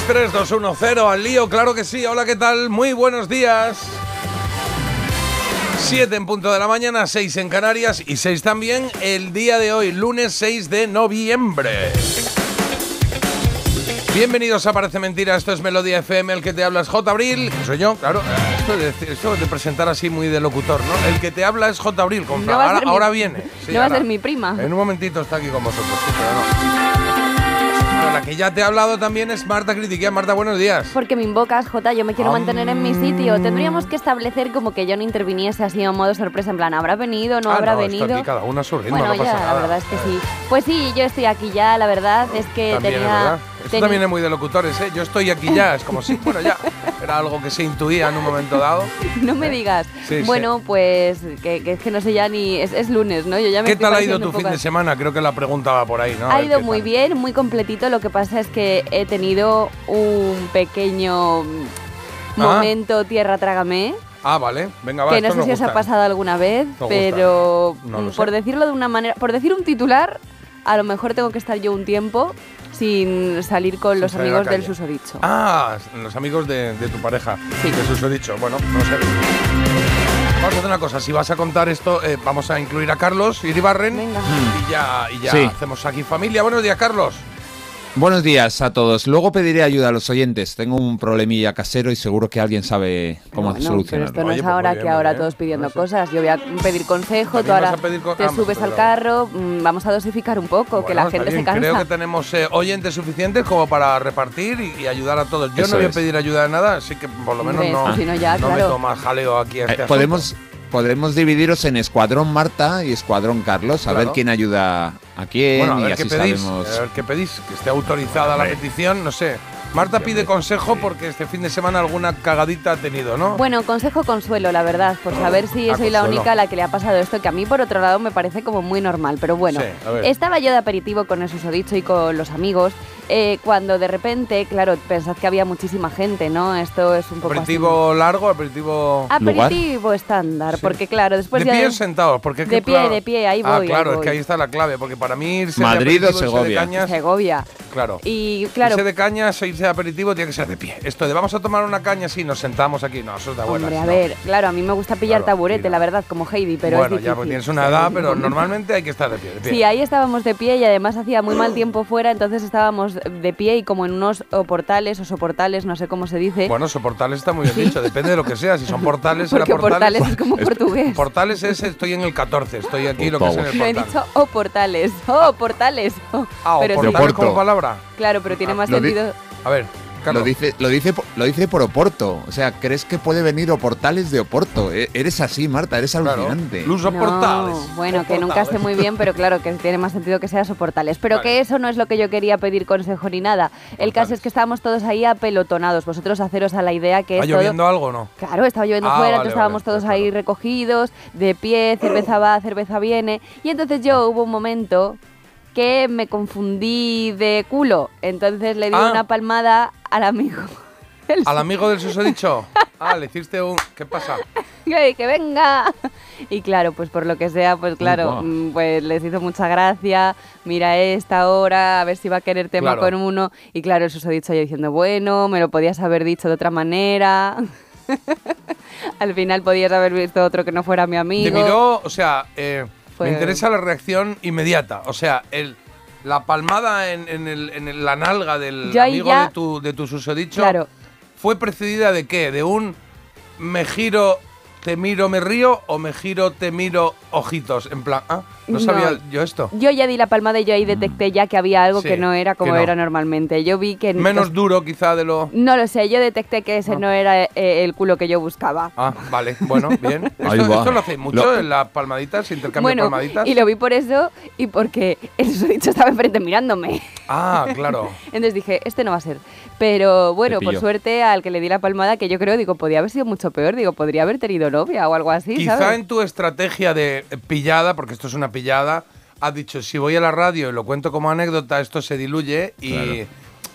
lío. Pues 3, 2, 1, 0 al lío, claro que sí. Hola, ¿qué tal? Muy buenos días. 7 en punto de la mañana, 6 en Canarias y 6 también el día de hoy, lunes 6 de noviembre. Bienvenidos a Parece Mentira, esto es Melodía FM, el que te habla es J. Abril, que soy yo, claro. Esto de, esto de presentar así muy de locutor, ¿no? El que te habla es J. Abril, con No ahora, ser mi- ahora viene. Sí, no va a ahora. ser mi prima. En un momentito está aquí con vosotros, sí, pero no. La que ya te ha hablado también es Marta Critiquea. Marta, buenos días. Porque me invocas, Jota, yo me quiero Ah. mantener en mi sitio. Tendríamos que establecer como que yo no interviniese así a modo sorpresa, en plan, ¿habrá venido? ¿No Ah, habrá no, venido? aquí cada uno a su ritmo, bueno, no pasa nada. la verdad es que sí. Pues sí, yo estoy aquí ya, la verdad es que También tenía... es. Esto también es muy de locutores, ¿eh? Yo estoy aquí ya, es como si, bueno, ya. Era algo que se intuía en un momento dado. No me digas. Sí, sí. bueno, pues que, que es que no sé ya ni... Es, es lunes, ¿no? Yo ya me ¿Qué tal ha ido tu fin de semana? Creo que la pregunta va por ahí, ¿no? Ha ido muy tal. bien, muy completito. Lo que pasa es que he tenido un pequeño mm, Ah. momento tierra trágame. Ah, vale. Venga, va. que no sé si os ha gusta. pasado alguna vez, Nos gusta. pero No lo sé. por decirlo de una manera, por decir un titular, a lo mejor tengo que estar yo un tiempo sin salir con Sin los salir amigos del susodicho. Ah, los amigos de, de tu pareja. Sí. De sus he dicho. Bueno, no sé. Vamos a hacer una cosa. Si vas a contar esto, eh, vamos a incluir a Carlos Iribarren. Venga. Y ya, y ya Sí. hacemos aquí familia. Buenos días, Carlos. Buenos días a todos. Luego pediré ayuda a los oyentes. Tengo un problemilla casero y seguro que alguien sabe cómo Bueno, pero solucionarlo. esto no Oye, es pues ahora que ahora todos pidiendo No sé. cosas. Yo voy a pedir consejo, tú ahora pedir co- te ah, subes al carro, mm, vamos a dosificar un poco, que la gente se cansa. Creo que tenemos eh, oyentes suficientes como para repartir y, y ayudar a todos. Yo Eso no voy a pedir ayuda de nada, así que por lo menos no, si no ya, no claro. meto más jaleo aquí a este Eh, podemos, podemos dividiros en Escuadrón Marta y Escuadrón Carlos, a Claro. ver quién ayuda a quién Bueno, a y ver qué así pedís. sabemos. A ver qué pedís. Que esté autorizada la petición, no sé. Marta pide consejo porque este fin de semana alguna cagadita ha tenido, ¿no? Bueno, consejo consuelo, la verdad, por saber si Ah, soy la consuelo. única a la que le ha pasado esto, que a mí por otro lado me parece como muy normal, pero bueno, Sí, a ver. estaba yo de aperitivo con el susodicho y con los amigos, eh, cuando de repente, claro, pensad que había muchísima gente, ¿no? Esto es un poco aperitivo largo, aperitivo. Aperitivo estándar, Sí. porque claro, después ¿De ya pie o sentados? Porque De pie, claro- de pie, ahí Ah, voy, claro, ahí es que ahí está la clave, porque para mí irse Madrid de o irse de Segovia. cañas, Segovia. claro. Y claro, Irse de cañas o de aperitivo tiene que ser de pie. Esto de vamos a tomar una caña si nos sentamos aquí, no, eso es de buenas. hombre, a no. ver, claro, a mí me gusta pillar Claro, taburete, mira. la verdad, como Heidi, pero bueno, es ya porque tienes una edad, pero normalmente hay que estar de pie. De pie. Sí, ahí estábamos de pie y además hacía muy mal tiempo fuera, entonces estábamos de pie y como en unos o portales o soportales, no sé cómo se dice. Bueno, soportales está muy bien dicho, depende de lo que sea. Si son portales, porque portales, portales. es como portugués. Portales es estoy en el 14, estoy aquí lo que es en el No he portal. dicho o portales, oh, portales. oh. Ah, o pero portales como palabra. claro, pero tiene Ah, más lo di- sentido. A ver, Carlos. Lo dice, lo, dice, lo dice por Oporto. O sea, ¿crees que puede venir Oportales de Oporto? E- Eres así, Marta, eres Claro. alucinante. Luz o No, portales. bueno, que nunca esté muy bien, pero claro, que tiene más sentido que sea soportales. Pero Vale. que eso no es lo que yo quería pedir consejo ni nada. El caso es que estábamos todos ahí apelotonados. Vosotros haceros a la idea que ¿Está es todo... lloviendo algo o no? Claro, estaba lloviendo Ah, fuera, vale, entonces estábamos vale, todos claro. ahí recogidos, de pie, cerveza va, cerveza viene. Y entonces yo hubo un momento que me confundí de culo. Entonces le di Ah. una palmada al amigo. El ¿Al amigo del susodicho? Ah, le hiciste un... ¿Qué pasa? que, que venga. Y claro, pues por lo que sea, pues claro, mm, pues les hizo mucha gracia. Mira esta hora, a ver si va a querer tema Claro. con uno. Y claro, el susodicho yo diciendo, bueno, me lo podías haber dicho de otra manera. Al final podías haber visto otro que no fuera mi amigo. Te miró, o sea, eh, Me interesa la reacción inmediata. O sea, el, la palmada en, en el- en la nalga del Yo amigo ya- de tu, de tu susodicho Claro. fue precedida de qué? ¿De un me giro, te miro, me río o me giro, te miro, ojitos? En plan, ah, No No. sabía yo esto. Yo ya di la palmada y yo ahí detecté ya que había algo Sí, que no era como que no. era normalmente. Yo vi que... Menos duro quizá de lo... No lo sé, yo detecté que ese no era eh, el culo que yo buscaba. Ah, vale, bueno, bien. Esto, esto lo hacéis mucho Lo- en las palmaditas, intercambio Bueno, de palmaditas. y lo vi por eso y porque el susodicho estaba enfrente mirándome. Ah, claro. Entonces dije, este no va a ser. Pero bueno, por suerte al que le di la palmada, que yo creo, digo, podría haber sido mucho peor. Digo, podría haber tenido novia o algo así, Quizá ¿sabes? en tu estrategia de pillada, porque esto es una pillada, has dicho, si voy a la radio y lo cuento como anécdota, esto se diluye y.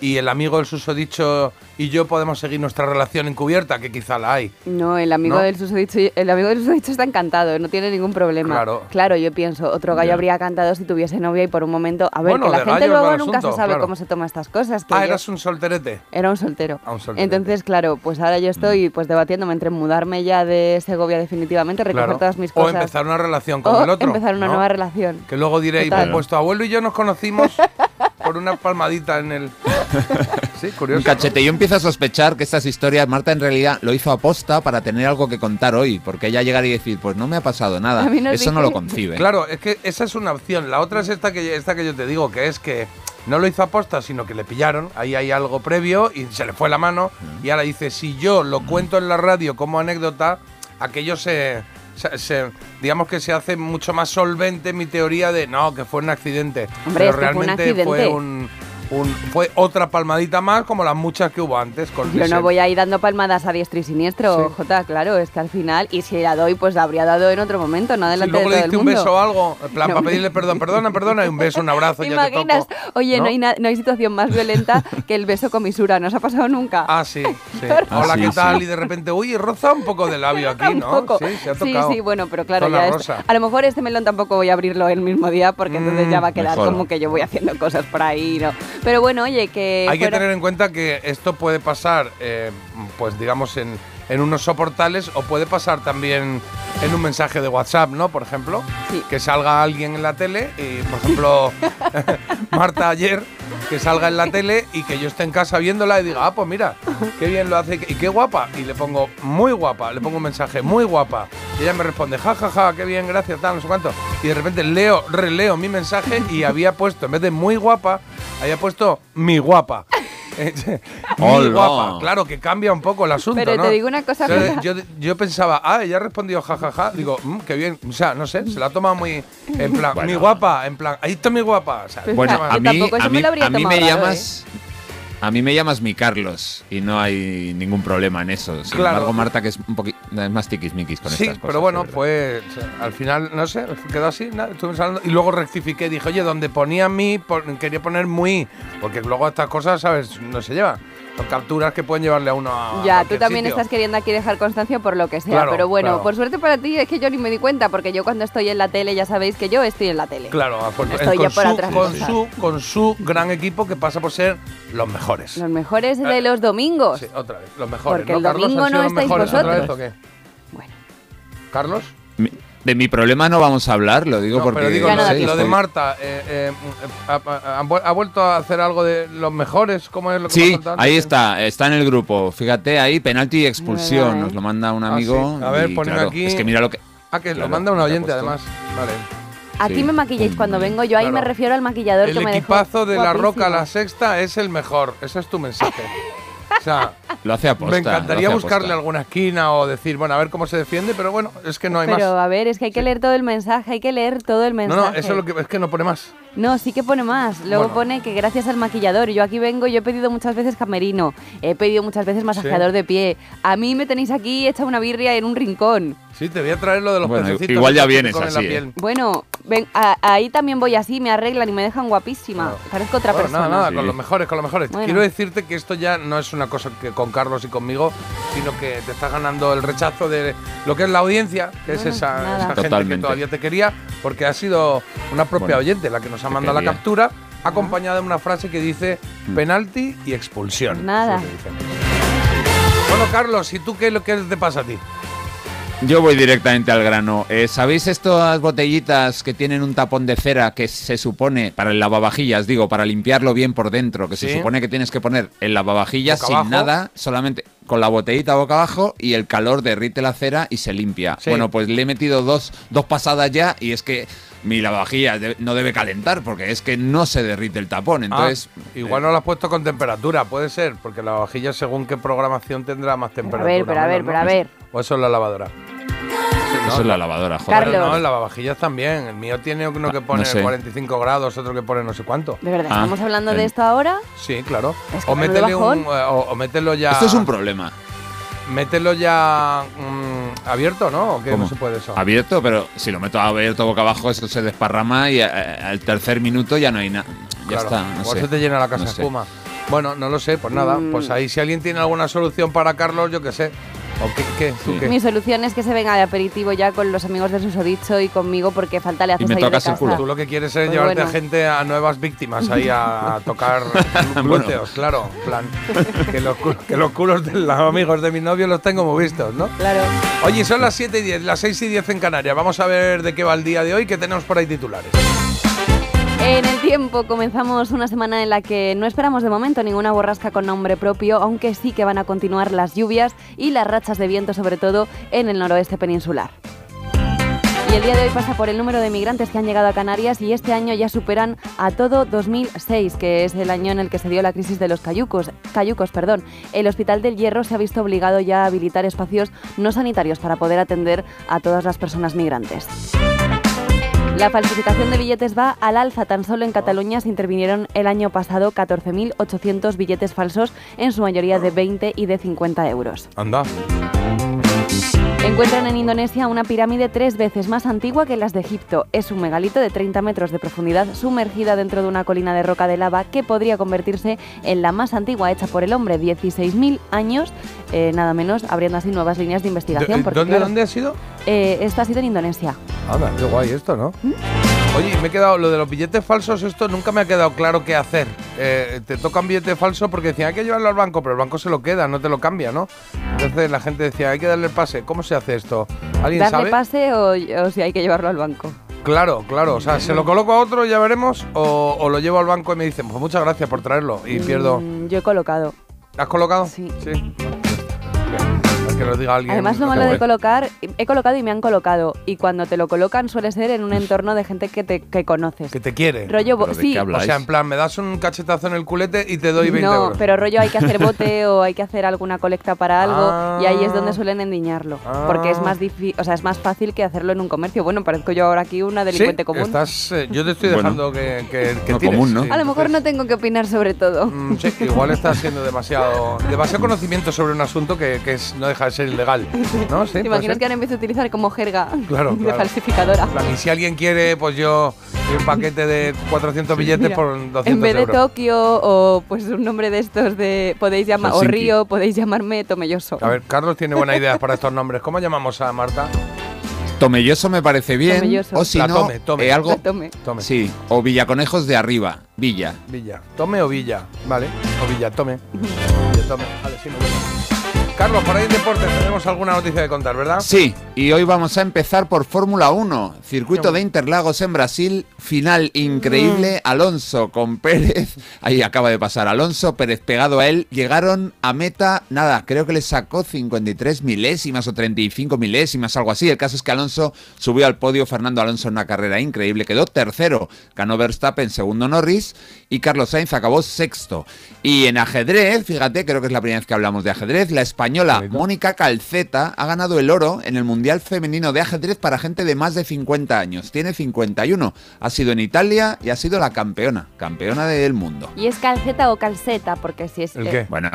y el amigo del susodicho y yo podemos seguir nuestra relación encubierta, que quizá la hay. No, el amigo ¿No? del susodicho, el amigo del susodicho está encantado, no tiene ningún problema. Claro. yo pienso, otro gallo habría cantado si tuviese novia y por un momento, a ver, Bueno, que la gente luego nunca se sabe claro. cómo se toma estas cosas. Ah, yo- eras un solterete. Era un soltero. Ah, un solterete. Entonces, claro, pues ahora yo estoy pues debatiéndome entre mudarme ya de Segovia definitivamente, recoger Claro. todas mis o cosas. empezar una relación con o el otro. empezar una ¿no? nueva relación. Que luego diréis, pues tu abuelo y yo nos conocimos por una palmadita en el... Sí, curioso. Un cachete. Yo empiezo a sospechar que estas historias, Marta en realidad lo hizo aposta para tener algo que contar hoy. Porque ella llegar y decir, pues no me ha pasado nada. A mí nos Eso no lo concibe. Claro, es que esa es una opción. La otra es esta que, esta que yo te digo, que es que no lo hizo aposta, sino que le pillaron. Ahí hay algo previo y se le fue la mano. Y ahora dice, si yo lo cuento en la radio como anécdota, aquello se... se- se- digamos que se hace mucho más solvente mi teoría de no, que fue un accidente. Hombre, Pero fue un realmente fue un, un- fue otra palmadita más como las muchas que hubo antes. Con Yo Reset. no voy a ir dando palmadas a diestro y siniestro, Sí. Jota, claro, es que al final, y si la doy, pues la habría dado en otro momento, no Si delante luego de le todo el diste un beso o algo, en plan, No, para pedirle perdón, perdona, perdona, y un beso, un abrazo, ¿Te ya te imaginas? toco. Oye, ¿no? hay na- no hay situación más violenta que el beso con misura, ¿no os ha pasado nunca? Ah, sí, sí. Ah, Hola, sí, ¿qué tal? sí. Y de repente, uy, roza un poco de labio aquí, Un ¿no? poco. Sí, se ha sí, tocado. sí, bueno, pero claro, ya es- a lo mejor este melón tampoco voy a abrirlo el mismo día porque entonces Mm, ya va a quedar mejor. como que yo voy haciendo cosas por ahí, ¿no? Pero bueno, oye, que Hay que tener en cuenta que esto puede pasar, eh, pues digamos, en, en unos soportales o puede pasar también en un mensaje de WhatsApp, ¿no? Por ejemplo, Sí. que salga alguien en la tele y, por ejemplo, Marta ayer, que salga en la tele y que yo esté en casa viéndola y diga, ah, pues mira, qué bien lo hace y qué guapa. Y le pongo, muy guapa, le pongo un mensaje, muy guapa. Y ella me responde, ja, ja, ja, qué bien, gracias, tal, no sé cuánto. Y de repente leo, releo mi mensaje y había puesto, en vez de muy guapa, había puesto mi guapa. mi Hola. guapa. Claro, que cambia un poco el asunto, Pero ¿no? te digo una cosa, Jota. yo, yo pensaba, ah, ella ha respondido jajaja. Digo, "Mm, qué bien. O sea, no sé, se la ha tomado muy. En plan, Bueno. mi guapa, en plan, ahí está mi guapa. O sea, Pues Bueno, a mí, tampoco eso a me mí, a mí me raro, ¿eh? A mí me llamas mi Carlos y no hay ningún problema en eso. Sin Claro. embargo, Marta, que es un poquito más tiquismiquis con sí, estas cosas. pero bueno, pues al final, no sé, quedó así. nada, hablando, y luego rectifiqué, dije, oye, donde ponía mi, quería poner muy. Porque luego estas cosas, ¿sabes? No se lleva. Son capturas que pueden llevarle a uno a. Ya, tú también sitio. estás queriendo aquí dejar constancia por lo que sea, Claro, pero bueno, claro. por suerte para ti es que yo ni me di cuenta, porque yo cuando estoy en la tele ya sabéis que yo estoy en la tele. Claro, por- Estoy con, ya por su, otras con, su, con su gran equipo que pasa por ser los mejores. Los mejores de Eh, los domingos. Sí, otra vez, los mejores. Porque ¿no, el Carlos? domingo ¿Han sido no los estáis mejores otra vez vosotros. o qué? Bueno, ¿Carlos? Mi- De mi problema no vamos a hablar, lo digo No, porque. pero digo, lo, lo de Marta, eh, eh, ha, ha- ha vu- ha vuelto a hacer algo de los mejores? ¿Cómo es lo que Sí, ahí está, está en el grupo. Fíjate, ahí penalti y expulsión. verdad, ¿eh? Nos lo manda un Ah, amigo. sí. A ver, ponme claro, aquí. Es que mira lo que. Ah, que lo Claro, manda un lo que ha oyente, además. Vale. aquí Sí. me maquilláis cuando vengo, yo ahí Claro. me refiero al maquillador El que me dejó equipazo de la Roca a la sexta es el mejor. Ese es tu mensaje. O sea, Lo hace aposta. me encantaría buscarle alguna esquina o decir, bueno, a ver cómo se defiende, pero bueno, es que no hay Pero más. a ver, es que hay que leer todo el mensaje, hay que leer todo el No, mensaje. no, eso es lo que es que no pone más. No, sí que pone más. Luego Bueno. pone que gracias al maquillador. Yo aquí vengo, yo he pedido muchas veces camerino, he pedido muchas veces masajeador de pie. A mí me tenéis aquí hecha una birria en un rincón. Sí, te voy a traer lo de los Bueno, pececitos igual ya vienes comen la así, ¿eh? piel. Bueno, ven, a- ahí también voy así, me arreglan y me dejan guapísima. Claro. Parezco otra Bueno, persona. Nada, nada, Sí. con los mejores, con los mejores. Bueno. Quiero decirte que esto ya no es una cosa que con Carlos y conmigo, sino que te está ganando el rechazo de lo que es la audiencia, que es esa, esa gente que todavía te quería, porque ha sido una propia Bueno, oyente la que nos ha mandado la captura, acompañada de una frase que dice penalti y expulsión. Nada. Es. Bueno, Carlos, ¿y tú qué, lo que te pasa a ti? Yo voy directamente al grano. Eh, ¿Sabéis estas botellitas que tienen un tapón de cera que se supone, para el lavavajillas, digo, para limpiarlo bien por dentro, que Sí. se supone que tienes que poner el lavavajillas Boca sin abajo. nada, solamente con la botellita boca abajo y el calor derrite la cera y se limpia? Sí. Bueno, pues le he metido dos, dos pasadas ya y es que mi lavavajillas de- no debe calentar porque es que no se derrite el tapón. Entonces, Ah, igual no lo has puesto con temperatura, puede ser, porque la vajilla según qué programación tendrá más temperatura. ver, pero a ver, pero ¿no? a ver. O eso es la lavadora. eso es la lavadora, joder. Carlos. Pero no, en lavavajillas también. El mío tiene uno que Ah, pone no sé. 45 grados, otro que pone no sé cuánto. De verdad, Ah, ¿estamos hablando de el- esto ahora? Sí, claro. Es que o, métele un, eh, o, o mételo ya. Esto es un problema. Mételo ya mm, abierto, ¿no? ¿O qué? ¿Cómo? No se puede eso. Abierto, pero si lo meto abierto boca abajo, eso se desparrama y eh, al tercer minuto ya no hay nada. Ya Claro, está, no sé. se te llena la casa No de sé. espuma. Bueno, no lo sé, pues nada. Mm. Pues ahí, si alguien tiene alguna solución para Carlos, yo qué sé. ¿O qué? qué? ¿Tú Sí. qué? Mi solución es que se venga de aperitivo ya con los amigos del susodicho y conmigo porque falta le hace Y me de tocas el casa. culo. Tú lo que quieres es Pues llevarte bueno. a gente, a nuevas víctimas ahí a, a tocar glúteos, claro. plan, que los, que los culos de los amigos de mi novio los tengo muy vistos, ¿no? Claro. Oye, son las 7 y 10, las 6 y 10 en Canarias. Vamos a ver de qué va el día de hoy, que tenemos por ahí titulares. En el tiempo comenzamos una semana en la que no esperamos de momento ninguna borrasca con nombre propio, aunque sí que van a continuar las lluvias y las rachas de viento, sobre todo en el noroeste peninsular. Y el día de hoy pasa por el número de migrantes que han llegado a Canarias y este año ya superan a todo 2006, que es el año en el que se dio la crisis de los cayucos. cayucos perdón. El Hospital del Hierro se ha visto obligado ya a habilitar espacios no sanitarios para poder atender a todas las personas migrantes. La falsificación de billetes va al alza. Tan solo en Cataluña se intervinieron el año pasado 14.800 billetes falsos, en su mayoría de 20 y de 50 euros. Anda. Encuentran en Indonesia una pirámide tres veces más antigua que las de Egipto. Es un megalito de 30 metros de profundidad sumergida dentro de una colina de roca de lava que podría convertirse en la más antigua hecha por el hombre. 16.000 años, eh, nada menos, abriendo así nuevas líneas de investigación. ¿Dó- porque, ¿Dónde, claro, ¿Dónde ha sido? eh, esto ha sido en Indonesia. Anda, qué guay esto, ¿no? Oye, me he quedado, lo de los billetes falsos, esto nunca me ha quedado claro qué hacer. Eh, te toca un billete falso porque decían, hay que llevarlo al banco, pero el banco se lo queda, no te lo cambia, ¿no? Entonces la gente decía, hay que darle el pase. ¿Cómo se hace esto? ¿Alguien ¿Darle sabe? pase o, o si hay que llevarlo al banco? Claro, claro. O sea, ¿se lo coloco a otro, ya veremos? O, o lo llevo al banco y me dicen, pues muchas gracias por traerlo. Y pierdo. Mm, yo he colocado. ¿Has colocado? Sí. Sí. Que lo diga alguien. Además, lo que malo de colocar, he colocado y me han colocado. Y cuando te lo colocan suele ser en un entorno de gente que te que conoces. Que te quiere. Rollo, bo- ¿Pero de sí, O sea, en plan, me das un cachetazo en el culete y te doy 20 no, euros. pero rollo hay que hacer bote o hay que hacer alguna colecta para algo Ah. y ahí es donde suelen endiñarlo, porque es Ah. más difícil, o sea, es más fácil que hacerlo en un comercio. Bueno, parezco yo ahora aquí una delincuente Sí, común. Estás, eh, yo te estoy Bueno. dejando que, que, que No tires, común, ¿no? sí, A lo mejor no tengo que opinar sobre todo. mm, sí, igual estás siendo demasiado demasiado conocimiento sobre un asunto que, que es, no deja de ser ilegal. ¿No? Sí, ¿Te imaginas que ahora empiezo a utilizar como jerga Claro, de claro. falsificadora? Y si alguien quiere, pues yo un paquete de 400 billetes Mira, por 200 en vez de euros. Tokio o pues un nombre de estos de podéis llamar o. Río, podéis llamarme Tomelloso. A ver, Carlos tiene buenas ideas para estos nombres. ¿Cómo llamamos a Marta? Tomelloso me parece bien. Tomelloso. O si La no, tome, tome. eh, algo. La tome. Tome. Sí, o Villaconejos de arriba. Villa. Villa. Tome o Villa. Vale. O Villa, tome. Villa, tome. Vale, sí, me gusta. Carlos, por ahí en deportes tenemos alguna noticia que contar, ¿verdad? Sí, y hoy vamos a empezar por Fórmula 1, circuito de Interlagos en Brasil, final increíble, Alonso con Pérez, ahí acaba de pasar Alonso, Pérez pegado a él, llegaron a meta, nada, creo que le sacó 53 milésimas o 35 milésimas, algo así, el caso es que Alonso subió al podio, Fernando Alonso en una carrera increíble, quedó tercero, ganó Verstappen, segundo Norris, y Carlos Sainz acabó sexto. Y en ajedrez, fíjate, creo que es la primera vez que hablamos de ajedrez, la española. Mónica Calceta ha ganado el oro en el Mundial Femenino de Ajedrez para gente de más de 50 años. Tiene 51. Ha sido en Italia y ha sido la campeona, campeona del mundo. ¿Y es calceta o calceta? Porque si es... ¿El eh, qué? Bueno,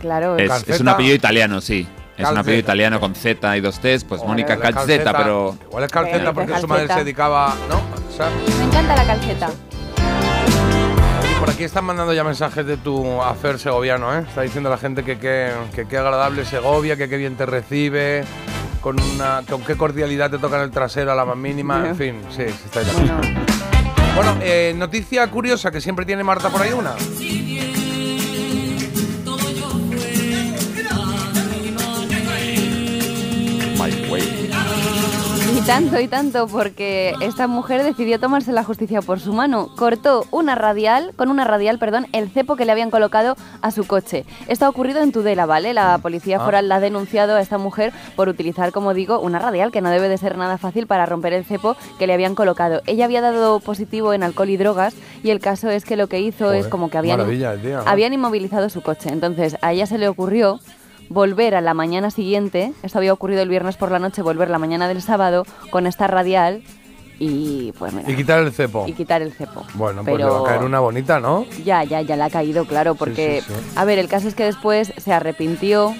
claro, es, Calceta. es un apellido italiano, sí. Es un apellido italiano con Z y dos T's, pues Mónica Calceta, pero... Igual es calceta porque su madre se dedicaba. ¿No? O sea, me encanta la calceta. Por aquí están mandando ya mensajes de tu hacer segoviano, ¿eh? Está diciendo la gente que qué que, qué agradable Segovia, que qué bien te recibe, con una con qué cordialidad te tocan el trasero a la más mínima, en fin, sí, sí está ahí. Bueno, Bueno, eh, noticia curiosa que siempre tiene Marta por ahí una. Tanto y tanto porque esta mujer decidió tomarse la justicia por su mano. Cortó una radial, con una radial, perdón, el cepo que le habían colocado a su coche. Esto ha ocurrido en Tudela, ¿vale? La policía Ah. foral la ha denunciado a esta mujer por utilizar, como digo, una radial que no debe de ser nada fácil para romper el cepo que le habían colocado. Ella había dado positivo en alcohol y drogas y el caso es que lo que hizo es como que habían, habían inmovilizado su coche. Entonces a ella se le ocurrió volver a la mañana siguiente, esto había ocurrido el viernes por la noche, volver la mañana del sábado con esta radial y pues mira, Y quitar el cepo. y quitar el cepo. Bueno, pues le Pero va a caer una bonita, ¿no? ya, ya, ya le ha caído, claro, porque, sí, sí. a ver, el caso es que después se arrepintió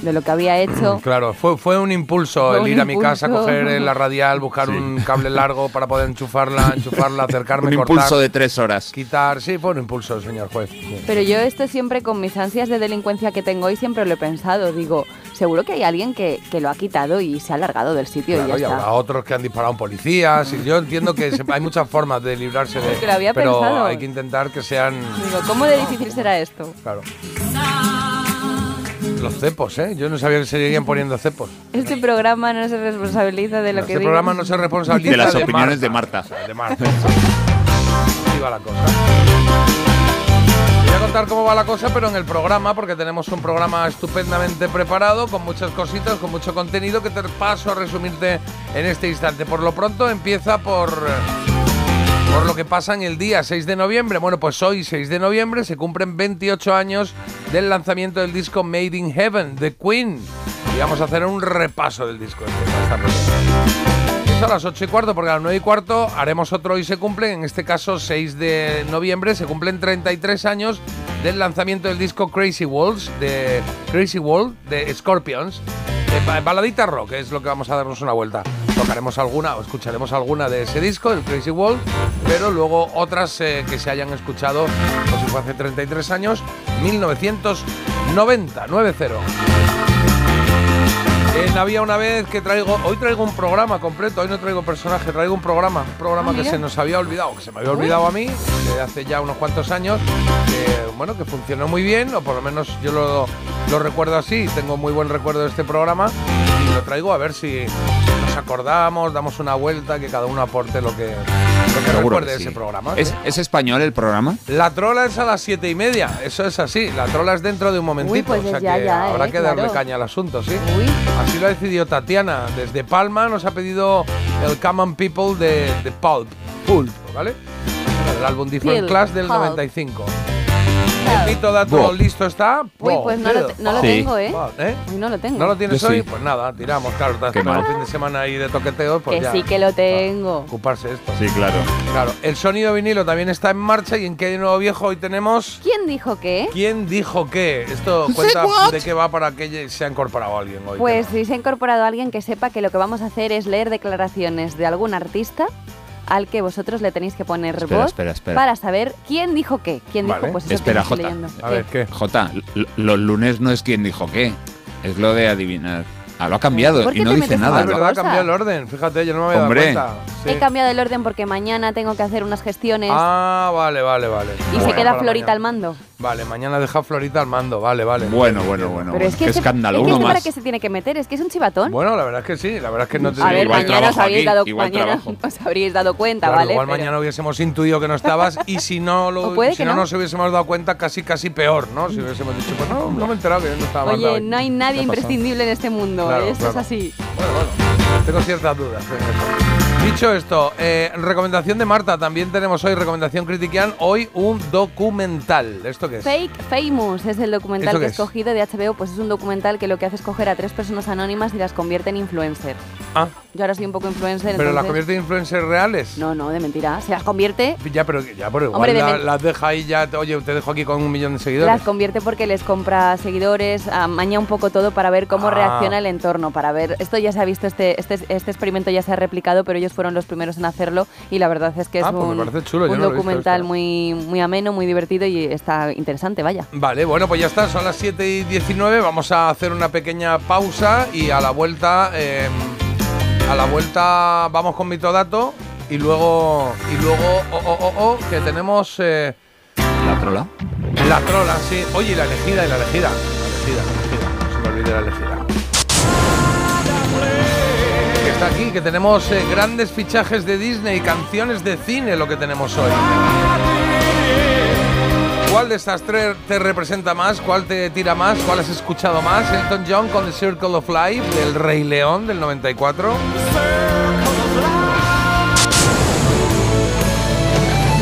de lo que había hecho. Claro, fue, fue un impulso Fue el un ir a mi casa, coger la radial, buscar un cable largo para poder enchufarla, enchufarla, acercarme, Un cortar, impulso de tres horas. quitar. Sí, fue un impulso, señor juez. Sí. Pero yo esto siempre con mis ansias de delincuencia que tengo hoy siempre lo he pensado. Digo, seguro que hay alguien que, que lo ha quitado y se ha alargado del sitio Claro, y y ya habrá está. otros que han disparado en policías. Y yo entiendo que se- hay muchas formas de librarse de. Que lo había pero pensado. hay que intentar que sean. Digo, ¿cómo de difícil será esto? Claro. Los cepos, ¿eh? Yo no sabía que se seguían poniendo cepos. Este programa no se responsabiliza de lo Este que digo. programa no se responsabiliza De las opiniones de Marta. Marta. O sea, de Marta. Así va la cosa. Voy a contar cómo va la cosa, pero en el programa, porque tenemos un programa estupendamente preparado, con muchas cositas, con mucho contenido que te paso a resumirte en este instante. Por lo pronto empieza por, por lo que pasa en el día 6 de noviembre. Bueno, pues hoy, 6 de noviembre, se cumplen 28 años del lanzamiento del disco Made in Heaven, de Queen. Y vamos a hacer un repaso del disco. A las 8 y cuarto, porque a las 9 y cuarto haremos otro y se cumplen, en este caso 6 de noviembre, se cumplen 33 años del lanzamiento del disco Crazy Walls, de Crazy World, de Scorpions. Baladita rock, es lo que vamos a darnos una vuelta. Tocaremos alguna o escucharemos alguna de ese disco, del Crazy World, pero luego otras eh, que se hayan escuchado, pues si fue hace 33 años, 1990, 90. En Había una vez que traigo, hoy traigo un programa completo, hoy no traigo personaje, traigo un programa, un programa Ah, que se nos había olvidado, que se me había olvidado a mí, de hace ya unos cuantos años, que bueno, que funcionó muy bien, o por lo menos yo lo, lo recuerdo así, tengo muy buen recuerdo de este programa, y lo traigo a ver si nos acordamos, damos una vuelta, que cada uno aporte lo que, lo que recuerde que de ese programa. ¿Es, ¿sí? es español el programa? La trola es a las siete y media, eso es así. La trola es dentro de un momentito, pues o sea ya, que ya, habrá eh, que darle claro. caña al asunto, sí. Uy, Así lo ha decidido Tatiana. Desde Palma nos ha pedido el Common People de, de Pulp, Pulp, ¿vale? El álbum Different Class del Pulp. 95. El mito dato Buah. listo está. uy, pues no lo, no lo Sí. tengo, ¿eh? ¿eh? Uy, no lo tengo. ¿No lo tienes Yo hoy? sí. Pues nada, tiramos, claro. Has Qué un mal. fin de semana ahí de toqueteo, pues que ya. sí que lo tengo. Ocuparse esto. Sí, claro. Claro, el sonido vinilo también está en marcha y en qué nuevo viejo hoy tenemos. ¿Quién dijo qué? ¿Quién dijo qué? Esto cuenta de qué va para que se ha incorporado alguien hoy. Pues si se ha incorporado alguien que sepa que lo que vamos a hacer es leer declaraciones de algún artista al que vosotros le tenéis que poner Espera, voz espera, espera. para saber quién dijo qué. ¿Quién Vale. dijo? Pues eso Espera, Jota. leyendo. A ver, ¿qué? Jota, los lunes no es quien dijo qué. Es lo de adivinar. Ah, lo ha cambiado ¿Por qué y no dice metes Ah, nada. es cosa? cambió el orden. Fíjate, yo no me había Hombre. dado cuenta. Sí. He cambiado el orden porque mañana tengo que hacer unas gestiones Ah, vale, vale, vale. y Bueno, se queda Florita al mando. Vale, mañana deja Florita al mando, vale, vale. Bueno, bueno, bueno. Pero es que qué escándalo, es que uno para más. qué se tiene que meter, es que es un chivatón. Bueno, la verdad es que sí, la verdad es que no te a ver, igual mañana os habríais dado, igual mañana os habríais dado cuenta, Claro, ¿vale? igual Pero- mañana hubiésemos intuido que no estabas y si no lo, si que no, no. nos hubiésemos dado cuenta casi casi peor, ¿no? Si hubiésemos dicho, pues no, no me he enterado que yo no estaba Oye, no hay nadie imprescindible en este mundo, Claro, esto claro. es así. Bueno, bueno, tengo ciertas dudas en eso. Dicho esto, eh, recomendación de Marta, también tenemos hoy recomendación critiquian, hoy un documental. ¿Esto qué es? Fake Famous es el documental ¿Esto que he escogido de HBO, pues es un documental que lo que hace es coger a tres personas anónimas y las convierte en influencer. Ah, Yo ahora soy un poco influencer, pero las convierte en influencers reales. No, no, de mentira. Se las convierte, Ya, pero, ya, pero igual Hombre, la- las deja ahí ya, te- oye, te dejo aquí con un millón de seguidores. las convierte porque les compra seguidores, amaña un poco todo para ver cómo Ah. reacciona el entorno, para ver... Esto ya se ha visto, este, este, este experimento ya se ha replicado, pero ellos fueron los primeros en hacerlo y la verdad es que es Ah, pues me un, chulo, no documental muy, muy ameno, muy divertido y está interesante, vaya. Vale, bueno, pues ya está, son las 7 y 19, vamos a hacer una pequeña pausa y a la vuelta, eh, a la vuelta vamos con Mitodato y luego, y luego, oh, oh, oh, oh, que tenemos eh, ¿La trola? la trola, sí. Oye, y la elegida, y la elegida. La elegida, la elegida, no se me olvide la elegida. Aquí, que tenemos eh, grandes fichajes de Disney, canciones de cine, lo que tenemos hoy. ¿Cuál de estas tres te representa más? ¿Cuál te tira más? ¿Cuál has escuchado más? Elton John con The Circle of Life del Rey León del 94.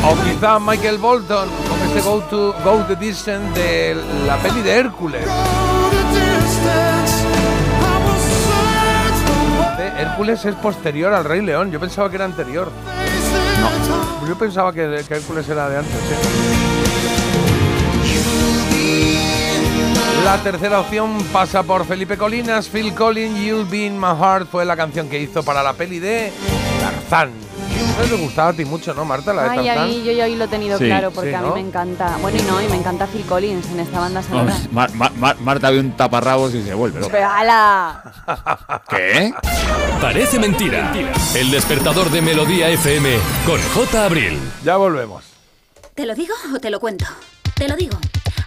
O quizá Michael Bolton con este Go to Go the Distance de la peli de Hércules. Hércules es posterior al Rey León. Yo pensaba que era anterior. No. Yo pensaba que, que Hércules era de antes. La tercera opción pasa por Felipe Colinas. Phil Collins, You'll Be in My Heart fue la canción que hizo para la peli de Tarzán. Eso te gustaba a ti mucho, ¿no, Marta? La de Ay, a mí yo ya hoy lo he tenido Sí. claro porque Sí, a mí me encanta. Bueno, y no, y me encanta Phil Collins en esta banda sonora. Mar- Mar- Mar- Marta ve un taparrabos y se vuelve. loca. Pero, ¡hala! ¿Qué? Parece mentira. El despertador de Melodía FM con J. Abril. Ya volvemos. ¿Te lo digo o te lo cuento? Te lo digo.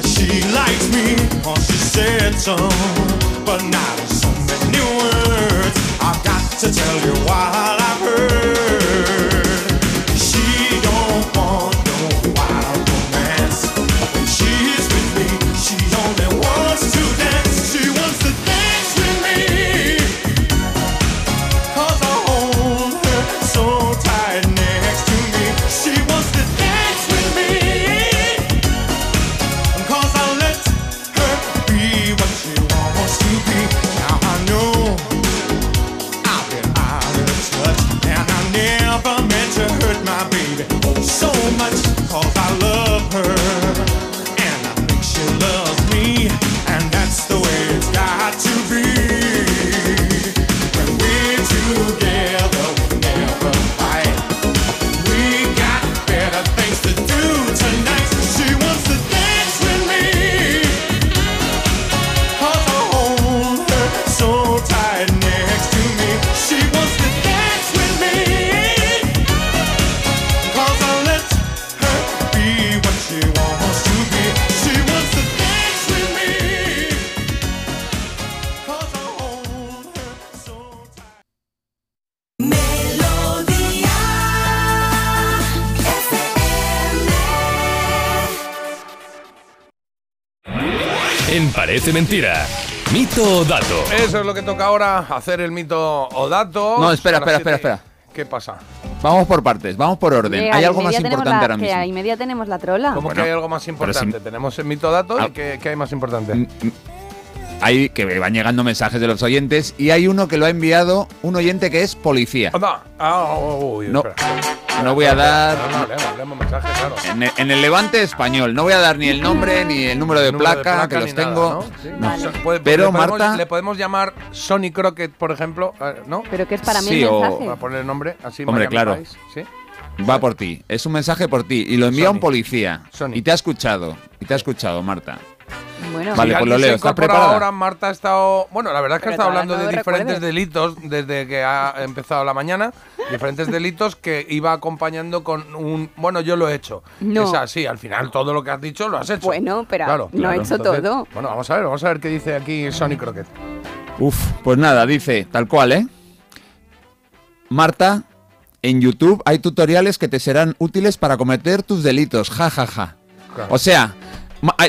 That she likes me. Cause she said so, but now so many words. I've got to tell you what Parece Mentira. Mito o dato. Eso es lo que toca ahora, hacer el mito o dato. No, espera, espera, siete. espera, ¿Qué pasa? Vamos por partes, vamos por orden. Hay algo más importante la- ahora Que a mismo. media tenemos la trola. ¿Cómo Bueno, que hay algo más importante? si- Tenemos el mito dato Ah. y ¿qué, qué hay más importante? Mm, mm, hay que van llegando mensajes de los oyentes y hay uno que lo ha enviado un oyente que es policía. Anda. Ah, uy, No, espera. no voy a dar No, no, claro. en el, en el Levante español. No voy a dar ni el nombre ni el número de El número de placa, que los tengo. ¿no? Sí. No. So- puede- Pero le podemos- Marta, Le podemos llamar Sonny Crockett, por ejemplo, eh, ¿no? Pero que es para mí Sí, el o- mensaje. Para poner el nombre así. Hombre, claro. ¿sí? va por ti. Es un mensaje por ti y lo envía Sony. un policía. Sony. Y te ha escuchado. Y te ha escuchado, Marta. Bueno, Vale, pues lo leo. ¿Estás preparada? ahora, Marta ha estado. Bueno, la verdad es que ha estado hablando no de diferentes recuerdes. delitos desde que ha empezado la mañana. diferentes delitos que iba acompañando con un. Bueno, yo lo he hecho. No. Es así, al final todo lo que has dicho lo has hecho. Bueno, pero Claro, no he claro. hecho Entonces, todo. Bueno, vamos a ver, vamos a ver qué dice aquí Sonny Crockett. Uf, pues nada, dice, tal cual, ¿eh? Marta, en YouTube hay tutoriales que te serán útiles para cometer tus delitos, ja, ja, ja. Claro. O sea,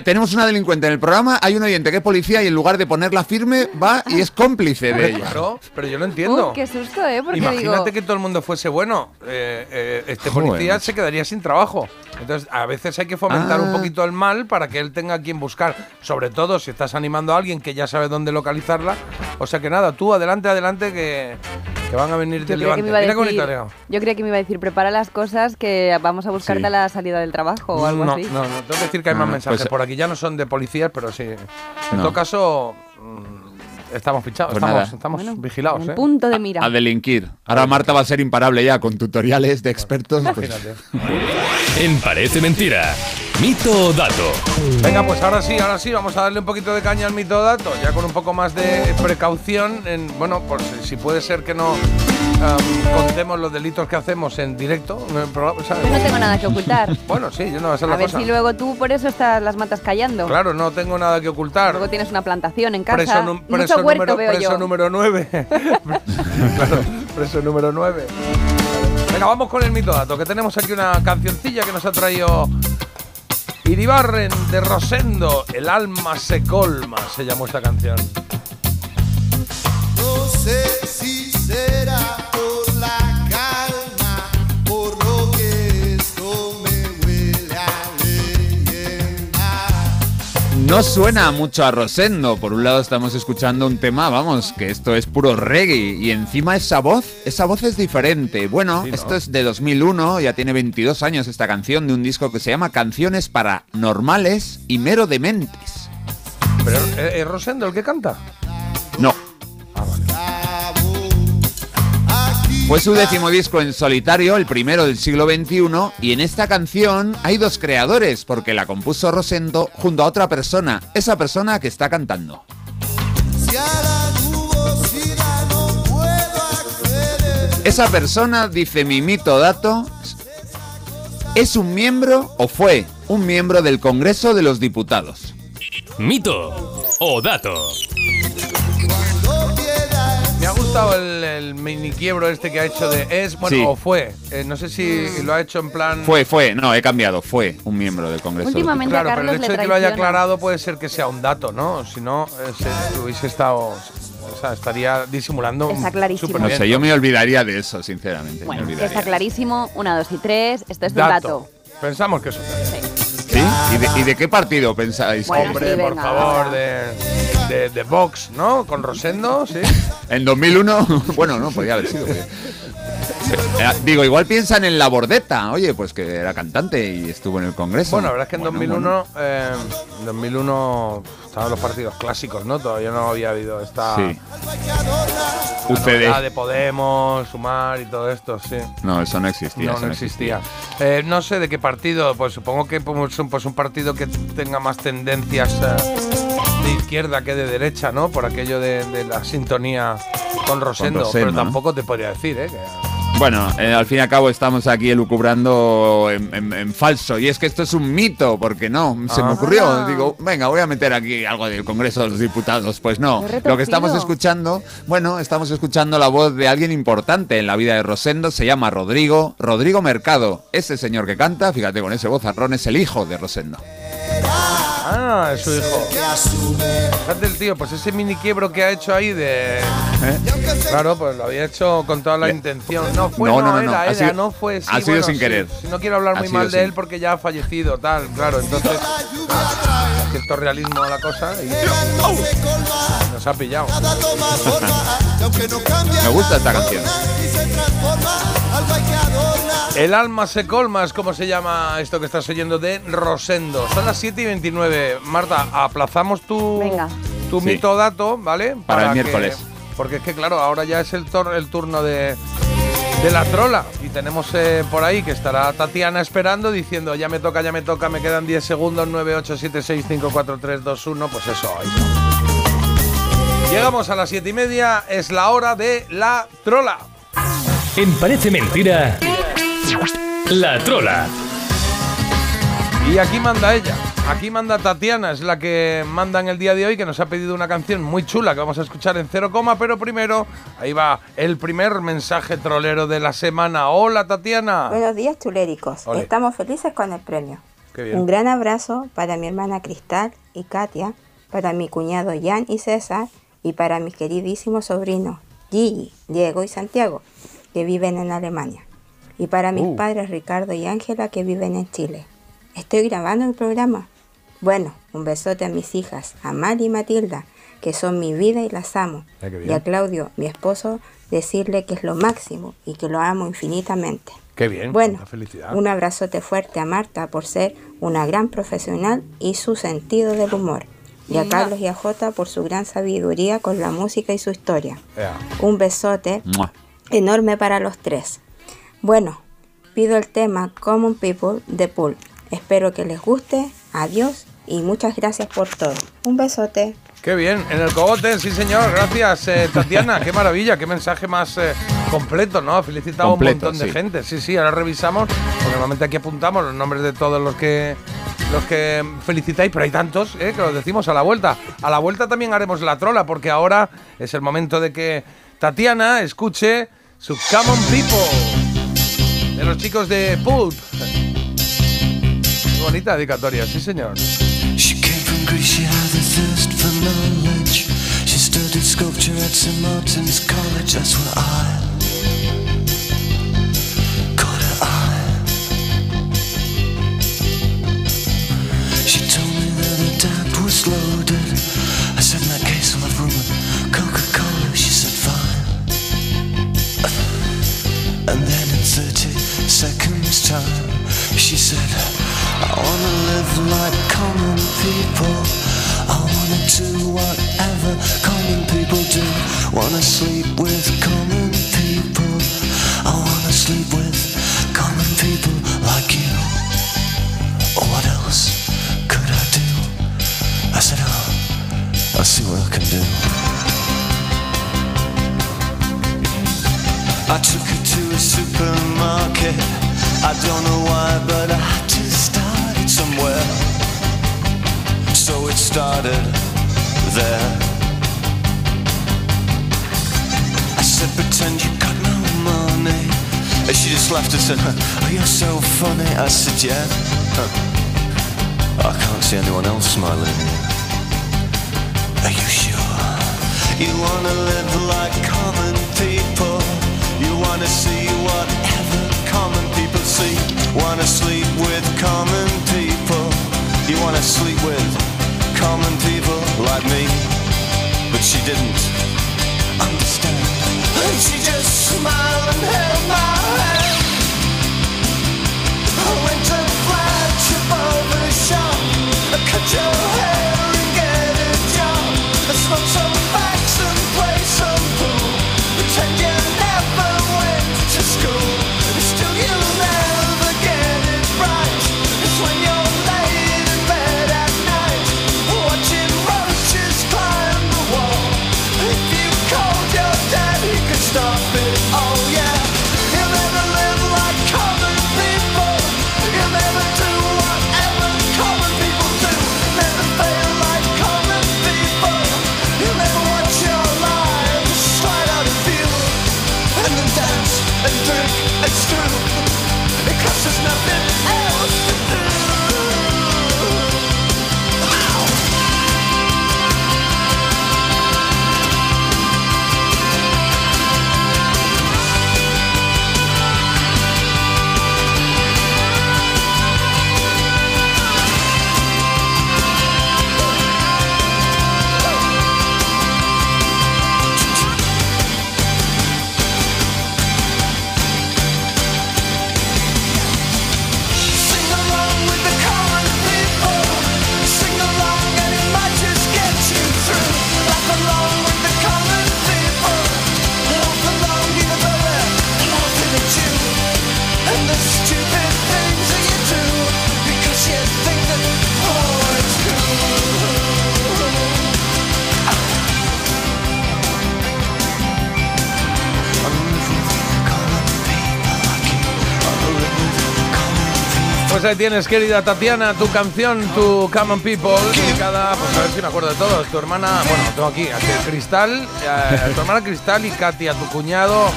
tenemos una delincuente en el programa, hay un oyente que es policía y en lugar de ponerla firme, va y es cómplice de ella. Claro, pero yo lo entiendo. Uy, qué susto, ¿eh? Porque Imagínate digo, que todo el mundo fuese bueno. eh, eh, este Joder, policía se quedaría sin trabajo. Entonces, a veces hay que fomentar Ah. un poquito el mal para que él tenga a quien buscar. Sobre todo si estás animando a alguien que ya sabe dónde localizarla. O sea que nada, tú adelante, adelante, que, que van a venir del levante. Mira decir, yo creía que me iba a decir, prepara las cosas que vamos a buscarte Sí. a la salida del trabajo o algo no, así. no, no, tengo que decir que hay No, más mensajes pues- por aquí. Ya no son de policías, pero sí. En No. todo caso, mm, estamos fichados, Pues estamos, nada. estamos Bueno, vigilados. en ¿eh? punto de mira. A delinquir. Ahora Marta va a ser imparable ya con tutoriales de expertos. pues, Imagínate. En Parece Mentira. Mito o dato. Venga, pues ahora sí, ahora sí, vamos a darle un poquito de caña al mito dato, ya con un poco más de precaución. En, bueno, pues si puede ser que no contemos los delitos que hacemos en directo en el programa, ¿sabes? Yo no tengo nada que ocultar. Bueno, sí, yo no va a ser A la ver cosa. si luego tú por eso estás las matas callando. Claro, no tengo nada que ocultar. Luego tienes una plantación en casa. Preso, num- Mucho preso huerto número, veo preso yo. número 9. claro, preso número 9. Venga, vamos con el mito dato, que tenemos aquí una cancioncilla que nos ha traído Iribarren de Rosendo. El alma se colma, se llamó esta canción. No sé si será No suena mucho a Rosendo. Por un lado estamos escuchando un tema, vamos, que esto es puro reggae. Y encima esa voz, esa voz es diferente. Bueno, Sí, ¿no? esto es de 2001, ya tiene 22 años esta canción de un disco que se llama Canciones para Normales y Mero Dementes. Pero ¿eh, ¿es Rosendo el que canta? Fue su décimo disco en solitario, el primero del siglo XXI, y en esta canción hay dos creadores, porque la compuso Rosendo junto a otra persona, esa persona que está cantando. Esa persona, dice mi mito dato, es un miembro o fue un miembro del Congreso de los Diputados. Mito o dato. Gustado el, el mini quiebro este que ha hecho de es, bueno, Sí. o fue. Eh, no sé si lo ha hecho en plan. Fue, fue, no, he cambiado, fue un miembro del Congreso. Últimamente Claro, pero el hecho de que lo haya aclarado puede ser que sea un dato, ¿no? Si no, eh, se- hubiese estado. O sea, estaría disimulando. Está clarísimo. No sé, yo me olvidaría de eso, sinceramente. Bueno, me está clarísimo. Una, dos y tres. Esto es un Dato. dato. Pensamos que es un dato. ¿Sí? ¿Y de, y de qué partido pensáis? Bueno, Hombre, sí, por venga, favor, de, de Vox, ¿no? Con Rosendo, sí. En 2001, bueno, no, podía haber sido. Eh, Digo, igual piensan en la bordeta, oye, pues que era cantante y estuvo en el Congreso. Bueno, la verdad es que en Bueno, 2001, eh, en 2001 estaban los partidos clásicos, ¿no? Todavía no había habido esta bueno, Sí. la de Podemos, Sumar y todo esto, sí. No, eso no existía. No, eso no existía. Eh, no sé de qué partido, pues supongo que pues, un, pues, un partido que tenga más tendencias eh, de izquierda que de derecha, ¿no? Por aquello de, de la sintonía con Rosendo. Rosendo, pero ¿no? tampoco te podría decir, ¿eh? Que- Bueno, eh, al fin y al cabo estamos aquí elucubrando en, en- en falso. Y es que esto es un mito, porque no, se me Ah. ocurrió. Digo, venga, voy a meter aquí algo del Congreso de los Diputados. Pues no, lo que estamos escuchando, bueno, estamos escuchando la voz de alguien importante en la vida de Rosendo. Se llama Rodrigo, Rodrigo Mercado. Ese señor que canta, fíjate con ese vozarrón, es el hijo de Rosendo. Ah, es su hijo. Fíjate el tío, pues ese mini quiebro que ha hecho ahí de. Claro, pues lo había hecho con toda la ¿Eh? Intención. No fue, No, no, no, no, no, era, ha era, sido- no fue. sí, ha sido bueno, sin sí. querer. Sí, No quiero hablar Ha muy mal de sin- él porque ya ha fallecido, tal, claro. Entonces. cierto realismo a la cosa y nos ha pillado. Me gusta esta canción. El alma se colma es como se llama esto que estás oyendo de Rosendo. Son las 7 y 29. Marta, aplazamos tu, Venga. tu Sí. mito dato, ¿vale? Para el que- miércoles. porque es que, claro, ahora ya es el, tor- el turno de, de la trola. Y tenemos eh, por ahí que estará Tatiana esperando diciendo, ya me toca, ya me toca, me quedan 10 segundos, 9, 8, 7, 6, 5, 4, 3, 2, 1. Pues eso, ahí está. Llegamos a las 7 y media, es la hora de la trola. En Parece Mentira, La Trola. Y aquí manda ella, aquí manda Tatiana, es la que manda en el día de hoy, que nos ha pedido una canción muy chula que vamos a escuchar en cero coma, pero primero, ahí va el primer mensaje trolero de la semana. Hola Tatiana. Buenos días, chuléricos. Estamos felices con el premio. Qué bien. Un gran abrazo para mi hermana Cristal y Katia, para mi cuñado Jan y César y para mis queridísimos sobrinos Gigi, Diego y Santiago, que viven en Alemania. Y para mis Uh. padres Ricardo y Ángela, que viven en Chile. Estoy grabando el programa. Bueno, un besote a mis hijas, a Mari y Matilda, que son mi vida y las amo. Ah. Y a Claudio, mi esposo, decirle que es lo máximo y que lo amo infinitamente. Qué bien. Bueno, felicidad. un abrazote fuerte a Marta por ser una gran profesional y su sentido del humor. Y a. Carlos y a Jota por su gran sabiduría con la música y su historia. Ea. Un besote Mua. enorme para los tres. Bueno, pido el tema Common People de Pulp. Espero que les guste. Adiós y muchas gracias por todo. Un besote. Qué bien, en el cogote, sí señor, gracias eh, Tatiana, qué maravilla, qué mensaje más eh, completo, ¿no? Ha felicitado Completo, a un montón de sí. gente. Sí, sí, ahora revisamos, porque normalmente aquí apuntamos los nombres de todos los que los que felicitáis, pero hay tantos eh, que los decimos a la vuelta. A la vuelta también haremos la trola, porque ahora es el momento de que Tatiana escuche su Common People de los chicos de Pulp. Qué bonita dedicatoria, sí señor. She came from Greece, she had a thirst for knowledge. She studied sculpture at St. Martin's College, that's where I caught her eye. She told me that her dad was loaded. I said, in that case, I'll have room with Coca-Cola. She said, fine. And then in 30 seconds time, she said, I wanna live like common people. I wanna do whatever common people do. Wanna sleep with common people. I wanna sleep with common people like you. What else could I do? I said, oh, I'll see what I can do. I took her a supermarket. I don't know why, but I had to start it somewhere. So it started there. I said, pretend you got no money. And she just laughed and said, Oh, you're so funny. I said, Yeah. I can't see anyone else smiling. Are you sure? You wanna live like common people. See whatever common people see. Wanna sleep with common people. You wanna sleep with common people like me. But she didn't understand. And she just smiled and held my hand. I went to flagship over shop. I cut your hair and get a job. I smoke some ahí tienes, querida Tatiana, tu canción, tu Common People, dedicada, pues a ver si me acuerdo de todos. Tu hermana, bueno, tengo aquí, aquí Cristal, eh, tu hermana Cristal y Katia, tu cuñado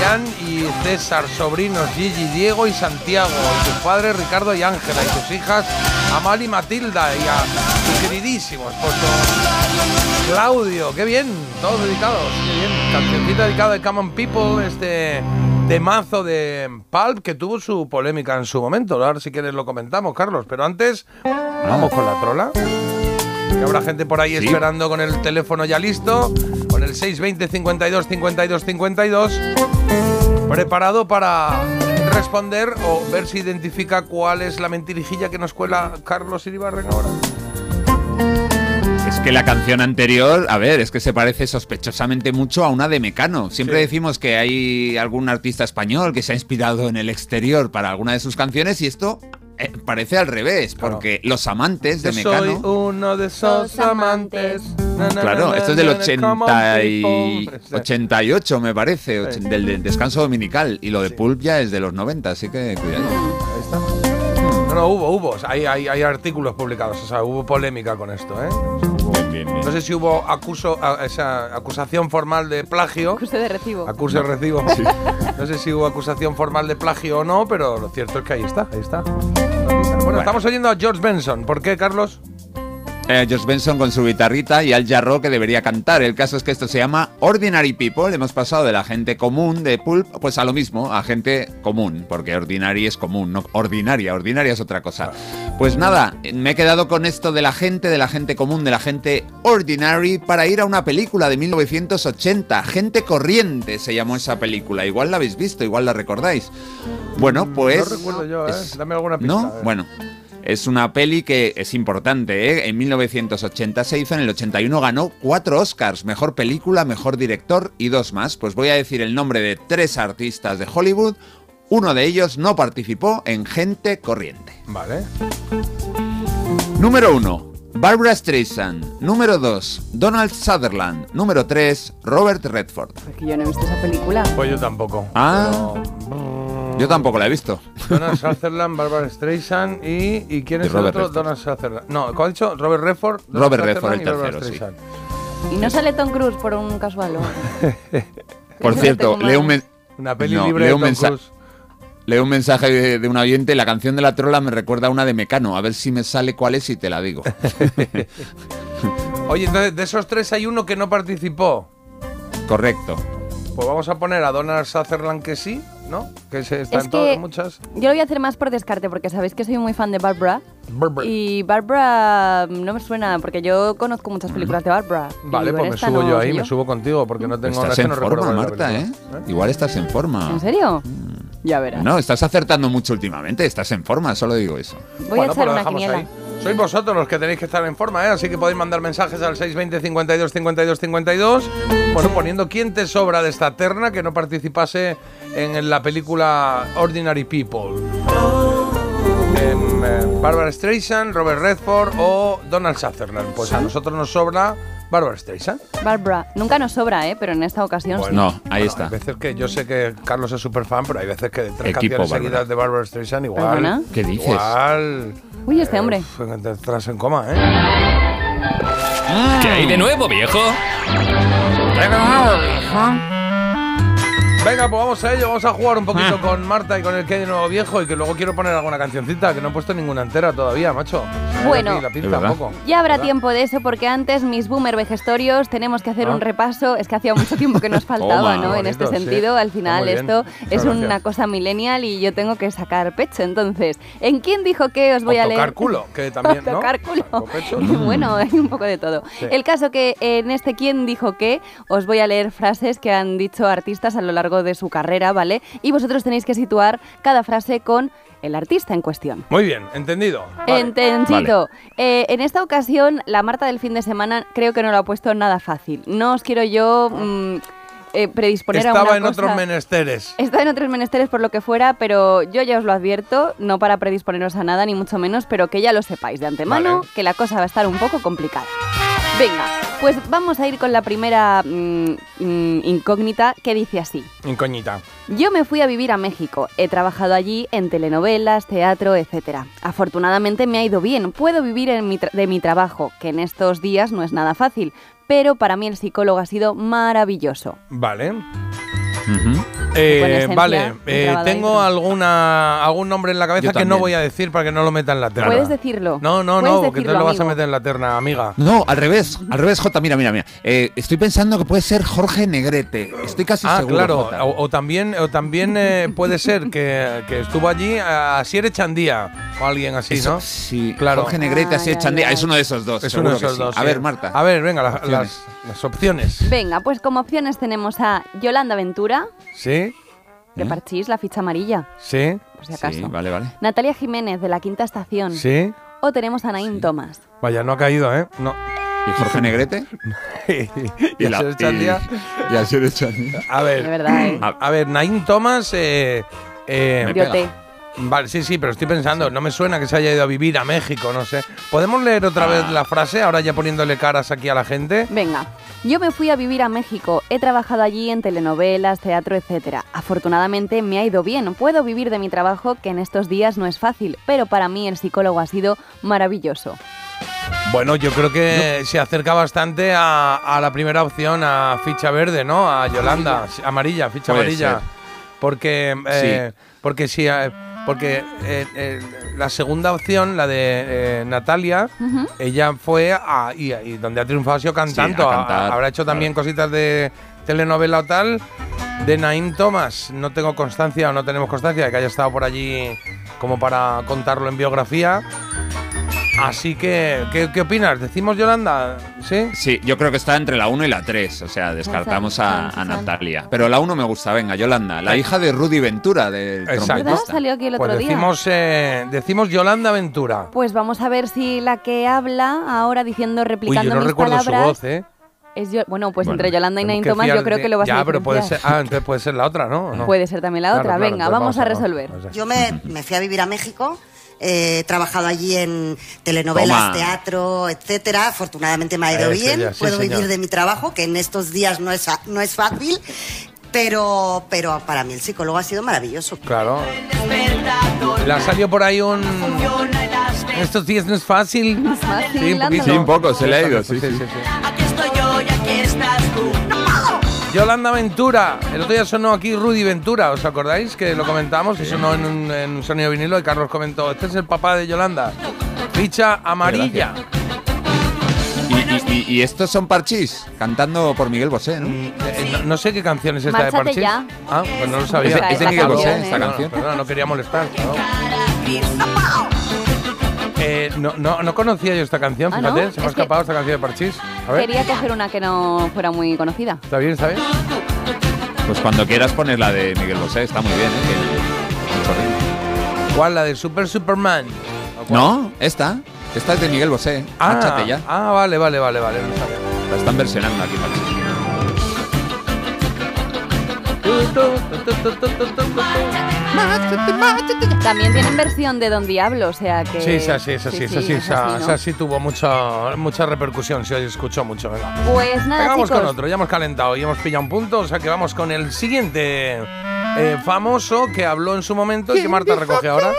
Jan y César, sobrinos Gigi, Diego y Santiago, y tu padre Ricardo y Ángela, y tus hijas Amal y Matilda, y a tu queridísimo esposo Claudio. Qué bien, todos dedicados, qué bien. Cancioncita dedicada de Common People, este temazo de Pulp que tuvo su polémica en su momento. Ahora si quieres lo comentamos, Carlos. Pero antes, vamos con la trola. Que habrá gente por ahí Sí. esperando con el teléfono ya listo, con el 620 52 52 52, preparado para responder o ver si identifica cuál es la mentirijilla que nos cuela Carlos Iribarren ahora. Es que la canción anterior, a ver, es que se parece sospechosamente mucho a una de Mecano. Siempre Sí. decimos que hay algún artista español que se ha inspirado en el exterior para alguna de sus canciones y esto eh, parece al revés, Claro. porque los amantes de Yo soy Mecano... uno de esos amantes. Na, na, Claro, na, esto es del na, 80 common y- people. 88, me parece, Sí. del, del descanso dominical. Y lo de Sí. Pulp ya es de los 90, así que cuidado. Ahí está. No, no, hubo, hubo. Hay, hay, hay artículos publicados. O sea, hubo polémica con esto, ¿eh? No sé si hubo acuso, a- esa acusación formal de plagio. Acuse de recibo. Acuse de recibo. No sé si hubo acusación formal de plagio o no, pero lo cierto es que ahí está, ahí está. Bueno, estamos oyendo a George Benson. ¿Por qué, Carlos? Eh, George Benson con su guitarrita y Al Jarro que debería cantar. El caso es que esto se llama Ordinary People. Hemos pasado de la gente común de Pulp, pues a lo mismo, a gente común, porque ordinary es común, no ordinaria. Ordinaria es otra cosa. Pues nada, me he quedado con esto de la gente, de la gente común, de la gente ordinary, para ir a una película de 1980. Gente corriente se llamó esa película. Igual la habéis visto, igual la recordáis. Bueno, pues. no recuerdo yo, ¿eh? Dame alguna pista. ¿No? Bueno. Es una peli que es importante, ¿eh? En 1980 se hizo, en el 81 ganó cuatro Oscars, mejor película, mejor director y dos más. Pues voy a decir el nombre de tres artistas de Hollywood. Uno de ellos no participó en Gente Corriente. Vale. Número 1. Barbara Streisand. Número 2. Donald Sutherland. Número 3. Robert Redford. Es que yo no he visto esa película. Pues yo tampoco. Ah. Pero- Yo tampoco la he visto. Donald Sutherland, Barbara Streisand y. ¿Y quién Y es el otro? Redford. Donald Sutherland. No, ¿cuál ha dicho? Robert Redford. Robert Redford, el tercero, sí. ¿Y no sale Tom Cruise por un casual? Por cierto, leo un, Una peli No, libre leo de un Tom mensa- Cruise. leo un mensaje de, de un oyente. La canción de la trola me recuerda a una de Mecano. A ver si me sale cuál es y te la digo. Oye, entonces, de esos tres hay uno que no participó. Correcto. Pues vamos a poner a Donald Sutherland que sí, ¿no? Que se está Es en todas que muchas. yo lo voy a hacer más por descarte porque sabéis que soy muy fan de Barbara. Barbara. Y Barbara mm, no me suena porque yo conozco muchas películas de Barbara. Vale, pues me subo no yo ahí, me subo contigo porque no tengo Estás en no forma, Marta, ¿eh? Igual estás en forma. ¿En serio? Mm. Ya verás. No, estás acertando mucho últimamente. Estás en forma, solo digo eso. Voy Bueno, a pues echar una quiniela. ahí. Sois vosotros los que tenéis que estar en forma, ¿eh? Así que podéis mandar mensajes al 620 52 52 52. Bueno, poniendo quién te sobra de esta terna que no participase en la película Ordinary People. Em, eh, Barbara Streisand, Robert Redford o Donald Sutherland. Pues a nosotros nos sobra Barbara Streisand. Barbara. Nunca nos sobra, ¿eh? Pero en esta ocasión sí. No, ahí Bueno, está. Hay veces que yo sé que Carlos es súper fan, pero hay veces que tres Equipo canciones Bárbara. seguidas de Barbara Streisand igual. ¿Perdona? ¿Qué dices? Igual. Uy, este hombre. Entras en coma, ¿eh? ¿Qué hay de nuevo, viejo? Venga, pues vamos a ello, vamos a jugar un poquito con Marta y con el que hay de nuevo viejo y que luego quiero poner alguna cancioncita, que no he puesto ninguna entera todavía, macho. Bueno. Ya habrá ¿Verdad? tiempo de eso porque antes, mis boomer vejestorios, tenemos que hacer Ah. un repaso. Es que hacía mucho tiempo que nos faltaba, Toma, ¿no? en este sí. sentido, al final esto Muchas es una cosa millennial y yo tengo que sacar pecho. Entonces, ¿en quién dijo que os voy o a leer? tocar culo, que también, ¿no? tocar culo. Bueno, hay un poco de todo. Sí. El caso que en este quién dijo que os voy a leer frases que han dicho artistas a lo largo de su carrera, ¿vale? Y vosotros tenéis que situar cada frase con el artista en cuestión. Muy bien, entendido. Vale. Entendido. Eh, en esta ocasión, la Marta del fin de semana creo que no lo ha puesto nada fácil. No os quiero yo mm, eh, predisponer a Estaba una en cosa- otros menesteres. Está en otros menesteres por lo que fuera, pero yo ya os lo advierto, no para predisponeros a nada, ni mucho menos, pero que ya lo sepáis de antemano, Vale. que la cosa va a estar un poco complicada. Venga, Pues vamos a ir con la primera mm, mm, incógnita que dice así. Incoñita. Yo me fui a vivir a México. He trabajado allí en telenovelas, teatro, etc. Afortunadamente me ha ido bien. Puedo vivir en mi de mi trabajo, que en estos días no es nada fácil. Pero para mí el psicólogo ha sido maravilloso. Vale. Eh, esencia, vale, eh, tengo alguna algún nombre en la cabeza Yo que no voy a decir para que no lo meta en la terna. Puedes decirlo. No, no, no, que te decirlo, lo vas a meter en la terna, amiga. No, al revés, al revés, Jota, mira, mira, mira. Eh, estoy pensando que puede ser Jorge Negrete. Estoy casi Ah, seguro. claro. Jota. O, o también, o también eh, puede ser que, que estuvo allí a Asier Echandía o alguien así, Eso, ¿no? Sí, Claro. Jorge Negrete, Echandía. ay, Es uno de esos dos. Es uno de esos sí. dos. A ver, Marta. A ver, venga, la- Opciones. las, las opciones. Venga, pues como opciones tenemos a Yolanda Ventura, ¿Sí? De Parchís, la ficha amarilla, ¿Sí? por si acaso. Sí, vale, vale. Natalia Jiménez, de la Quinta Estación. ¿Sí? O tenemos a Naim Tomás. Vaya, no ha caído, ¿eh? No. ¿Y Jorge Negrete? y la- y- y. A ver. De verdad, ¿eh? A, a ver, Naim Thomas. Eh, eh, Me. Vale, sí, sí, pero estoy pensando, no me suena que se haya ido a vivir a México, no sé. ¿Podemos leer otra vez la frase, ahora ya poniéndole caras aquí a la gente? Venga, yo me fui a vivir a México, he trabajado allí en telenovelas, teatro, etc. Afortunadamente me ha ido bien, puedo vivir de mi trabajo que en estos días no es fácil, pero para mí el psicólogo ha sido maravilloso. Bueno, yo creo que se acerca bastante a, a la primera opción, a ficha verde, ¿no? A Yolanda, amarilla, ficha Puede amarilla. ser. Porque, eh, porque sí, eh, porque eh, eh, la segunda opción, la de eh, Natalia, ella fue a, y, y donde ha triunfado ha sido cantando. cantar, habrá hecho también cositas de telenovela o tal. De Naim Thomas, no tengo constancia o no tenemos constancia de que haya estado por allí como para contarlo en biografía. Así que, ¿qué, qué opinas? ¿Decimos Yolanda? ¿Sí? Sí, yo creo que está entre la 1 y la 3. O sea, descartamos a, a Natalia. Pero la 1 me gusta, venga, Yolanda. La hija de Rudy Ventura, del Exacto. Salió aquí el otro Pues día. decimos, eh, decimos Yolanda Ventura. Pues vamos a ver si la que habla ahora diciendo, Uy, replicando yo no mis recuerdo su palabras, voz, ¿eh? es yo. Bueno, pues Bueno, entre Yolanda y que Tomás yo creo que lo vas ya, a pero puede ser, ah, entonces puede ser la otra, ¿no? ¿O no? Puede ser también la Claro, otra. claro, Venga, vamos a resolver. Yo me, me fui a vivir a México. Eh, He trabajado allí en telenovelas, Toma. teatro, etcétera. Afortunadamente me ha ido bien. ya, sí, Puedo señor. vivir de mi trabajo, que en estos días no es, no es fácil. Pero, pero para mí el psicólogo ha sido maravilloso. Claro. La salió por ahí un. Estos días no es fácil. Es fácil, Sí, un poquito. ándalo. Sí, un poco, se le ha ido, sí, sí. Aquí estoy yo y aquí estás tú. Yolanda Ventura. El otro día sonó aquí Rudy Ventura, ¿os acordáis? Que lo comentamos y sonó en un, en un sonido vinilo y Carlos comentó, este es el papá de Yolanda. Ficha amarilla. Y, y- y- y estos son Parchís, cantando por Miguel Bosé, ¿no? Eh, no, no sé qué canción es esta de Parchís. ya. Ah, pues no lo sabía. Es la Miguel Bosé, canción, esta ¿eh? canción. Perdona, no quería molestar. ¿No? Eh, no, no, no conocía yo esta canción, Ah, fíjate, ¿no? se me ha Es que- escapado esta canción de Parchís. A ver, Quería coger una que no fuera muy conocida. está bien, está bien. Pues cuando quieras pones la de Miguel Bosé, está muy bien, ¿eh? ¿Cuál? La de Super Superman. No, esta. Esta es de Miguel Bosé. Ah, ya. ah, vale, vale, vale, vale. La están versionando aquí, Parchís. También tienen versión de Don Diablo, o sea que... Sí, esa sí, esa sí, esa sí, esa, sí tuvo mucha, mucha repercusión, se escuchó mucho, venga. Pues nada, Venga, vamos chicos. con otro, ya hemos calentado y hemos pillado un punto, o sea que vamos con el siguiente eh, famoso que habló en su momento y que Marta recoge ahora.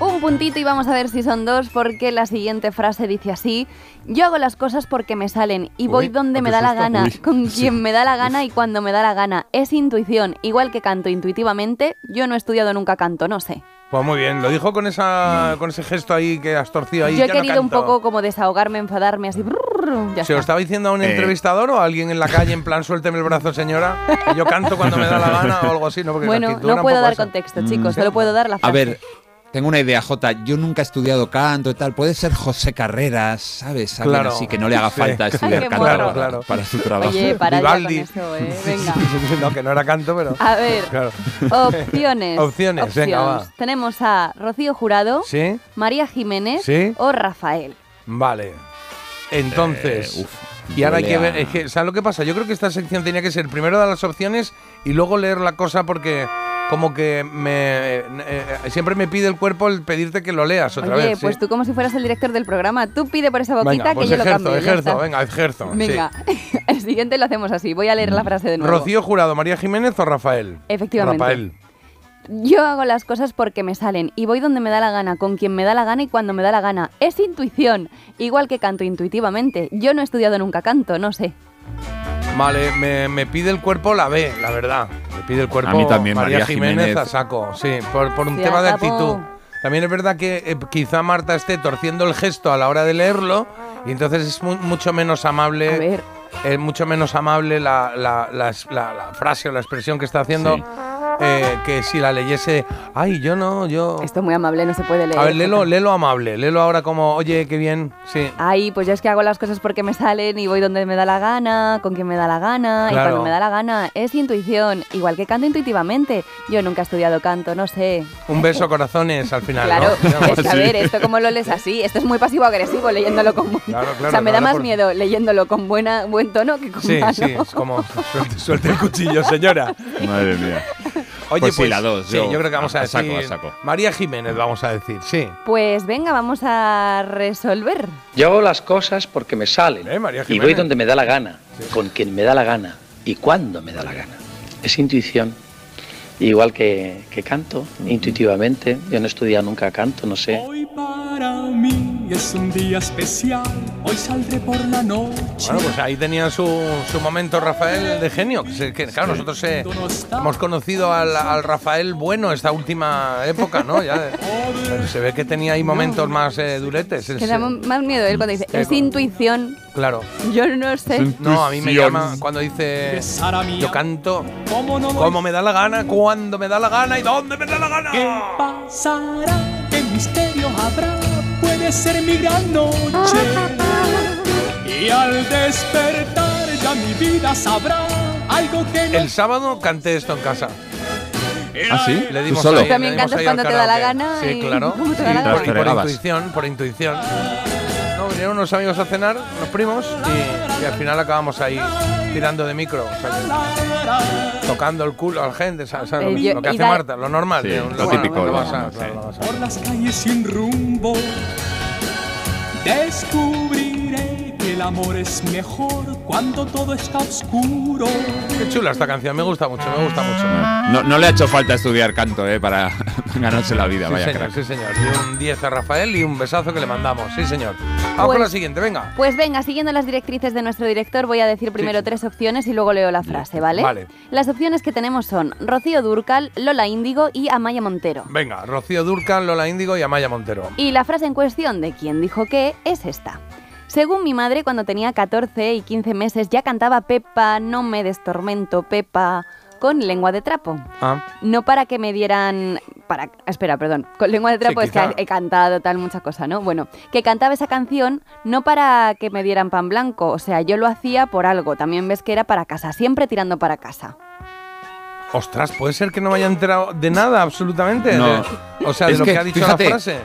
Un puntito y vamos a ver si son dos porque la siguiente frase dice así. Yo hago las cosas porque me salen y voy Uy, donde me da la gana, Uy, con sí. quien me da la gana y cuando me da la gana. Es intuición, igual que canto intuitivamente. Yo no he estudiado nunca canto, no sé. Pues muy bien, lo dijo con esa con ese gesto ahí que has torcido ahí. Yo he ya no querido un poco como desahogarme, enfadarme así. brrr, ya ¿Se lo estaba diciendo a un Eh. entrevistador o a alguien en la calle en plan suélteme el brazo señora? Que yo canto cuando me da la gana o algo así, ¿no? Porque Bueno, no puedo dar contexto, Mm. chicos, solo puedo dar la A frase. ver, tengo una idea, Jota. Yo nunca he estudiado canto y tal. Puede ser José Carreras, ¿sabes? Alguien Claro. así que no le haga Sí. falta estudiar Qué canto morro. para, Claro. para su trabajo. Oye, para con eso, ¿eh? Venga. no, que no era canto, pero. A ver, Claro. opciones. Opciones, venga, va. Tenemos a Rocío Jurado, ¿Sí? María Jiménez Sí. o Rafael. Vale. Entonces. Eh, uf, y ahora hay que ver. Es que, ¿sabes lo que pasa? Yo creo que esta sección tenía que ser primero dar las opciones y luego leer la cosa porque como que me eh, eh, siempre me pide el cuerpo el pedirte que lo leas otra Oye, vez. sí. pues tú como si fueras el director del programa, tú pide por esa boquita venga, pues que yo lo ejerzo, cambio. ejerzo, venga, ejerzo. sí. Venga, el siguiente lo hacemos así. Voy a leer la frase de nuevo. Rocío Jurado, María Jiménez o Rafael. Efectivamente. Rafael. Yo hago las cosas porque me salen y voy donde me da la gana, con quien me da la gana y cuando me da la gana. Es intuición, igual que canto intuitivamente. Yo no he estudiado nunca canto, no sé. Vale, me, me pide el cuerpo la B, la verdad. Me pide el cuerpo A mí también, María, María Jiménez, Jiménez. a saco, sí, por, por un tema de actitud. También es verdad que eh, quizá Marta esté torciendo el gesto a la hora de leerlo y entonces es mu- mucho menos amable. A ver. Es mucho menos amable la, la- la- la- la frase o la expresión que está haciendo Sí. Eh, que si la leyese. Ay, yo no, yo. Esto es muy amable, no se puede leer. A ver, léelo, léelo amable, léelo ahora como, oye, qué bien, sí. Ay, pues yo es que hago las cosas porque me salen y voy donde me da la gana, con quien me da la gana, y Claro. cuando me da la gana. Es intuición, igual que canto intuitivamente. Yo nunca he estudiado canto, no sé. Un beso, corazones, al final. Claro, ¿no? Es que a ver, esto como lo lees así, esto es muy pasivo-agresivo leyéndolo con... Claro, claro, o sea, me da más por- miedo leyéndolo con buena, buen tono que con Sí, malo. sí, es como suelte, suelte el cuchillo, señora. Madre mía. Oye, Pues sí, la dos, Sí, yo yo, creo que vamos a, a saco, a saco. María Jiménez, vamos a decir, sí. Pues venga, vamos a resolver. Yo hago las cosas porque me salen Eh, María y voy donde me da la gana, con quien me da la gana y cuando me da la gana. Es intuición. Igual que, que canto, intuitivamente. Yo no he estudiado nunca canto, no sé. Hoy para mí es un día especial. Hoy saldré por la noche. Bueno, pues ahí tenía su, su momento Rafael de genio. Que, que, claro, nosotros eh, hemos conocido al, al Rafael bueno esta última época, ¿no? Ya, eh, se ve que tenía ahí momentos más eh, duretes. Es, Que da más miedo él cuando dice, es intuición. claro. Yo no sé. No, a mí me llama cuando dice yo canto ¿Cómo no lo como me da la gana, cuando me da la gana y dónde me da la gana. ¿Qué pasará? ¿Qué misterio habrá? Puede ser mi gran noche. Y al despertar ya mi vida sabrá algo que no El sábado canté esto en casa. ¿Ah, sí? Le ¿Tú dimos solo? ahí- le También dimos cantas ahí cuando al te da la karaoke. gana Sí, y- claro. ¿Cómo te Y da la por, y por Fregabas. intuición, por intuición. No, vinieron unos amigos a cenar, unos primos, y, y al final acabamos ahí tirando de micro, o sea, que- tocando el culo a la gente, ¿sabes? ¿sabes? Eh, lo, yo- lo que y hace da- Marta, lo normal. Sí, de- lo bueno, típico, lo lo- vas a- sí. lo por las calles sin rumbo. Descubriré que el amor es mejor cuando todo está oscuro. Qué chula esta canción, me gusta mucho, me gusta mucho. No, no le ha hecho falta estudiar canto, eh, para ganarse la vida, Sí, vaya señor, crack. sí, señor. Y un 10 a Rafael y un besazo que le mandamos. Sí, señor. Vamos Pues- con la siguiente, venga. Pues venga, siguiendo las directrices de nuestro director, voy a decir primero sí. tres opciones y luego leo la frase, ¿vale? Vale. Las opciones que tenemos son Rocío Durcal, Lola Índigo y Amaya Montero. Venga, Rocío Durcal, Lola Índigo y Amaya Montero. Y la frase en cuestión de quién dijo qué es esta. Según mi madre, cuando tenía 14 y 15 meses ya cantaba Pepa, no me destormento, Pepa, con lengua de trapo. Ah, No para que me dieran. Para, espera, perdón. Con lengua de trapo Sí, es que he cantado tal, mucha cosa, ¿no? Bueno, que cantaba esa canción no para que me dieran pan blanco. O sea, yo lo hacía por algo. También ves que era para casa, siempre tirando para casa. ostras, puede ser que no me haya enterado de nada, absolutamente. No. O sea, de Es lo que, que, ha dicho fíjate, la frase.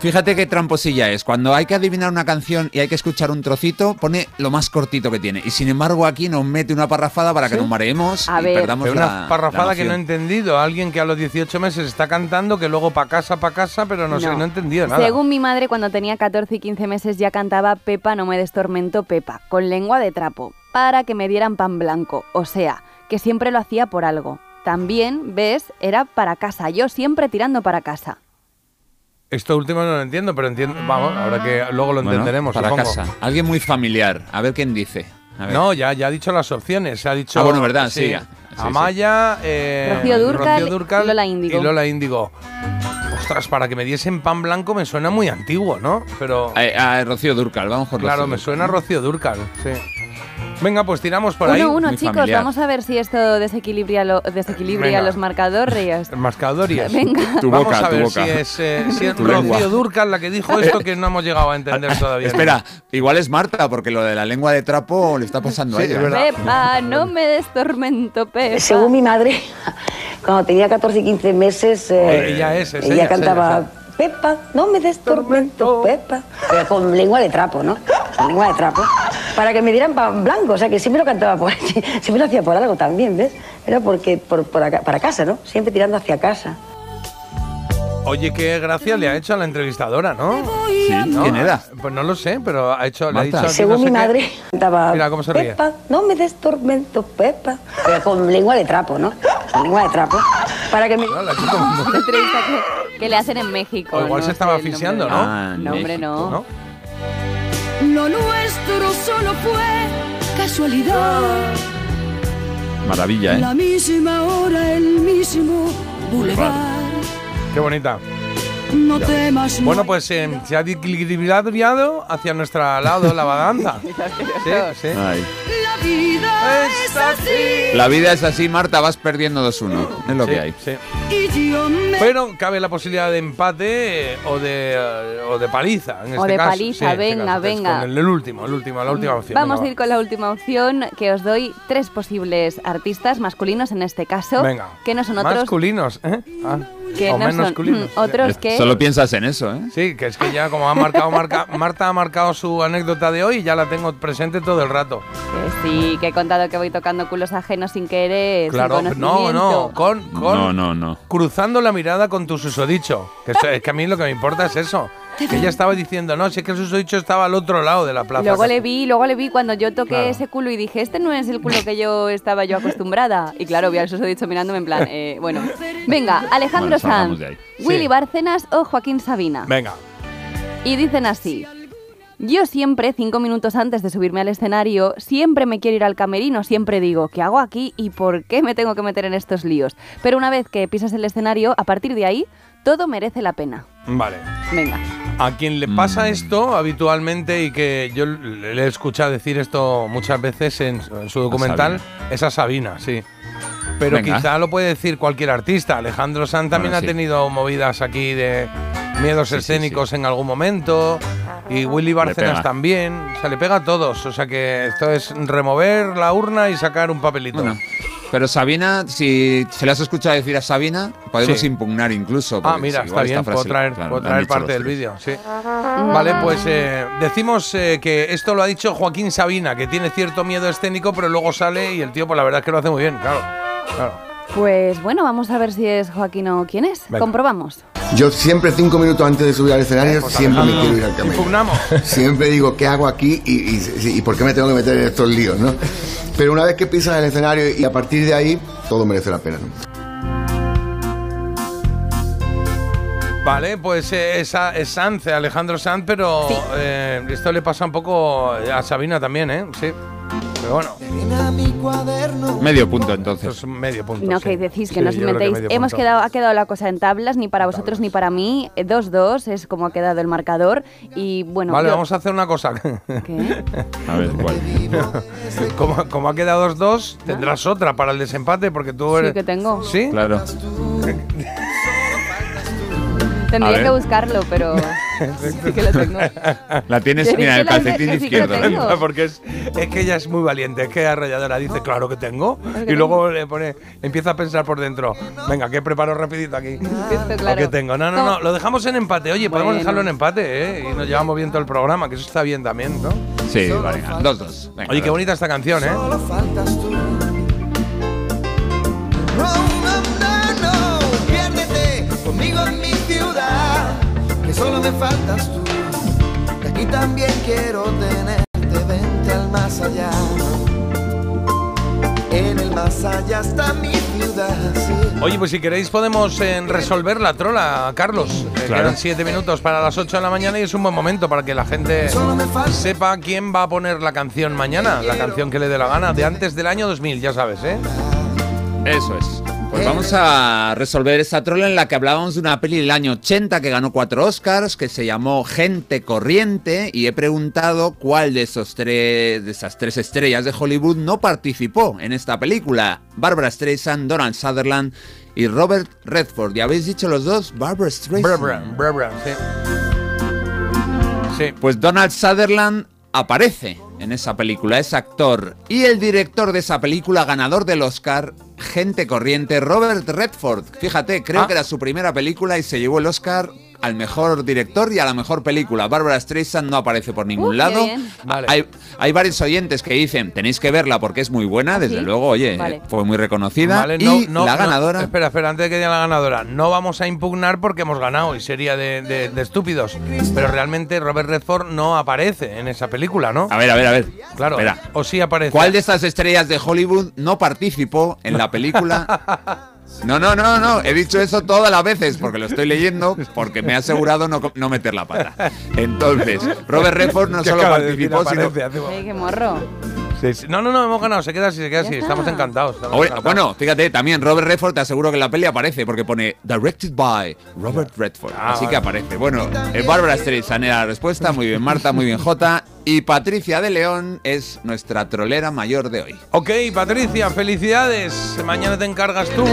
Fíjate qué tramposilla es. Cuando hay que adivinar una canción y hay que escuchar un trocito, pone lo más cortito que tiene. Y sin embargo, aquí nos mete una parrafada para que nos mareemos A y ver. perdamos Pero la. una parrafada la que no he entendido. Alguien que a los 18 meses está cantando, que luego pa' casa, pa' casa, pero no, sé, No. no he entendido nada. Según mi madre, cuando tenía 14 y 15 meses ya cantaba Pepa, no me destormento, Pepa, con lengua de trapo, para que me dieran pan blanco. O sea, que siempre lo hacía por algo. También, ves, era para casa, yo siempre tirando para casa. Esto último no lo entiendo, pero entiendo. Vamos, ahora que luego lo Bueno, entenderemos. para supongo. casa. Alguien muy familiar. A ver quién dice. A ver. No, ya, ya ha dicho las opciones. Ha dicho. Ah, bueno, verdad, sí, ya. Sí, Amaya, eh, Rocío Dúrcal, Dúrcal Lola Índigo. Y Lola Índigo. Ostras, para que me diesen pan blanco me suena muy antiguo, ¿no? Pero. Eh, a Rocío Durcal, vamos por Claro, Rocío me Dúrcal. suena a Rocío Dúrcal, sí. Venga, pues tiramos por ahí. uno, uno, muy chicos, familiar. vamos a ver si esto desequilibra, lo- desequilibra Venga. los marcadores. Mascadorias. Venga. Tu Vamos boca, a tu ver boca. si es, eh, si es Tu Rocío. Dúrcal la que dijo esto que no hemos llegado a entender todavía. Espera, igual es Marta, porque lo de la lengua de trapo le está pasando Sí, a ella. Pepa, no me destormento, Pepa. Según mi madre, cuando tenía 14 y 15 meses, eh, ella es, es ella ella, cantaba ella, Pepa, no me destormento, Pepa. Pero con lengua de trapo, ¿no? Con lengua de trapo. para que me dieran pa- blanco, o sea que siempre lo cantaba por siempre lo hacía por algo también, ¿ves? Era porque por, por acá- para casa, ¿no? Siempre tirando hacia casa. Oye, qué gracia le ha hecho a la entrevistadora, ¿no? Sí, ¿No? ¿quién era? Pues no lo sé, pero ha hecho, le ha dicho Según no sé mi qué. madre, cantaba Mira cómo se ríe. Pepa, no me des tormento, Pepa. Pero con lengua de trapo, ¿no? Con lengua de trapo. Para que me... Entrevista que, que le hacen en México. O igual no se estaba asfixiando. ¿no? Ah, No, hombre, no. Lo nuestro solo fue casualidad. Maravilla, ¿eh? La misma hora, el mismo boulevard. Qué bonita. No temas, Bueno, pues eh, se ha equilibrado hacia nuestro lado la balanza. Sí, sí. Ay. la vida es así. La vida es así, Marta, vas perdiendo 2-1. Es lo Sí, que hay. sí. Pero cabe la posibilidad de empate eh, o de, eh, o de paliza. En O este de caso. paliza, Sí, este venga, caso, venga. con el, el último, el último, la última opción. Vamos a ir con la última opción, que os doy tres posibles artistas masculinos en este caso, Venga. que no son otros Masculinos, ¿eh? Ah, que o no menos son culinos. otros que Solo piensas en eso, ¿eh? Sí, que es que ya como ha marcado Marca- Marta ha marcado su anécdota de hoy, ya la tengo presente todo el rato. que sí, que he contado que voy tocando culos ajenos sin querer, Claro, sin no, no, con, con No, no, no. cruzando la mirada con tu susodicho. Que eso- es que a mí lo que me importa es eso. Que ella estaba diciendo, no, si es que el susodicho estaba al otro lado de la plaza. Luego le vi, luego le vi cuando yo toqué Claro. ese culo y dije, este no es el culo que yo estaba yo acostumbrada. Y claro, vi al susodicho mirándome en plan, eh, bueno. Venga, Alejandro Bueno, Sanz. Willy Sí. Bárcenas o Joaquín Sabina. Venga. Y dicen así. Yo siempre, cinco minutos antes de subirme al escenario, siempre me quiero ir al camerino, siempre digo, ¿qué hago aquí y por qué me tengo que meter en estos líos? Pero una vez que pisas el escenario, a partir de ahí, todo merece la pena. Vale. Venga. A quien le pasa esto habitualmente y que yo le he escuchado decir esto muchas veces en, en su documental, es a Sabina, sí. Pero Venga. quizá lo puede decir cualquier artista. Alejandro Sanz también Bueno, ha sí. tenido movidas aquí de miedos Sí, sí, escénicos en algún momento. Y Willy Bárcenas también. O sea, le pega a todos. O sea que esto es remover la urna y sacar un papelito. Bueno, pero Sabina, si se le has escuchado decir a Sabina, podemos Sí. impugnar incluso. Ah, mira, está bien, puedo traer, claro, puedo traer parte del vídeo, sí. Vale, pues eh, decimos eh, que esto lo ha dicho Joaquín Sabina, que tiene cierto miedo escénico, pero luego sale y el tío, pues la verdad es que lo hace muy bien, claro. claro. Pues bueno, vamos a ver si es Joaquín o quién es. Venga. Comprobamos. Yo siempre cinco minutos antes de subir al escenario, Pues siempre me quiero ir al camerino. Impugnamos. Siempre digo, ¿qué hago aquí y, y- y por qué me tengo que meter en estos líos, no? Pero una vez que pisas el escenario y a partir de ahí, todo merece la pena. ¿no? Vale, pues eh, es, Sanz, Alejandro Sanz, pero eh, esto le pasa un poco a Sabina también, ¿eh? Sí. Pero bueno, Medio punto entonces. eso es medio punto. No, sí. que decís que Sí, no os yo creo que inventéis. medio Hemos punto. quedado, ha quedado la cosa en tablas, ni para vosotros ni para mí. Eh, 2-2 es como ha quedado el marcador. Y bueno, Vale, yo- vamos a hacer una cosa. ¿Qué? A ver, ¿cuál? como, como ha quedado 2-2, tendrás otra para el desempate, porque tú Sí eres. que tengo. ¿Sí? Claro. Tendría que buscarlo, pero sí que lo tengo. La tienes, mira, el calcetín izquierdo. Porque es, es que ella es muy valiente, es que arrolladora dice, claro que tengo. Y luego le pone, empieza a pensar por dentro, venga, que preparo rapidito aquí. Esto, Lo que tengo. No, no, no, lo dejamos en empate. Oye, podemos Bueno. dejarlo en empate, ¿eh? Y nos llevamos bien todo el programa, que eso está bien también, ¿no? Sí, vale, venga, dos, dos. Venga, Oye, qué bonita esta canción, ¿eh? Solo faltas tú. No, no, no, no, piérdete conmigo en mi solo me faltas tú. Que aquí también quiero tenerte, vente al más allá. En el más allá está mi ciudad, sí. Oye, pues si queréis podemos eh, resolver la trola, Carlos. Eh, Claro. Quedan siete minutos para las 8 de la mañana y es un buen momento para que la gente sepa quién va a poner la canción mañana, la canción que le dé la gana, de antes del año 2000, ya sabes, ¿eh? Eso es. Pues vamos a resolver esta trola en la que hablábamos de una peli del año 80 que ganó cuatro Oscars, que se llamó Gente Corriente, y he preguntado cuál de, esos tres, de esas tres estrellas de Hollywood no participó en esta película. Barbara Streisand, Donald Sutherland y Robert Redford. ¿Y habéis dicho los dos? Barbara Streisand. Barbara, Barbara, sí. Sí. Pues Donald Sutherland aparece en esa película, es actor. Y el director de esa película, ganador del Oscar, Gente Corriente, Robert Redford. Fíjate, creo Ah. que era su primera película y se llevó el Oscar al mejor director y a la mejor película. Barbara Streisand no aparece por ningún Uh, lado. Vale. Hay, hay varios oyentes que dicen, tenéis que verla porque es muy buena, desde ¿sí? luego, oye, Vale. fue muy reconocida. Vale, y no- no- la no, ganadora... espera, espera, antes de que diga la ganadora. No vamos a impugnar porque hemos ganado y sería de, de- de estúpidos. Pero realmente Robert Redford no aparece en esa película, ¿no? A ver, a ver, a ver. Claro. Espera. O sí aparece. ¿Cuál de estas estrellas de Hollywood no participó en la película? No, no, no, no. He dicho eso todas las veces porque lo estoy leyendo, porque me he asegurado no, no meter la pata. Entonces, Robert Redford no solo de participó, sino. Ay, qué morro. Sí, sí. No, no, no, hemos ganado. Se queda así, se queda así. Estamos encantados. estamos Oye, encantados. bueno, fíjate, también Robert Redford te aseguro que en la peli aparece porque pone Directed by Robert Redford. Ah, Así vale. que aparece. Bueno, Bárbara Streisand era la respuesta. Muy bien, Marta, muy bien, Jota. Y Patricia de León es nuestra trolera mayor de hoy. Ok, Patricia, felicidades. Mañana te encargas tú.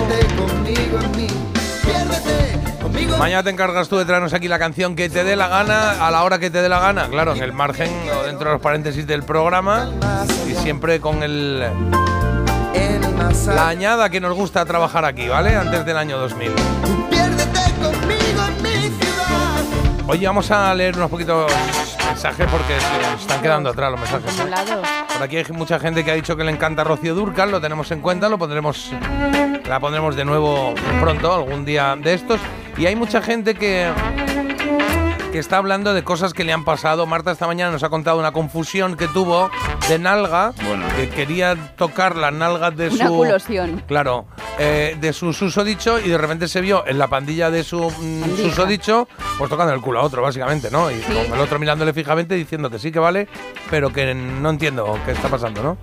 Mañana te encargas tú de traernos aquí la canción que te dé la gana, a la hora que te dé la gana, claro, en el margen o dentro de los paréntesis del programa y siempre con el la añada que nos gusta trabajar aquí, ¿vale? Antes del año 2000. Oye, vamos a leer unos poquitos mensajes porque se están quedando atrás los mensajes. Por aquí hay mucha gente que ha dicho que le encanta Rocío Durcal, lo tenemos en cuenta, lo pondremos, la pondremos de nuevo pronto, algún día de estos. Y hay mucha gente que, que está hablando de cosas que le han pasado. Marta esta mañana nos ha contado una confusión que tuvo de nalga, que quería tocar las nalgas de Una su... culosión. Claro, eh, de su susodicho y de repente se vio en la pandilla de su mm, susodicho, pues tocando el culo a otro, básicamente, ¿no? Y con el otro mirándole fijamente diciendo que sí que vale, pero que no entiendo qué está pasando, ¿no?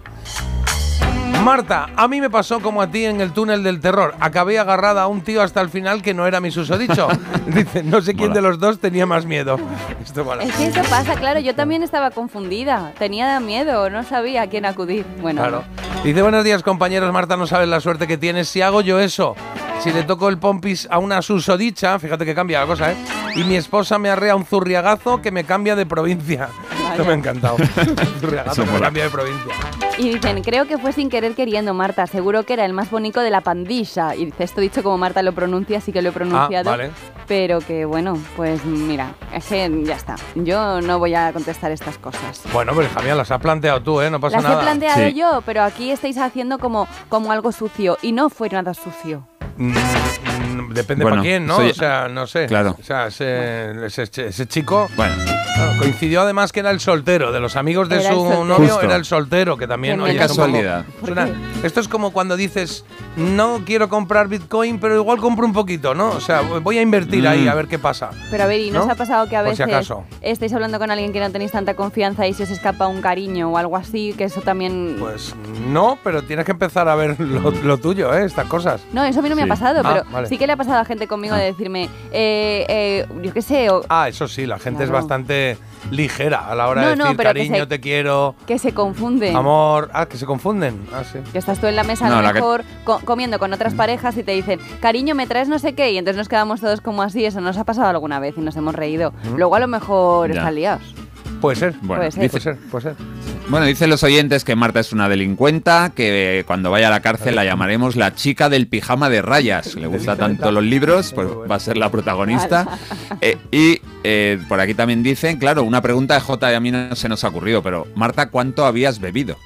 Marta, a mí me pasó como a ti en el túnel del terror. Acabé agarrada a un tío hasta el final que no era mi susodicho. Dice, no sé quién de los dos tenía más miedo. Esto mola. Es que eso pasa, claro, yo también estaba confundida. Tenía miedo, no sabía a quién acudir. Bueno, Claro. Dice, buenos días compañeros, Marta, no sabes la suerte que tienes. Si hago yo eso, si le toco el pompis a una susodicha, fíjate que cambia la cosa, ¿eh? Y mi esposa me arrea un zurriagazo que me cambia de provincia. Esto me ha encantado. Eso que cambia de provincia. Y dicen, creo que fue sin querer queriendo, Marta. Seguro que era el más bonito de la pandilla. Y dice, esto dicho como Marta lo pronuncia, sí que lo he pronunciado. Ah, vale. Pero que bueno, pues mira, es que ya está. Yo no voy a contestar estas cosas. Bueno, pero hija mía, las has planteado tú, ¿eh? No pasa Las nada. he planteado yo, pero aquí estáis haciendo como, como algo sucio. Y no fue nada sucio. Mm, depende Bueno, para quién, ¿no? soy- O sea, no sé. Claro. O sea, ese, ese- ese chico. Bueno. claro, coincidió además que era el soltero. De los amigos de Era su novio Justo. era el soltero, que también. Oye, es casualidad. suena- esto es como cuando dices, no quiero comprar Bitcoin, pero igual compro un poquito, ¿no? O sea, voy a invertir ahí Mm. a ver qué pasa. Pero a ver, ¿y no, ¿No? os ha pasado que a si veces acaso. estáis hablando con alguien que no tenéis tanta confianza y se os escapa un cariño o algo así? Que eso también... Pues no, pero tienes que empezar a ver lo, lo tuyo, ¿eh? Estas cosas. No, eso a mí no me ha pasado, Ah, pero vale. sí que le ha pasado a gente conmigo de decirme, eh, eh, yo qué sé, o Ah, eso sí, la gente es bastante ligera a la hora No, de no, decir pero que cariño, se- te quiero, que se confunden. amor. Ah, que se confunden. Ah, sí. Que estás tú en la mesa No, a lo la que- mejor co- comiendo con otras parejas y te dicen, cariño, me traes no sé qué, y entonces nos quedamos todos como así, eso nos ha pasado alguna vez y nos hemos reído. Luego a lo mejor Ya. están liados. Puede ser. Bueno, Puede ser. dice- Puede ser, puede ser. Bueno, dicen los oyentes que Marta es una delincuenta, que cuando vaya a la cárcel la llamaremos la chica del pijama de rayas. Le gusta tanto los libros, pues va a ser la protagonista. Eh, y eh, por aquí también dicen, claro, una pregunta de J y a mí no se nos ha ocurrido, pero Marta, ¿cuánto habías bebido?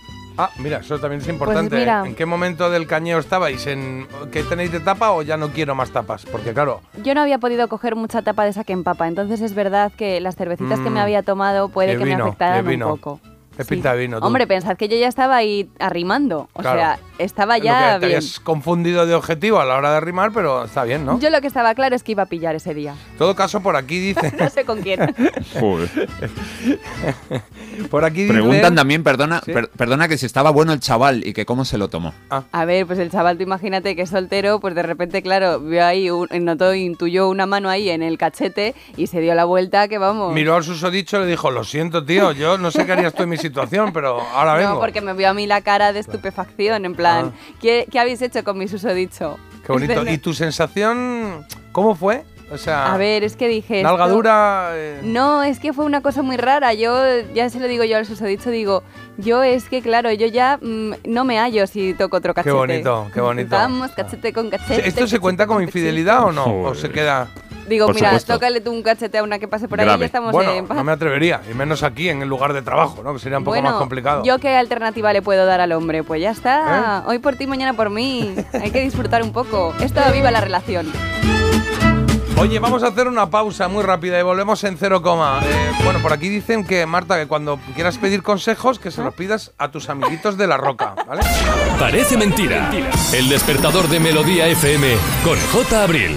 Ah, mira, eso también es importante. Pues mira. ¿En qué momento del cañeo estabais? ¿En qué tenéis de tapa o ya no quiero más tapas? Porque claro, Yo no había podido coger mucha tapa de esa que empapa, entonces es verdad que las cervecitas que Mm. me había tomado puede que vino, me afectaran un poco. Qué pinta de vino tú. Hombre, pensad que yo ya estaba ahí arrimando. O Claro. sea, estaba Lo ya que te habías confundido de objetivo a la hora de arrimar, pero está bien, ¿no? Yo lo que estaba claro es que iba a pillar ese día. En todo caso, por aquí dice. No sé con quién. por aquí dice. Preguntan también, perdona, Sí. per- perdona que si estaba bueno el chaval y que cómo se lo tomó. A ver, pues el chaval, tú imagínate que es soltero, pues de repente, claro, vio ahí, un, notó, intuyó una mano ahí en el cachete y se dio la vuelta que vamos. Miró al susodicho y le dijo, lo siento, tío, yo no sé qué harías tú en mi situación, pero ahora vengo. No, porque me vio a mí la cara de estupefacción, en plan, ¿qué, qué habéis hecho con mi susodicho? Ah. Qué bonito. ¿Y tu sensación cómo fue? O sea, A ver, es que dije... nalga esto- dura. eh, No, es que fue una cosa muy rara. Yo, ya se lo digo yo al susodicho, digo, yo es que, claro, yo ya mm, no me hallo si toco otro Qué cachete. bonito, qué bonito. Vamos, cachete con cachete. ¿Esto se cuenta con como cachete. infidelidad o no? ¿O se queda.? Digo, Por mira, supuesto. tócale tú un cachete a una que pase por ahí y Grave. ya estamos bueno, en paz. no me atrevería, y menos aquí, en el lugar de trabajo, ¿no? Que sería un poco Bueno, más complicado. ¿yo qué alternativa le puedo dar al hombre? Pues ya está. Hoy por ti, mañana por mí. Hay que disfrutar un poco. Esto viva la relación. Oye, vamos a hacer una pausa muy rápida y volvemos en cero coma. Eh, bueno, por aquí dicen que, Marta, que cuando quieras pedir consejos, que se los pidas a tus amiguitos de la roca, ¿vale? Parece mentira. El despertador de Melodía FM con J. Abril.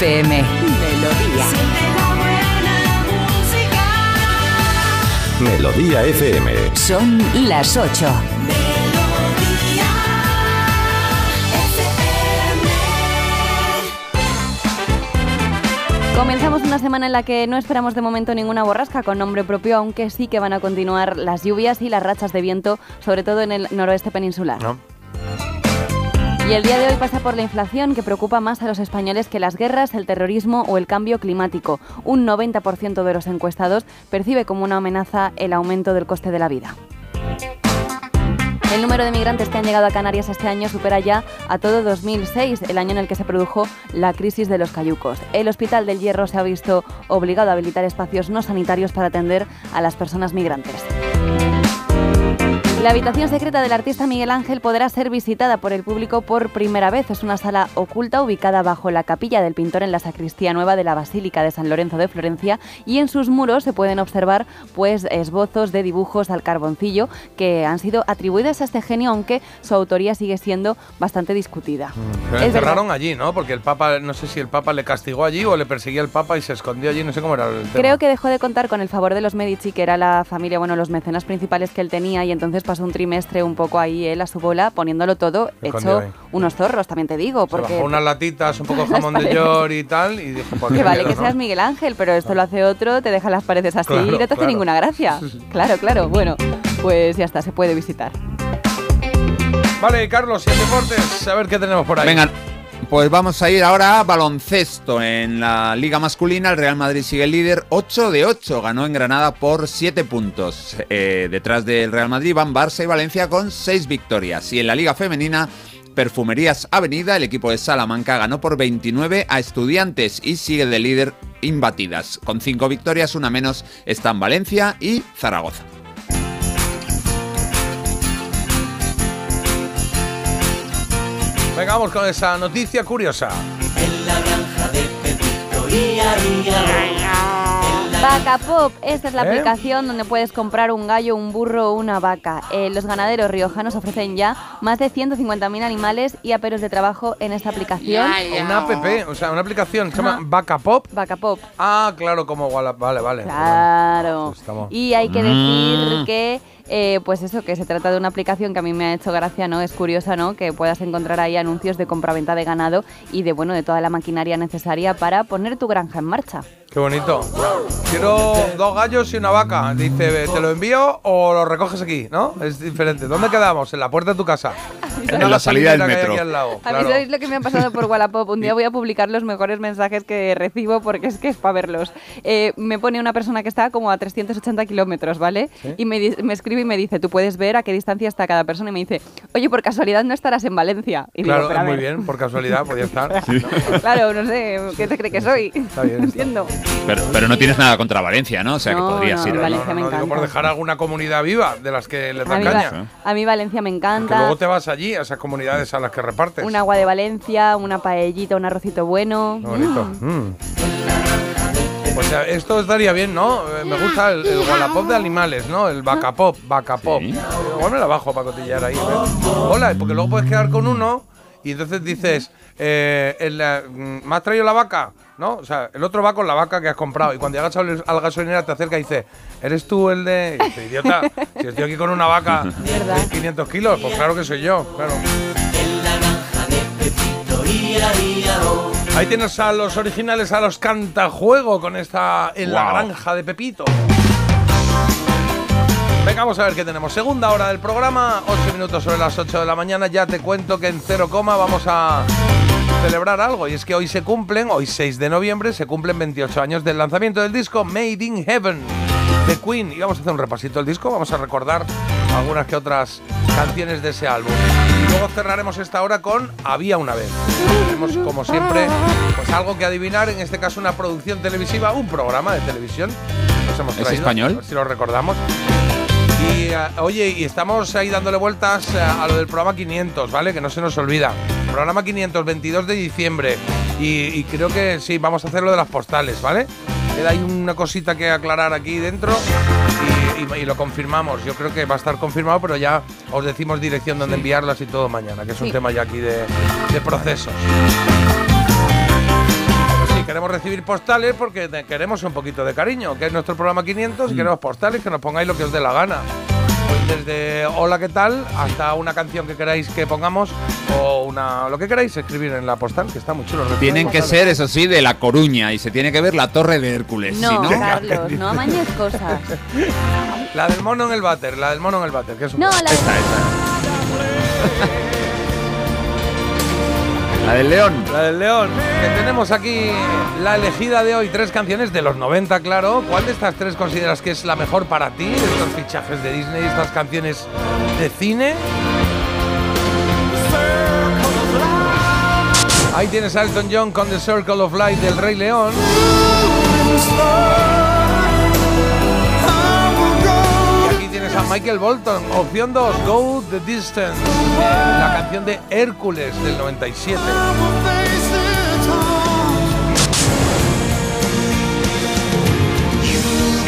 FM. Melodía. Melodía FM. Son las 8. Comenzamos una semana en la que no esperamos de momento ninguna borrasca con nombre propio, aunque sí que van a continuar las lluvias y las rachas de viento, sobre todo en el noroeste peninsular. Y el día de hoy pasa por la inflación que preocupa más a los españoles que las guerras, el terrorismo o el cambio climático. Un 90% de los encuestados percibe como una amenaza el aumento del coste de la vida. El número de migrantes que han llegado a Canarias este año supera ya a todo 2006, el año en el que se produjo la crisis de los cayucos. El Hospital del Hierro se ha visto obligado a habilitar espacios no sanitarios para atender a las personas migrantes. La habitación secreta del artista Miguel Ángel podrá ser visitada por el público por primera vez. Es una sala oculta ubicada bajo la capilla del pintor en la sacristía nueva de la Basílica de San Lorenzo de Florencia y en sus muros se pueden observar pues esbozos de dibujos al carboncillo que han sido atribuidos a este genio aunque su autoría sigue siendo bastante discutida. Es encerraron verdad. allí, ¿no? Porque el Papa, no sé si el Papa le castigó allí o le perseguía el Papa y se escondió allí, no sé cómo era el tema. Creo que dejó de contar con el favor de los Medici, que era la familia, bueno, los mecenas principales que él tenía, y entonces pasó un trimestre un poco ahí él a su bola, poniéndolo todo hecho ahí. unos zorros, también te digo, Se porque bajó unas latitas, un poco jamón de york y tal, y dijo, pues que vale miedo, que ¿no? seas Miguel Ángel, pero esto lo hace otro, te deja las paredes así Claro, y no te hace claro. ninguna gracia. Claro, claro, bueno, pues ya está, se puede visitar. Vale, Carlos, y deportes, a ver qué tenemos por ahí. Venga, pues vamos a ir ahora a baloncesto. En la liga masculina, el Real Madrid sigue el líder 8 de 8. Ganó en Granada por 7 puntos. Eh, detrás del Real Madrid van Barça y Valencia con 6 victorias. Y en la liga femenina, Perfumerías Avenida, el equipo de Salamanca ganó por 29 a Estudiantes y sigue de líder imbatidas. Con 5 victorias, una menos, están Valencia y Zaragoza. Venga, vamos con esa noticia curiosa. Vaca Pop, esta es la ¿Eh? aplicación donde puedes comprar un gallo, un burro o una vaca. Eh, los ganaderos riojanos ofrecen ya más de 150.000 animales y aperos de trabajo en esta aplicación. Una app, o sea, una aplicación, se llama Vaca Pop. Vaca Pop. Ah, claro, como Wallap, vale, vale. Claro. Estamos- Y hay que decir Mm. que, eh, pues eso, que se trata de una aplicación que a mí me ha hecho gracia, ¿no? Es curiosa, ¿no? Que puedas encontrar ahí anuncios de compraventa de ganado y de, bueno, de toda la maquinaria necesaria para poner tu granja en marcha. Qué bonito. Quiero dos gallos y una vaca. Dice, ¿te lo envío o lo recoges aquí? ¿No? Es diferente. ¿Dónde quedamos? En la puerta de tu casa. En la salida del metro. aquí al lado. A mí sabéis lo que me ha pasado por Wallapop. Un día voy a publicar los mejores mensajes que recibo porque es que es para verlos. Eh, me pone una persona que está como a 380 kilómetros, ¿vale? ¿Sí? Y me, escribe y me dice, tú puedes ver a qué distancia está cada persona. Y me dice, oye, por casualidad no estarás en Valencia. Y Claro, "Pero a muy ver". bien, por casualidad podía estar. Claro, no sé, ¿qué te cree que soy? Está bien, No está. entiendo. Pero, pero no tienes nada contra Valencia, ¿no? O sea, No, que podrías no, ir. Valencia me No, digo por encanta. dejar alguna comunidad viva de las que le A dan mí, caña. Va- a mí Valencia me Que encanta. luego te vas allí, a esas comunidades a las que repartes. Un agua de Valencia, una paellita, un arrocito bueno. Qué bonito. Mm. Mm. Pues eh, esto estaría bien, ¿no? Eh, Me gusta el, el Wallapop de animales, ¿no? El Vacapop, Vacapop. Igual me la bajo para cotillar ahí. ¿ves? Hola, porque luego puedes quedar con uno y entonces dices, eh, mm, ¿me has traído la vaca? ¿No? O sea, el otro va con la vaca que has comprado y cuando llegas al, al gasolinera te acerca y dice, ¿eres tú el de...? Y dice, idiota, si estoy aquí con una vaca de 500 kilos, pues claro que soy yo, claro. Ahí tienes a los originales, a los cantajuego con esta en la granja de Pepito. Venga, vamos a ver qué tenemos. Segunda hora del programa, 8 minutos sobre las 8 de la mañana. Ya te cuento que en cero coma vamos a celebrar algo. Y es que hoy se cumplen, hoy 6 de noviembre, se cumplen 28 años del lanzamiento del disco Made in Heaven de Queen. Y vamos a hacer un repasito del disco, vamos a recordar algunas que otras canciones de ese álbum. Y luego cerraremos esta hora con Había una vez. Tenemos, como siempre, pues algo que adivinar, en este caso una producción televisiva, un programa de televisión. Nos hemos ¿Es español? a ver si lo recordamos. Y eh, oye, y estamos ahí dándole vueltas eh, a lo del programa 500, ¿vale? Que no se nos olvida. Programa 500, 22 de diciembre. Y, y creo que sí, vamos a hacer lo de las postales, ¿vale? Queda ahí una cosita que aclarar aquí dentro y, y- y lo confirmamos. Yo creo que va a estar confirmado, pero ya os decimos dirección donde enviarlas y todo mañana, que es un tema ya aquí de, de procesos. Queremos recibir postales porque queremos un poquito de cariño, que es nuestro programa 500 y queremos postales que nos pongáis lo que os dé la gana. Pues desde hola, ¿qué tal? hasta una canción que queráis que pongamos o una lo que queráis escribir en la postal, que está muy chulo. Tienen que ser, eso sí, de La Coruña y se tiene que ver la Torre de Hércules. No, si no, Carlos, no amañes cosas. La del mono en el váter, la del mono en el váter, que es un No, la Esta, esta. La del león. La del león. Que tenemos aquí la elegida de hoy, tres canciones de los 90, claro. ¿Cuál de estas tres consideras que es la mejor para ti? Estos fichajes de Disney, estas canciones de cine. Ahí tienes a Elton John con The Circle of Light del Rey León. Tienes a Michael Bolton, opción 2, Go the Distance, la canción de Hércules del 97.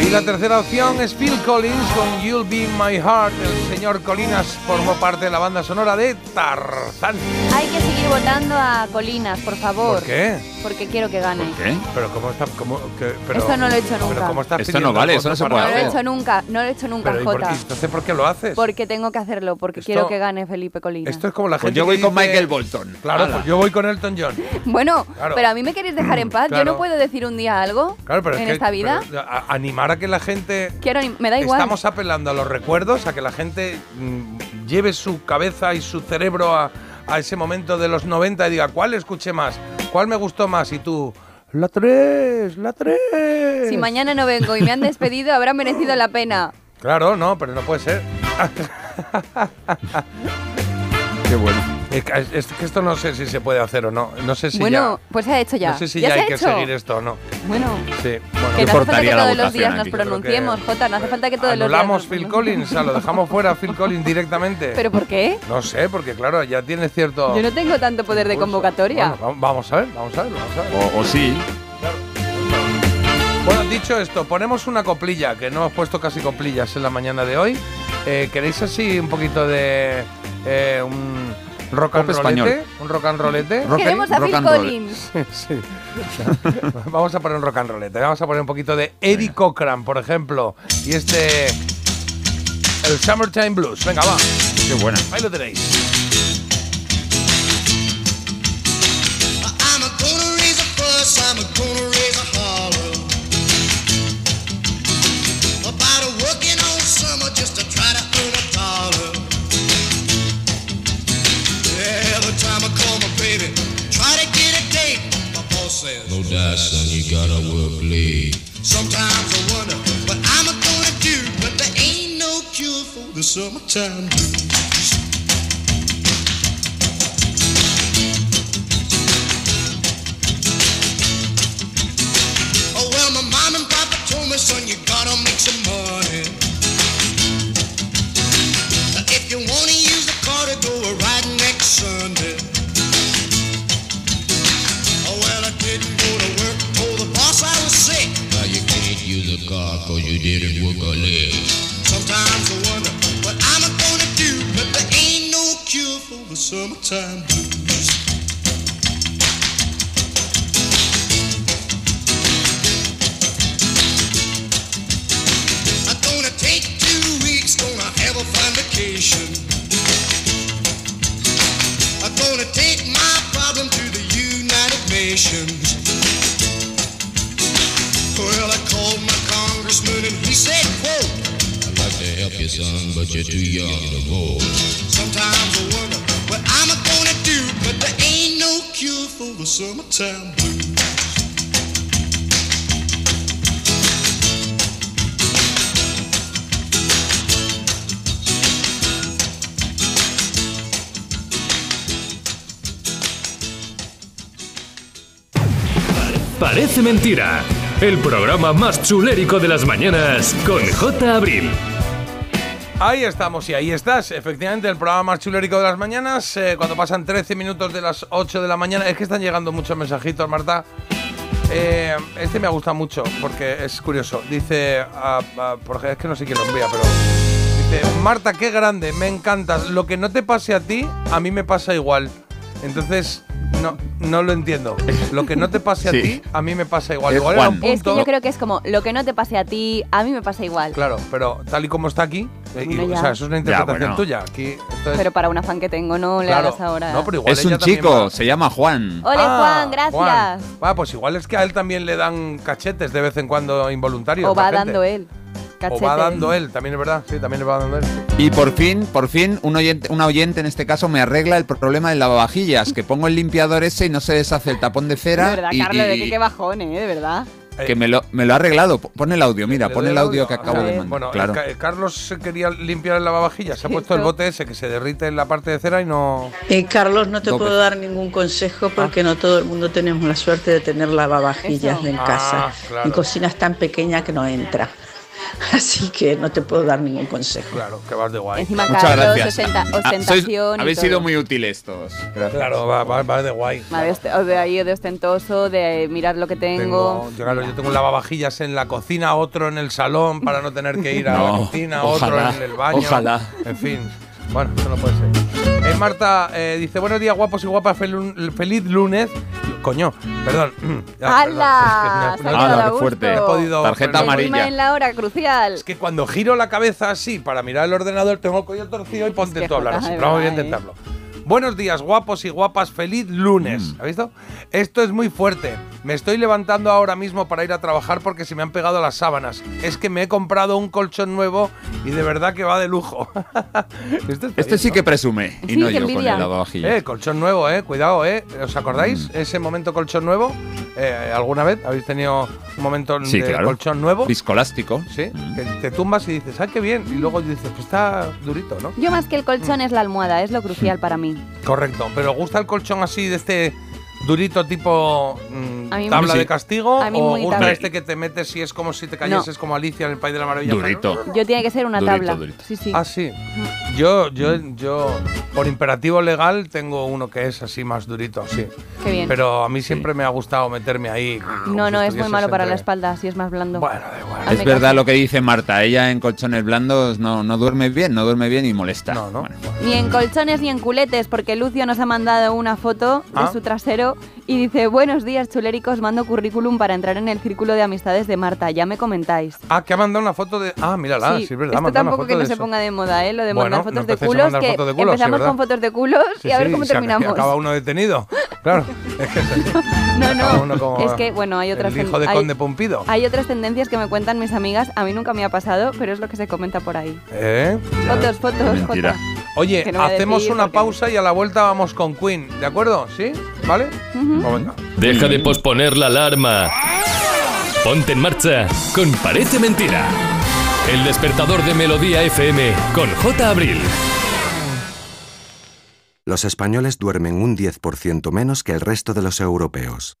Y la tercera opción es Phil Collins con You'll Be My Heart. El señor Colinas formó parte de la banda sonora de Tarzán. Hay que seguir votando a Colinas, por favor. ¿Por qué? Porque quiero que gane. ¿Qué? Pero cómo está, cómo, que- pero- Esto no lo he hecho pero nunca. cómo estás Esto no vale, eso no se puede No lo he hecho nunca, no lo he hecho nunca, Pero, ¿y por- Jota. entonces por qué lo haces? Porque tengo que hacerlo, porque Esto- quiero que gane Felipe Colinas. Esto es como la Pues gente yo voy que con dice- Michael Bolton. Claro, pues yo voy con Elton John. Bueno, Claro. pero a mí me queréis dejar en paz. Yo no puedo decir un día algo Claro, pero es en que- esta vida. pero, a- animar que la gente Quiero me da igual. Estamos apelando a los recuerdos, a que la gente mm, lleve su cabeza y su cerebro a, a ese momento de los 90 y diga, ¿cuál escuché más? ¿Cuál me gustó más? Y tú, la 3, la 3. Si mañana no vengo y me han despedido, habrá merecido la pena. Claro, no, pero no puede ser. Qué bueno. Es que- es que esto no sé si se puede hacer o no. No sé si bueno, ya. pues se ha hecho ya. No sé si ya hay ha que hecho. seguir esto o no. Bueno, Sí, que bueno. no hace falta que todos los votación días nos pronunciemos, Jota. No hace falta que todos los días. Anulamos Phil. Collins, o sea, lo dejamos fuera a Phil Collins directamente. ¿Pero por qué? No sé, porque claro, ya tiene cierto. Yo no tengo tanto poder de convocatoria. Bueno, vamos a ver, vamos a ver, vamos a ver. O, o sí. Bueno, dicho esto, ponemos una coplilla, que no hemos puesto casi coplillas en la mañana de hoy. Eh, ¿Queréis así un poquito de eh, un rock and español. ¿Un rock and rollete? Rock- Queremos a rock Phil. Collins. Sí. Vamos a poner un rock and rollete. Vamos a poner un poquito de Eddie Cochran, por ejemplo. Y este. El Summertime Blues. Venga, va. Qué buena. Ahí lo tenéis. Doubt, son, you gotta work late. Sometimes I wonder what I'm gonna do, but there ain't no cure for the summertime blues. Summertime blues. I'm gonna take two weeks, gonna have a fine vacation. I'm gonna take my problem to the United Nations. Well, I called my congressman and he said, quote, I'd like to help you, son, but you're too young to vote. Sometimes I wonder what I'm gonna do, but there ain't no cure for the summertime blues. Parece mentira. El programa más chulérico de las mañanas con J. Abril. Ahí estamos y ahí estás. Efectivamente, el programa más chulérico de las mañanas. eh, cuando pasan 13 minutos de las 8 de la mañana. Es que están llegando muchos mensajitos, Marta. Eh, este me ha gustado mucho porque es curioso. Dice, ah, ah, por ejemplo, es que no sé quién lo envía, pero dice, Marta, qué grande, me encantas. Lo que no te pase a ti, a mí me pasa igual. Entonces, no, no lo entiendo. Lo que no te pase a Sí. ti, a mí me pasa igual. Es Igual era un Juan. Es que punto- yo creo que es como lo que no te pase a ti, a mí me pasa igual. Claro, pero tal y como está aquí, eh, y- Bueno, ya. o sea, eso es una interpretación bueno. tuya. Aquí, esto es- Pero para una fan que tengo, no le Claro. hagas ahora. No, pero igual Es ella un también chico, va- se llama Juan. Ole, Ah, Juan, gracias. Juan. Ah, pues igual es que a él también le dan cachetes de vez en cuando involuntarios. O va gente. dando él. Cachete. va dando él, también es verdad, sí, también le va dando él. Y por fin, por fin, un oyente, una oyente en este caso me arregla el problema del lavavajillas, que pongo el limpiador ese y no se deshace el tapón de cera. De verdad, y, Carlos, de y- qué, qué bajón, ¿eh? De verdad. que me lo, me lo ha arreglado. Pon el audio, mira, ¿Le pon el audio que acabo de mandar. Bueno, claro. el Ca- el Carlos quería limpiar el lavavajillas, se ha puesto el bote ese que se derrite en la parte de cera y no... Eh, Carlos, no te puedo dar ningún consejo porque no todo el mundo tenemos la suerte de tener lavavajillas Eso. en Ah, casa. claro. Mi cocina es tan pequeña que no entra. Así que no te puedo dar ningún consejo. Claro, que vas de guay. Encima Muchas Carlos, gracias. ostenta- Ah, sois- ostentación y habéis todo. sido muy útiles todos. Gracias. Claro, va, va- va de guay. Va de, ahí de ostentoso, de mirar lo que tengo. Tengo, yo, claro, yo tengo un lavavajillas en la cocina, otro en el salón para no tener que ir a la No, cocina, ojalá, otro en el baño. ojalá. En fin, bueno, eso no puede ser. Eh, Marta eh, dice, buenos días guapos y guapas, fel- feliz lunes. Coño, perdón. Ya, ¡Hala! ¡Hala, qué fuerte! he podido- Tarjeta amarilla. en la hora crucial. Es que cuando giro la cabeza así para mirar el ordenador tengo el cuello torcido y ponte tú a hablar así. vamos a verdad, ¿eh? Buenos días, guapos y guapas. Feliz lunes. ¿Has visto? Esto es muy fuerte. Me estoy levantando ahora mismo para ir a trabajar porque se me han pegado las sábanas. Es que me he comprado un colchón nuevo y de verdad que va de lujo. Este bien, sí ¿no? que presume. Y Sí, no qué yo con el lavavajillas. Eh, colchón nuevo, eh. Cuidado, eh. ¿Os acordáis? Mm. Ese momento colchón nuevo. Eh, ¿Alguna vez habéis tenido un momento Sí, de claro. colchón nuevo? Viscolástico. Sí. Que te tumbas y dices, ¡ay, qué bien! Y luego dices, pues está durito, ¿no? Yo más que el colchón es la almohada, es lo crucial para mí. Correcto. Pero ¿os gusta el colchón así de este durito tipo mm, tabla sí. de castigo? ¿O gusta tabla. este que te metes y es como si te cayeses como Alicia en el País de la Maravilla? Durito. Yo tiene que ser una Durito, tabla. durito. Sí, sí. Ah, sí. Yo, yo, yo, por imperativo legal, tengo uno que es así más durito, sí. Qué bien. Pero a mí siempre me ha gustado meterme ahí. no, no, es muy malo para la espalda, si es más blando. Bueno, da igual. Hazme Es verdad caso. lo que dice Marta. Ella en colchones blandos no, no duerme bien, no duerme bien y molesta. No, no. Bueno. Ni en colchones ni en culetes, porque Lucio nos ha mandado una foto Ah. de su trasero y dice, buenos días chuléricos, mando currículum para entrar en el círculo de amistades de Marta, ya me comentáis. Ah, que ha mandado una foto de. Ah, mírala, sí, es verdad. esto tampoco foto que no de se ponga de moda, ¿eh? Lo de Bueno, mandar no fotos de empecéis a culos, mandar que fotos de culos, sí, empezamos ¿verdad? con fotos de culos Sí, y a ver sí, cómo terminamos. Acaba uno detenido. Claro. Es que No, no, como es que, bueno, hay otras... El hijo de hay- Conde Pompido. Hay otras tendencias que me cuentan mis amigas, a mí nunca me ha pasado, pero es lo que se comenta por ahí. ¿Eh? Fotos, fotos, Mentira. Jota. Oye, no hacemos una porque- pausa y a la vuelta vamos con Queen, ¿de acuerdo? ¿Sí? ¿Vale? Pues venga. Deja de posponer la alarma. Ponte en marcha con Parece Mentira. El despertador de Melodía FM con J. Abril. Los españoles duermen un 10% menos que el resto de los europeos.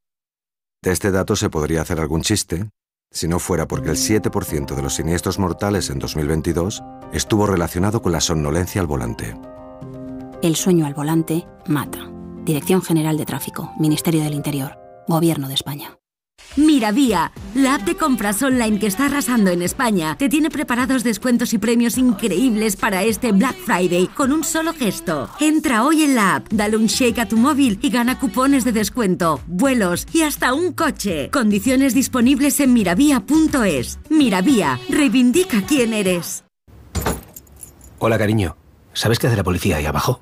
De este dato se podría hacer algún chiste, si no fuera porque el 7% de los siniestros mortales en 2022 estuvo relacionado con la somnolencia al volante. El sueño al volante mata. Dirección General de Tráfico, Ministerio del Interior, Gobierno de España. Miravía, la app de compras online que está arrasando en España, te tiene preparados descuentos y premios increíbles para este Black Friday con un solo gesto. Entra hoy en la app, dale un shake a tu móvil y gana cupones de descuento, vuelos y hasta un coche. Condiciones disponibles en miravía.es. Miravía, reivindica quién eres. Hola, cariño. ¿Sabes qué hace la policía ahí abajo?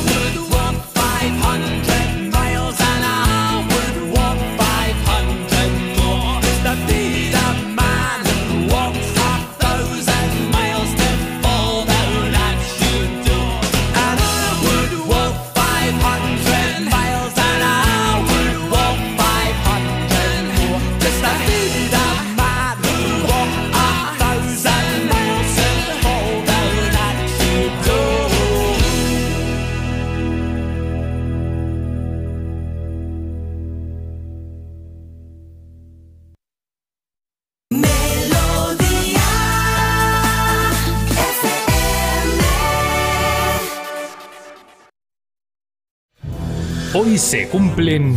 Hoy se cumplen...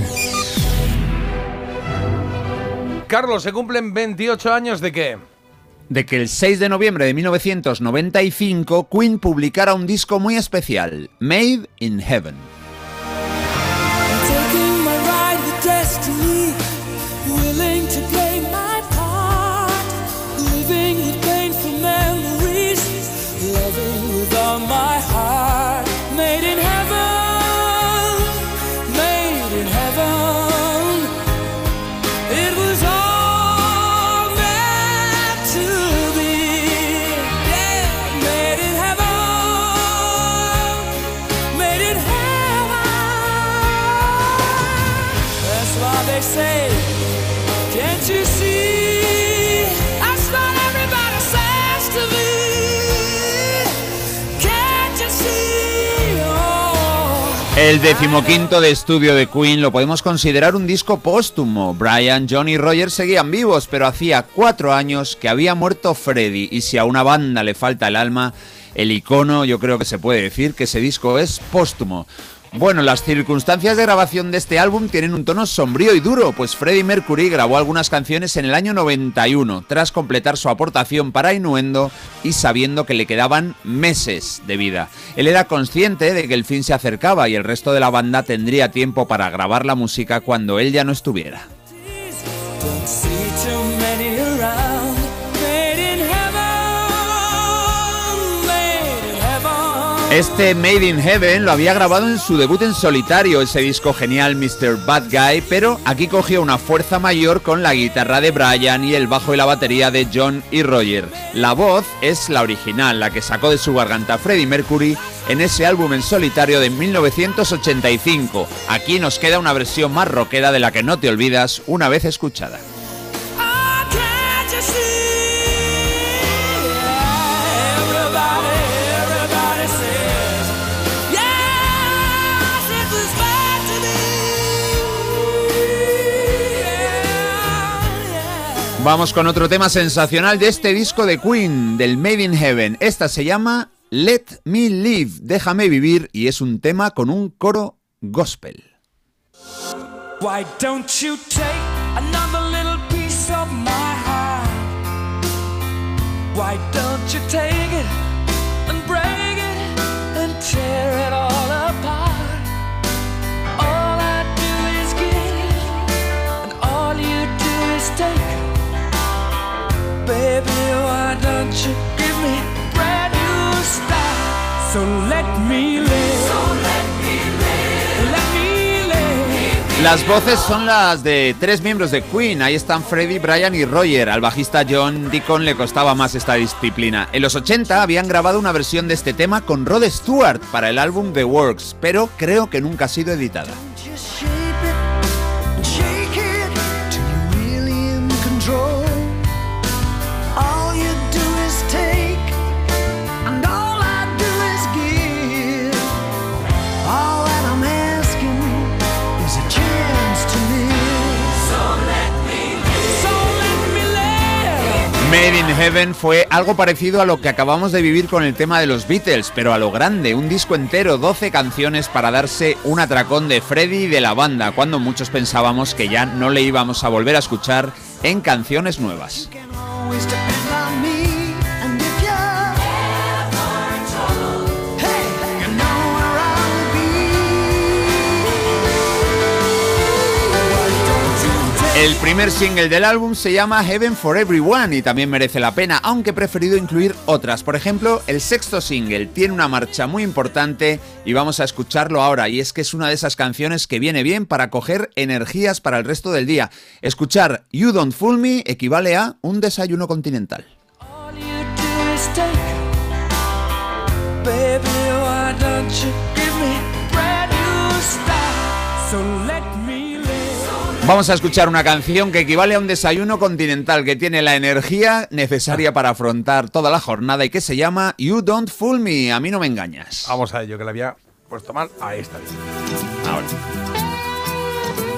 Carlos, ¿se cumplen 28 años de qué? de que el 6 de noviembre de 1995 Queen publicara un disco muy especial, Made in Heaven. El decimoquinto de estudio de Queen lo podemos considerar un disco póstumo. Brian, John y Roger seguían vivos, pero hacía cuatro años que había muerto Freddie y si a una banda le falta el alma, el icono yo creo que se puede decir que ese disco es póstumo. Bueno, las circunstancias de grabación de este álbum tienen un tono sombrío y duro, pues Freddie Mercury grabó algunas canciones en el año 91, tras completar su aportación para Innuendo y sabiendo que le quedaban meses de vida. Él era consciente de que el fin se acercaba y el resto de la banda tendría tiempo para grabar la música cuando él ya no estuviera. Este Made in Heaven lo había grabado en su debut en solitario, ese disco genial Mr. Bad Guy, pero aquí cogió una fuerza mayor con la guitarra de Brian y el bajo y la batería de John y Roger. La voz es la original, la que sacó de su garganta Freddie Mercury en ese álbum en solitario de 1985. Aquí nos queda una versión más rockera de la que no te olvidas una vez escuchada. Vamos con otro tema sensacional de este disco de Queen, del Made in Heaven. Esta se llama Let Me Live, déjame vivir, y es un tema con un coro gospel. Why don't you take it Me let me. So let me. Let me. Las voces son las de tres miembros de Queen. Ahí están Freddie, Brian y Roger. Al bajista John Deacon le costaba más esta disciplina. En los 80 habían grabado una versión de este tema con Rod Stewart para el álbum The Works, pero creo que nunca ha sido editada. Heaven fue algo parecido a lo que acabamos de vivir con el tema de los Beatles, pero a lo grande, un disco entero, 12 canciones para darse un atracón de Freddy y de la banda, cuando muchos pensábamos que ya no le íbamos a volver a escuchar en canciones nuevas. El primer single del álbum se llama Heaven for Everyone y también merece la pena, aunque he preferido incluir otras. Por ejemplo, el sexto single tiene una marcha muy importante y vamos a escucharlo ahora. Y es que es una de esas canciones que viene bien para coger energías para el resto del día. Escuchar You Don't Fool Me equivale a un desayuno continental. Vamos a escuchar una canción que equivale a un desayuno continental que tiene la energía necesaria para afrontar toda la jornada y que se llama You Don't Fool Me. A mí no me engañas. Vamos a ello, que la había puesto mal. Ahí está. Ahora.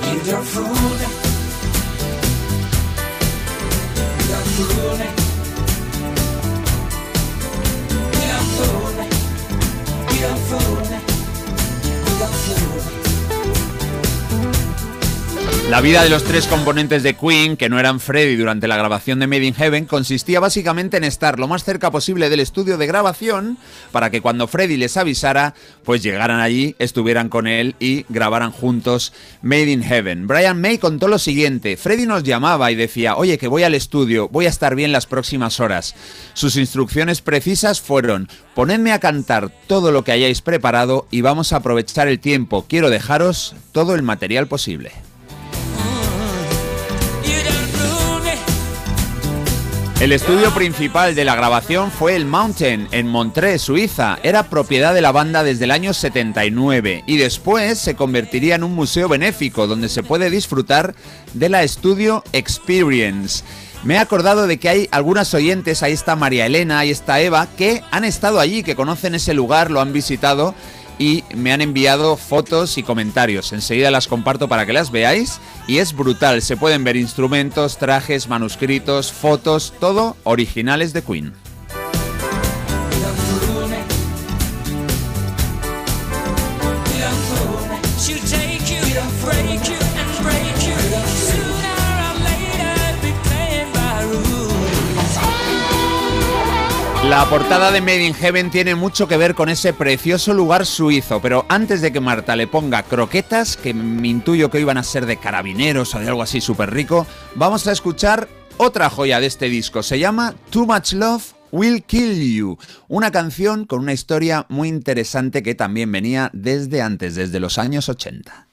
You don't fool me. You don't fool me. You don't fool me. You don't fool me. La vida de los tres componentes de Queen, que no eran Freddy durante la grabación de Made in Heaven, consistía básicamente en estar lo más cerca posible del estudio de grabación para que cuando Freddy les avisara, pues llegaran allí, estuvieran con él y grabaran juntos Made in Heaven. Brian May contó lo siguiente, Freddy nos llamaba y decía, oye que voy al estudio, voy a estar bien las próximas horas. Sus instrucciones precisas fueron, ponedme a cantar todo lo que hayáis preparado y vamos a aprovechar el tiempo, quiero dejaros todo el material posible. El estudio principal de la grabación fue el Mountain, en Montreux, Suiza. Era propiedad de la banda desde el año 79 y después se convertiría en un museo benéfico donde se puede disfrutar de la Studio Experience. Me he acordado de que hay algunas oyentes, ahí está María Elena, ahí está Eva, que han estado allí, que conocen ese lugar, lo han visitado y me han enviado fotos y comentarios. Enseguida las comparto para que las veáis y es brutal. Se pueden ver instrumentos, trajes, manuscritos, fotos, todo originales de Queen. La portada de Made in Heaven tiene mucho que ver con ese precioso lugar suizo, pero antes de que Marta le ponga croquetas, que me intuyo que iban a ser de carabineros o de algo así súper rico, vamos a escuchar otra joya de este disco. Se llama Too Much Love Will Kill You, una canción con una historia muy interesante que también venía desde antes, desde los años 80.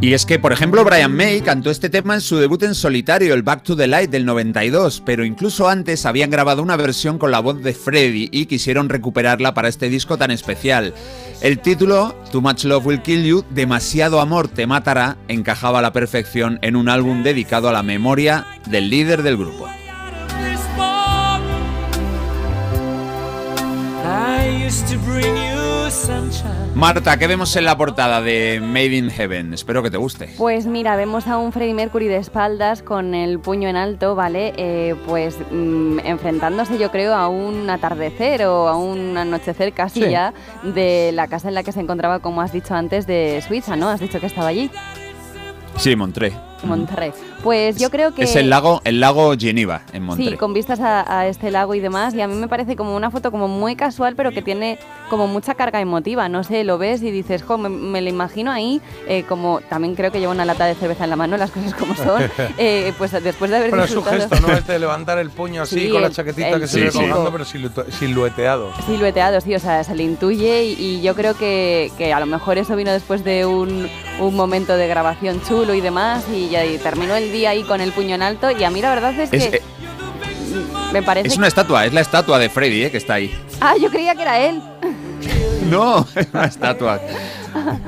Y es que, por ejemplo, Brian May cantó este tema en su debut en solitario, el Back to the Light del 92, pero incluso antes habían grabado una versión con la voz de Freddie y quisieron recuperarla para este disco tan especial. El título, Too Much Love Will Kill You, Demasiado Amor Te Matará, encajaba a la perfección en un álbum dedicado a la memoria del líder del grupo. Marta, ¿qué vemos en la portada de Made in Heaven? Espero que te guste. Pues mira, vemos a un Freddie Mercury de espaldas con el puño en alto, ¿vale? Eh, pues mm, enfrentándose yo creo a un atardecer o a un anochecer casi Sí. ya de la casa en la que se encontraba, como has dicho antes, de Suiza, ¿no? Has dicho que estaba allí. Sí, Montré. Monterrey. Pues yo creo que... Es el lago, el lago Geneva, en Monterrey. Sí, con vistas a, a este lago y demás. Y a mí me parece como una foto como muy casual, pero que tiene como mucha carga emotiva. No sé, lo ves y dices, jo, me, me lo imagino ahí, eh, como también creo que lleva una lata de cerveza en la mano, las cosas como son. eh, pues después de haber Bueno, es su disfrutado- gesto, ¿no? Este de levantar el puño así Sí, con la el- chaquetita el que se ve típico. colgando, pero silueteado. Silueteado, sí, o sea, se le intuye y, y yo creo que, que a lo mejor eso vino después de un, un momento de grabación chulo y demás y, ya- y terminó el día ahí con el puño en alto y a mí la verdad es que Es, eh, me parece... es una estatua, es la estatua de Freddy, eh, que está ahí. Ah, yo creía que era él. No, es una estatua.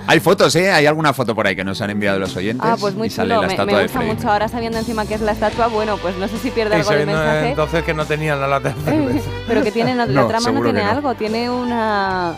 Hay fotos, ¿eh? Hay alguna foto por ahí que nos han enviado los oyentes. Ah, pues muy y sale chulo, la me, estatua me de gusta Freddy. mucho ahora sabiendo encima que es la estatua, bueno, pues no sé si pierde algo sabiendo mensaje, entonces que no tenían la lata de cerveza. pero que tiene, la No, trama no tiene que no. algo, tiene una...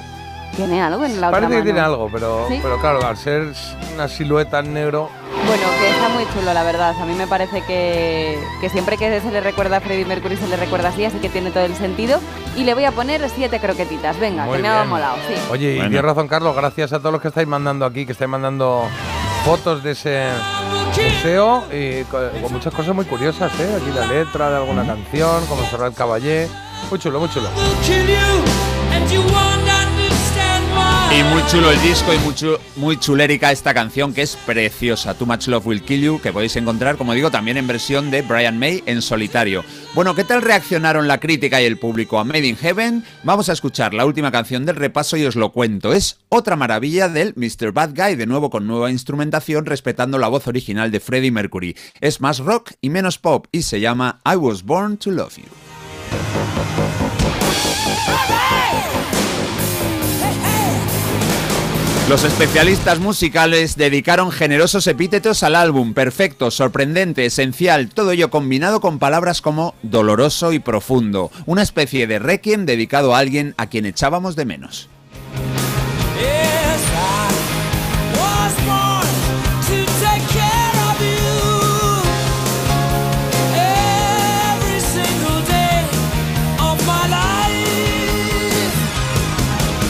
Tiene algo en la otra Parece que mano. tiene algo, pero, ¿Sí? pero claro, al ser una silueta en negro, Bueno, que está muy chulo, la verdad. A mí me parece que, que siempre que se le recuerda a Freddie Mercury se le recuerda así, así que tiene todo el sentido. Y le voy a poner siete croquetitas. Venga, Muy que me ha bien. molado, sí. Oye, y Bueno. tienes razón, Carlos, gracias a todos los que estáis mandando aquí, que estáis mandando fotos de ese museo y co- con, muchas cosas muy curiosas, ¿eh? Aquí la letra de alguna canción, como Serrat Caballé. Muy chulo, muy chulo. Y muy chulo el disco y muy, muy chulérica esta canción que es preciosa, Too Much Love Will Kill You, que podéis encontrar, como digo, también en versión de Brian May en solitario. Bueno, ¿qué tal reaccionaron la crítica y el público a Made in Heaven? Vamos a escuchar la última canción del repaso y os lo cuento. Es otra maravilla del Mr. Bad Guy, de nuevo con nueva instrumentación, respetando la voz original de Freddie Mercury. Es más rock y menos pop y se llama I Was Born to Love You. Los especialistas musicales dedicaron generosos epítetos al álbum, perfecto, sorprendente, esencial, todo ello combinado con palabras como doloroso y profundo, una especie de requiem dedicado a alguien a quien echábamos de menos.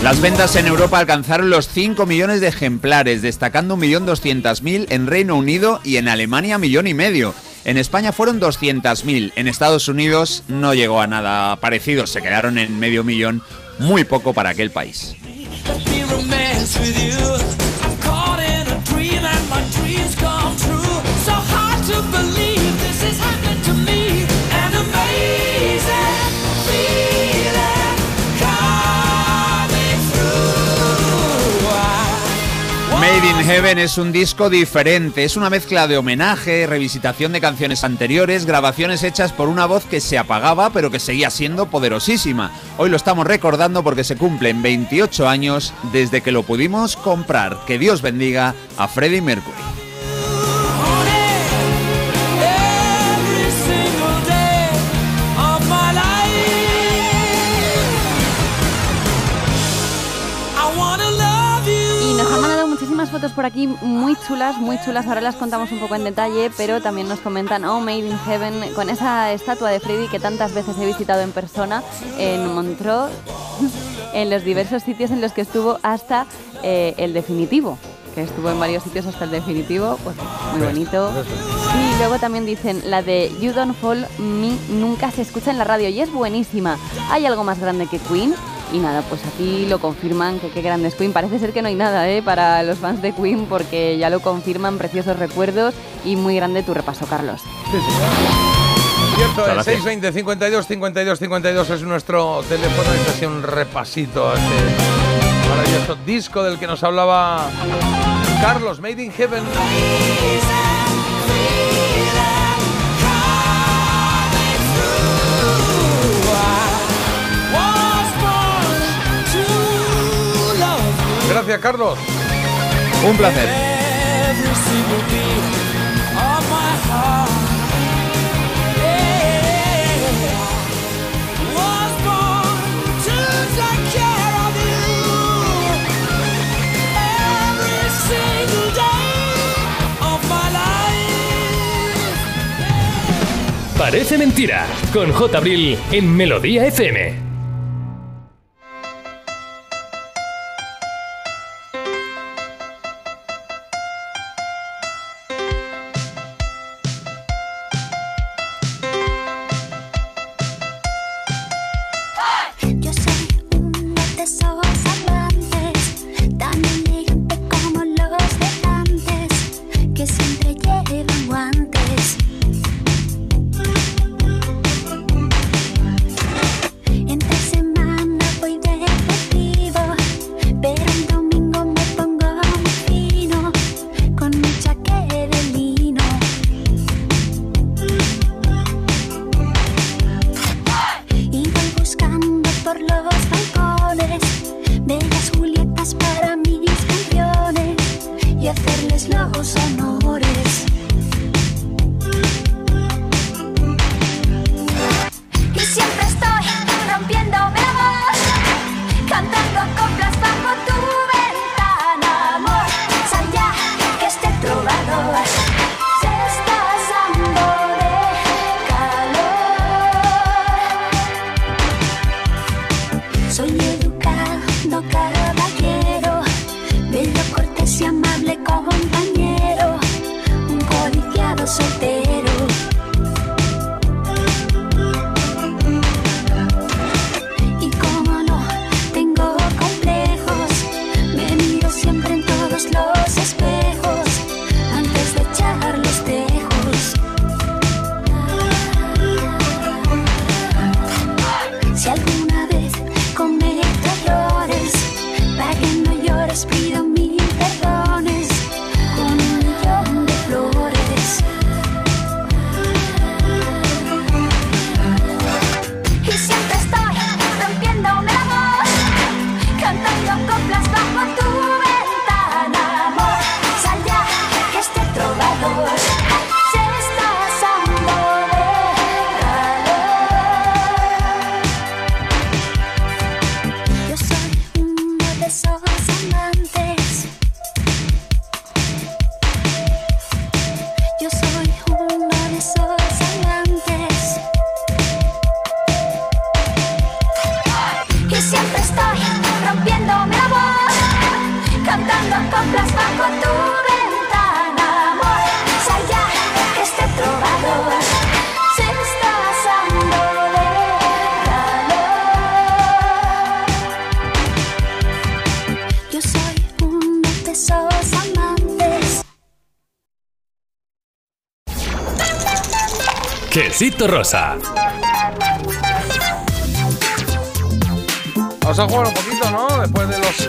Las ventas en Europa alcanzaron los 5 millones de ejemplares, destacando 1.200.000 en Reino Unido y en Alemania millón y medio. En España fueron 200.000, en Estados Unidos no llegó a nada parecido, se quedaron en medio millón, muy poco para aquel país. In Heaven es un disco diferente, es una mezcla de homenaje, revisitación de canciones anteriores, grabaciones hechas por una voz que se apagaba pero que seguía siendo poderosísima. Hoy lo estamos recordando porque se cumplen 28 años desde que lo pudimos comprar. Que Dios bendiga a Freddie Mercury. Fotos por aquí muy chulas, muy chulas. Ahora las contamos un poco en detalle, pero también nos comentan, oh, Made in Heaven, con esa estatua de Freddy que tantas veces he visitado en persona en Montreux, en los diversos sitios en los que estuvo hasta eh, el definitivo. Que estuvo en varios sitios hasta el definitivo, pues muy bonito. Y luego también dicen, la de You Don't Fall Me nunca se escucha en la radio y es buenísima. ¿Hay algo más grande que Queen? Y nada, pues aquí lo confirman que qué grande es Queen. Parece ser que no hay nada ¿eh? para los fans de Queen porque ya lo confirman, preciosos recuerdos y muy grande tu repaso, Carlos. Cierto, el Muchas gracias. 620 52 52 52 es nuestro teléfono. Este ha sido un repasito a este maravilloso disco del que nos hablaba Carlos, Made in Heaven. Carlos. Un placer. Parece mentira, con J. Abril en Melodía FM. Rosa. Vamos a jugar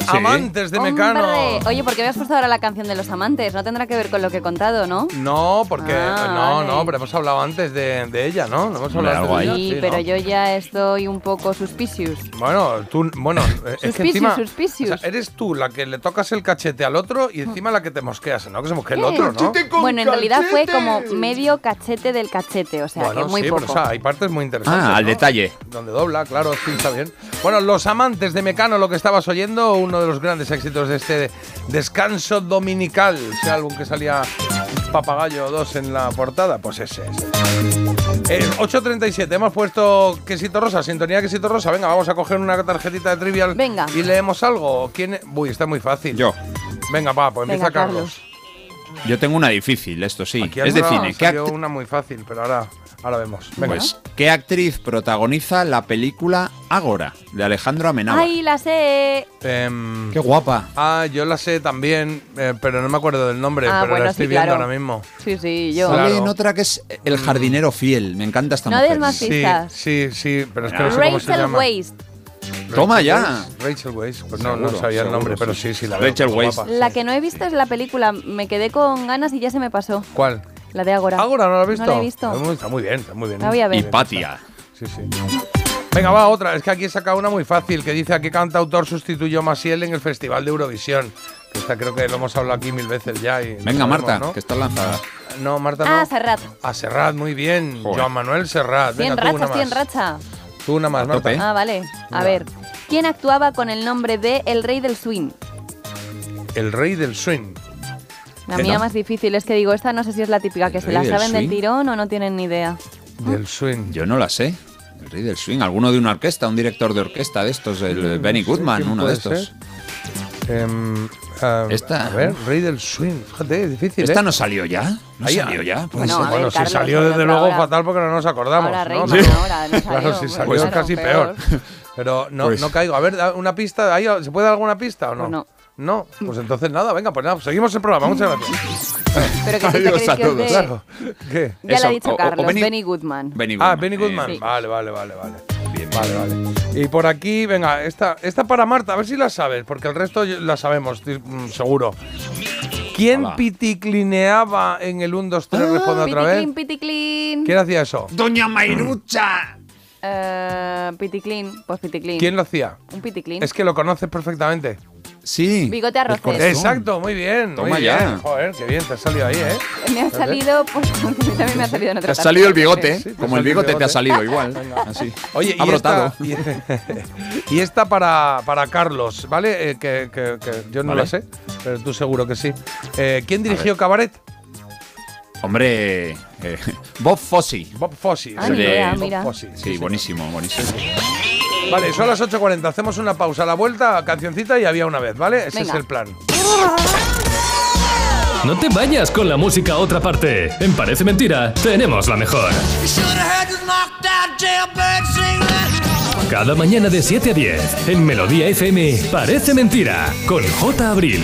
los amantes de Mecano. Hombre, Oye, ¿por qué me has puesto ahora la canción de los amantes? No tendrá que ver con lo que he contado, ¿no? No, porque. Ah, no, vale. no, pero hemos hablado antes de, de ella, ¿no? No hemos hablado antes de Sí, ella. Sí, pero ¿no? yo ya estoy un poco suspicious. Bueno, tú, bueno, es que Suspicious, encima, suspicious. o sea, eres tú la que le tocas el cachete al otro y encima la que te mosqueas, ¿no? Que se mosquee el otro, ¿no? Bueno, en realidad fue como medio cachete del cachete, o sea, Bueno, que muy sí, poco. pero o sea, hay partes muy interesantes. Ah, al ¿no? detalle. Donde dobla, claro, sí, está bien. Bueno, los amantes de Mecano, lo que estabas oyendo, uno de los grandes éxitos de este descanso dominical, ese álbum que salía Papagayo 2 en la portada, pues ese, ese. Eh, 8.37, hemos puesto quesito rosa, sintonía quesito rosa. Venga, vamos a coger una tarjetita de trivial Venga. y leemos algo. ¿Quién? e- Uy, está muy fácil. Yo. Venga, va, pues empieza Venga, Carlos. Yo tengo una difícil, esto sí. Aquí es de ahora cine. ¿Qué, una muy fácil, pero ahora, ahora vemos. Venga. pues, ¿qué actriz protagoniza la película Ágora de Alejandro Amenábar? ¡Ay, la sé! Em, ¡Qué guapa! Ah, yo la sé también, eh, pero no me acuerdo del nombre, Ah, pero bueno, la estoy sí, viendo claro. ahora mismo. Sí, sí, yo. Sale Claro. en otra que es El jardinero fiel. Me encanta esta No mujer. des más Sí, sí, sí, pero es que no sé cómo se Rachel llama. Waste, Toma ya. Weisz, Rachel Weisz, pues no, no Seguro, sabía el seguro, nombre, pero sí, sí, la veo. Rachel Weisz. guapa. la que no he visto es la película. Me quedé con ganas y ya se me pasó. ¿Cuál? La de Ágora. ¿Ágora no la has visto? No la he visto. Está muy, está muy bien, está muy bien. La voy a ver. Y Patia. Sí, sí. Venga, va, otra. Es que aquí he sacado una muy fácil que dice a qué cantautor sustituyó Masiel en el Festival de Eurovisión. Que esta creo que lo hemos hablado aquí mil veces ya. Y Venga, sabemos, Marta, ¿no? que estás lanzada. No, Marta no. Ah, Serrat. A Serrat, muy bien. Joder. Joan Manuel Serrat. Venga, tú una rachas, cien más. racha. Tú una más. Marta. Ah, vale. A ver. ¿Quién actuaba con el nombre de El Rey del Swing? El rey del swing. La ¿Qué mía no? más difícil es que digo, esta no sé si es la típica, que se la del saben del swing. tirón o no tienen ni idea. Del swing. Yo no la sé. El rey del swing. Alguno de una orquesta, un director de orquesta de estos, el Benny Goodman, ¿quién uno de estos. Em, ah, Esta- A ver, rey del swing. Fíjate, es difícil. ¿Esta ¿eh? no salió ya? ¿No Ahí, salió ya? Pues Bueno, a ver, bueno, si salió desde luego ahora- fatal porque no nos acordamos. ahora ¿no? Ahora no claro, salió, si pues salió eso, es casi peor. peor. Pero no, Pues- no caigo. A ver, da una pista. ¿Ahí, ¿Se puede dar alguna pista o no? Pues no. No, pues entonces nada, venga, pues nada, seguimos el programa. Muchas gracias. Pero que Adiós a todos. de... Claro. ¿Qué? Ya Eso, lo ha dicho o- o Carlos, Benny- Benny Goodman. Benny Ah, Goodman. Benny Goodman. Eh, Vale, vale, vale, vale. Vale, vale. Y por aquí, venga, esta, esta para Marta, a ver si la sabes, porque el resto la sabemos, estoy, mm, seguro. ¿Quién Hola. piticlineaba en el 1, 2, 3? Responde otra vez. Piticlin, piticlin. ¿Quién hacía eso? ¡Doña Mairucha! Eh, piticlin, pues piticlin. ¿Quién lo hacía? Un piticlin. Es que lo conoces perfectamente. Sí. Bigote arrocero. Exacto, muy bien. Toma muy bien. ya. Joder, qué bien, te ha salido ahí, ¿eh? Me ha salido, pues a mí también me ha salido en Te otra ha salido el bigote, Sí, te como el salido el bigote te ha salido igual. Así. Oye, ha y brotado. esta, y, y esta para, para Carlos, ¿vale? Eh, que, que- que yo no Vale. lo sé, pero tú seguro que sí. Eh, ¿Quién dirigió Cabaret? Hombre, eh, Bob Fosse. Bob Fosse. Ah, Bob mira. Fosse, Sí, buenísimo, buenísimo. Vale, son las 8.40. Hacemos una pausa a la vuelta, cancioncita y había una vez, ¿vale? Ese Venga. es el plan. No te vayas con la música a otra parte. En Parece Mentira, tenemos la mejor. Cada mañana de 7 a 10, en Melodía FM, Parece Mentira, con J. Abril.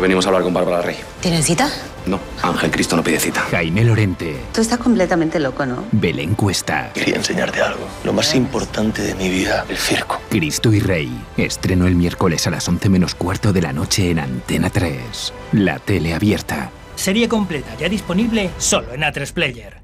Venimos a hablar con Bárbara Rey. ¿Tienen cita? No, Ángel Cristo no pide cita. Jaime Lorente, Tú estás completamente loco, ¿no? Belén Cuesta, Quería enseñarte algo. Lo más importante de mi vida, el circo. Cristo y Rey. Estreno el miércoles a las 11 menos cuarto de la noche en Antena 3. La tele abierta. Serie completa ya disponible solo en A3 Player.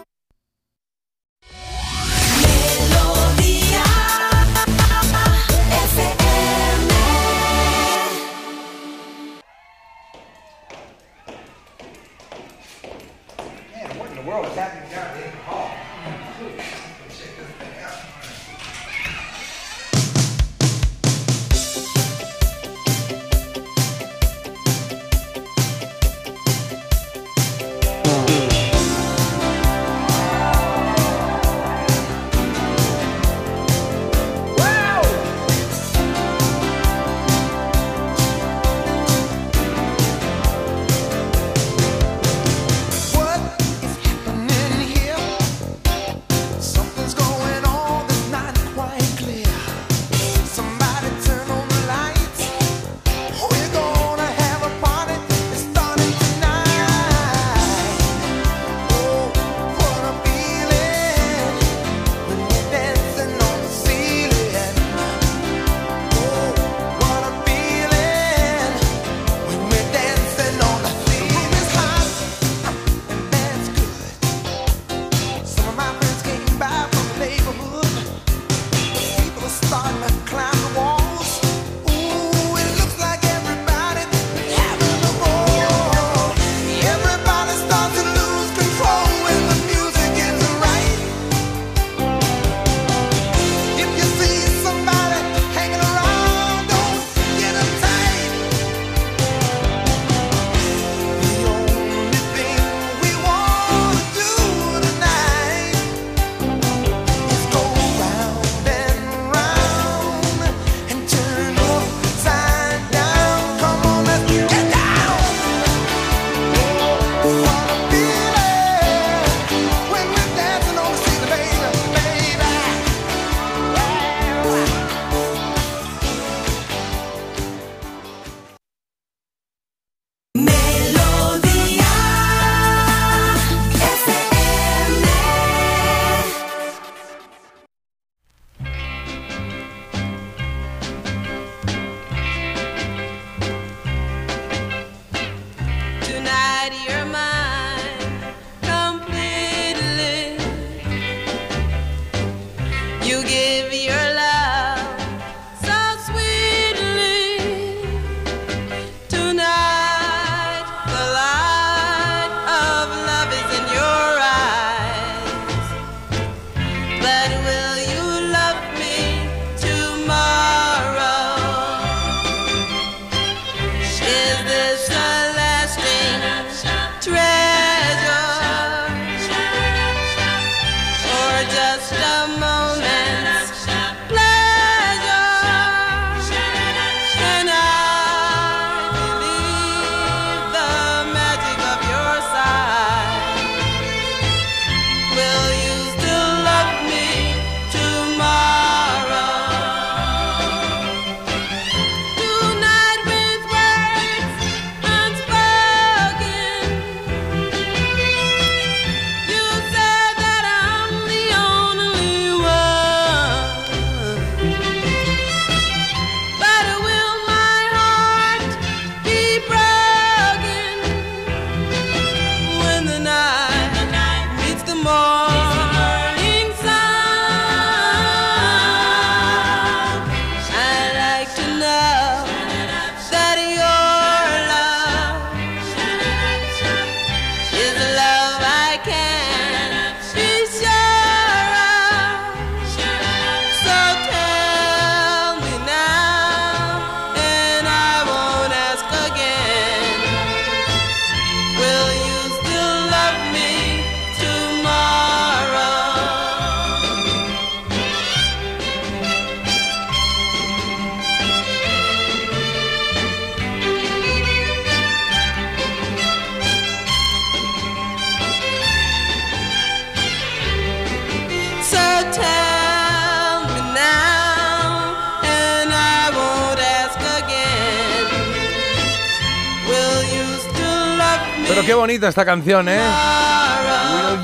Bonita esta canción, ¿eh?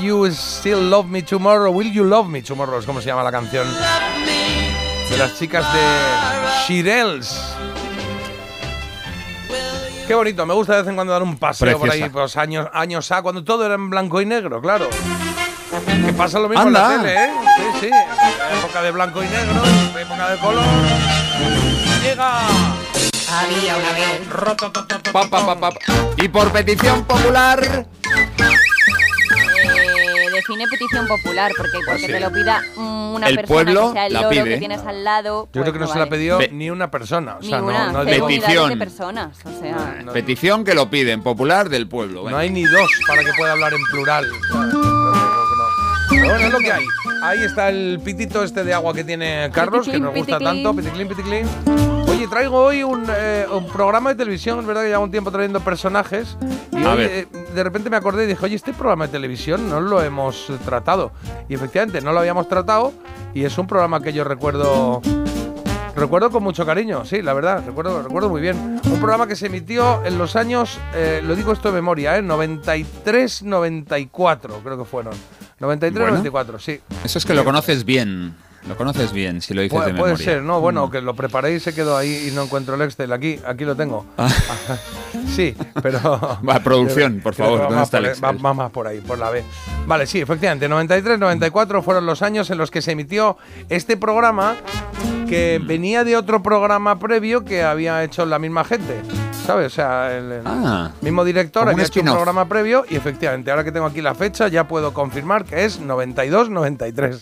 Will you still love me tomorrow? Will you love me tomorrow? Es como se llama la canción. De las chicas de Shirelles. Qué bonito, me gusta de vez en cuando dar un paseo por ahí, Preciosa. pues años, años A, cuando todo era en blanco y negro, claro. Que pasa lo mismo en Anda. la tele, ¿eh? Sí, sí. Época de blanco y negro, época de color. Había una vez. Pa, pa, pa, pa. Y por petición popular. Eh, define petición popular, porque porque sí. te lo pida una El persona pueblo que sea el la loro pide. que tienes al lado. Yo creo pues que no, no se la vale. pidió Pe- ni una persona. O sea, Ninguna, no, no, Petición. de personas, o sea... no- Petición que lo piden, popular del pueblo. no hay ni dos para que pueda hablar en plural. Creo que. Pero bueno, es lo que hay. Ahí está el pitito este de agua que tiene Carlos, que Piticlin, nos gusta piticlin. tanto. Piticlin, piticlin. Oye, traigo hoy un, eh, un programa de televisión. Es verdad que llevo un tiempo trayendo personajes. Y A hoy, ver. eh, de repente me acordé y dije, oye, este programa de televisión no lo hemos tratado. Y efectivamente, no lo habíamos tratado. Y es un programa que yo recuerdo Recuerdo con mucho cariño, sí, la verdad, recuerdo, recuerdo muy bien. Un programa que se emitió en los años, eh, lo digo esto de memoria, ¿eh? 93, 94, creo que fueron. 93, Bueno. 94, sí. Eso es que lo conoces bien. Lo conoces bien, si lo dices Puede, de puede memoria. ser, no, bueno, que lo preparé y se quedó ahí y no encuentro el Excel. Aquí, aquí lo tengo. sí, pero. Ah. Va, producción, por favor, ¿dónde más está el Excel? Va, va más por ahí, por la B. Vale, sí, efectivamente, 93, 94 fueron los años en los que se emitió este programa que venía de otro programa previo que había hecho la misma gente. ¿Sabes? O sea, el, el Ah. mismo director había hecho un programa previo y efectivamente, ahora que tengo aquí la fecha, ya puedo confirmar que es 92-93.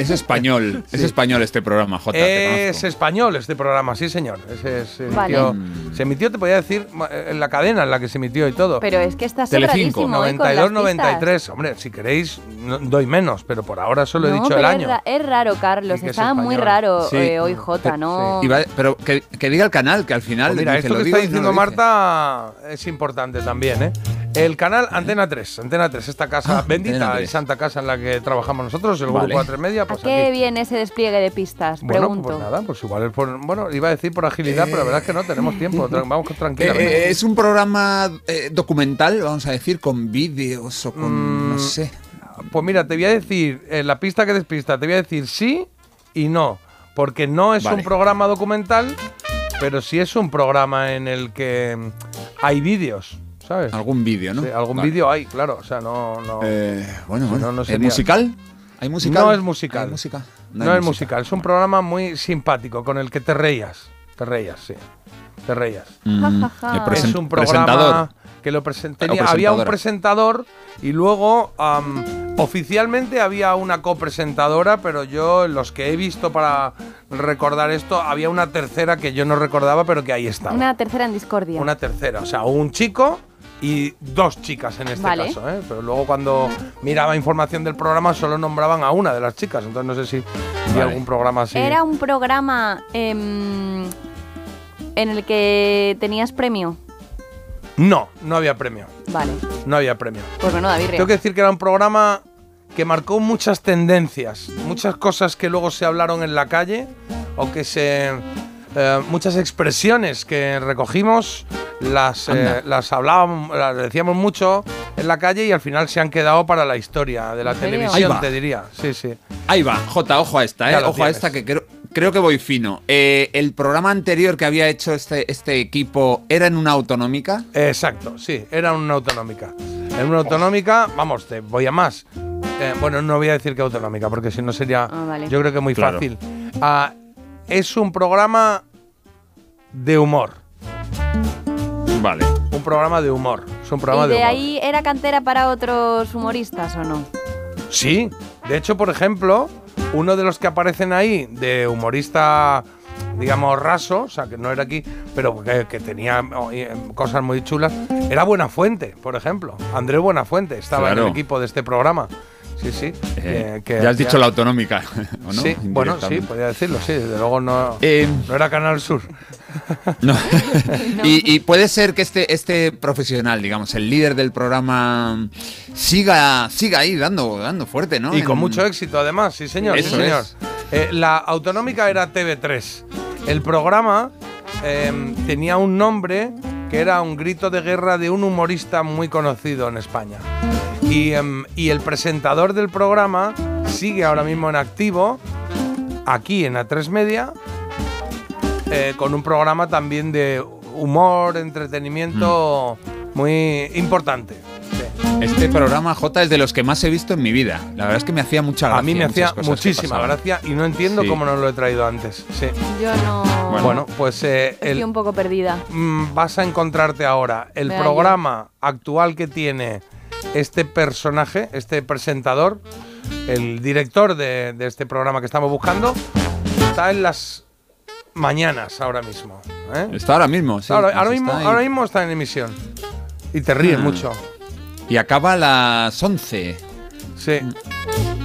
Es español, es español este programa, J. Es español este programa, sí señor. Ese se, Vale. emitió, Mm. se emitió, te podía decir, en la cadena en la que se emitió y todo. Pero es que está Telecinco, sobradísimo, ¿eh? con las 92, pistas. 93. Hombre, si queréis, no- doy menos, pero por ahora solo he No, dicho el año. Es, raro, Carlos. Sí que es Está muy raro Sí. eh, hoy J, ¿no? Pero que, que diga el canal, que al final. Pues mira, dice, esto lo que digo está lo diciendo. Marta es importante también, ¿eh? El canal Antena 3, Antena 3, esta casa Ah, bendita y 3. santa casa en la que trabajamos nosotros, el Vale. grupo A3 Media, ¿A pues qué aquí. viene ese despliegue de pistas? Bueno, Pregunto. pues nada, pues igual es por, bueno, iba a decir por agilidad, pero la verdad es que no tenemos tiempo, tra- vamos Eh, tranquilamente. eh, es un programa eh, documental, vamos a decir, con vídeos o con. no Mm, sé. Pues mira, te voy a decir, en la pista que despista, te voy a decir sí y no. Porque no es Vale. un programa documental, pero sí es un programa en el que hay vídeos, ¿sabes? Algún vídeo, ¿no? Sí, algún Vale. vídeo hay, claro. O sea, no. no Eh, bueno, bueno. no, no ¿Es musical? ¿Hay musical? No es musical. ¿Hay música? No, hay es musical. Es un programa muy simpático con el que te reías. Te reías, sí. Te reías. Mm, es un programa presentador. que lo presen- O tenía- había un presentador y luego oficialmente había una copresentadora, pero yo en los que he visto para recordar esto había una tercera que yo no recordaba, pero que ahí estaba. Una tercera en discordia. Una tercera, o sea, un chico y dos chicas en este Vale. caso, ¿eh? Pero luego cuando miraba información del programa solo nombraban a una de las chicas, entonces no sé si Vale. algún programa así. Era un programa em, en el que tenías premio. No, no había premio. Vale. No había premio. Pues menuda birria. Tengo que decir que era un programa que marcó muchas tendencias, muchas cosas que luego se hablaron en la calle o que se eh, muchas expresiones que recogimos las eh, las hablábamos, las decíamos mucho en la calle y al final se han quedado para la historia de la televisión, te diría. Sí, sí. Ahí va, J, ojo a esta, ¿eh? Ojo a esta que creo, creo que voy fino. Eh, el programa anterior que había hecho este, este equipo era en una autonómica. Exacto, sí, era una autonómica. En una autonómica, vamos, te voy a más. Eh, bueno, no voy a decir que autonómica, porque si no sería, Ah, vale. yo creo que muy Claro. fácil. Ah, es un programa de humor. Vale. Un programa de humor. Es un programa ¿Y de, de humor. ahí era cantera para otros humoristas o no? Sí. De hecho, por ejemplo, uno de los que aparecen ahí, de humorista, digamos, raso, o sea, que no era aquí, pero que, que tenía em, cosas muy chulas, era Buenafuente, por ejemplo. Andrés Buenafuente estaba en el equipo de este programa. Sí, sí. Eh, que- que ya has dicho la autonómica, ¿o no? Sí, bueno, sí, podía decirlo, sí. Desde luego no, Eh, no era Canal Sur. No. y, y puede ser que este, este profesional, digamos, el líder del programa, siga, siga ahí dando, dando fuerte, ¿no? Y con En- mucho éxito, además, sí, señor. sí, señor. es. Eh, la autonómica era TV3. El programa eh, tenía un nombre que era un grito de guerra de un humorista muy conocido en España. Y, em, y el presentador del programa sigue ahora mismo en activo, aquí en A3 Media, eh, con un programa también de humor, entretenimiento muy importante. Este programa, J, es de los que más he visto en mi vida. La verdad es que me hacía mucha gracia. A mí me hacía muchísima gracia y no entiendo Sí. cómo no lo he traído antes. Sí. Yo no. Bueno, pues eh, Estoy el- un poco perdida. mm, vas a encontrarte ahora el Vea programa actual que tiene este personaje, este presentador, el director de, de este programa que estamos buscando, está en las mañanas ahora mismo. ¿eh? Está ahora mismo, sí. ahora, mismo, ahí. ahora mismo está en emisión. Y te ríes Ah. mucho. Y acaba a las 11. Sí.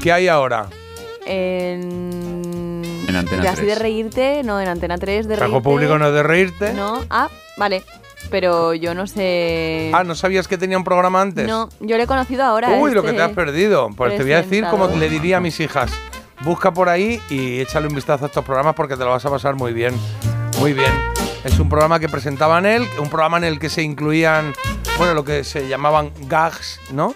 ¿Qué hay ahora? En. En Antena de así de 3. reírte, no, en Antena 3 de Trajo reírte. público no es de reírte. No, ah, vale. Pero yo no sé. Ah, ¿no sabías que tenía un programa antes? No, yo lo he conocido ahora. Uy, lo que este te has perdido. Pues te voy a decir como le diría a mis hijas. Busca por ahí y échale un vistazo a estos programas porque te lo vas a pasar muy bien. Muy bien. Es un programa que presentaban él, un programa en el que se incluían, bueno, lo que se llamaban gags, ¿no?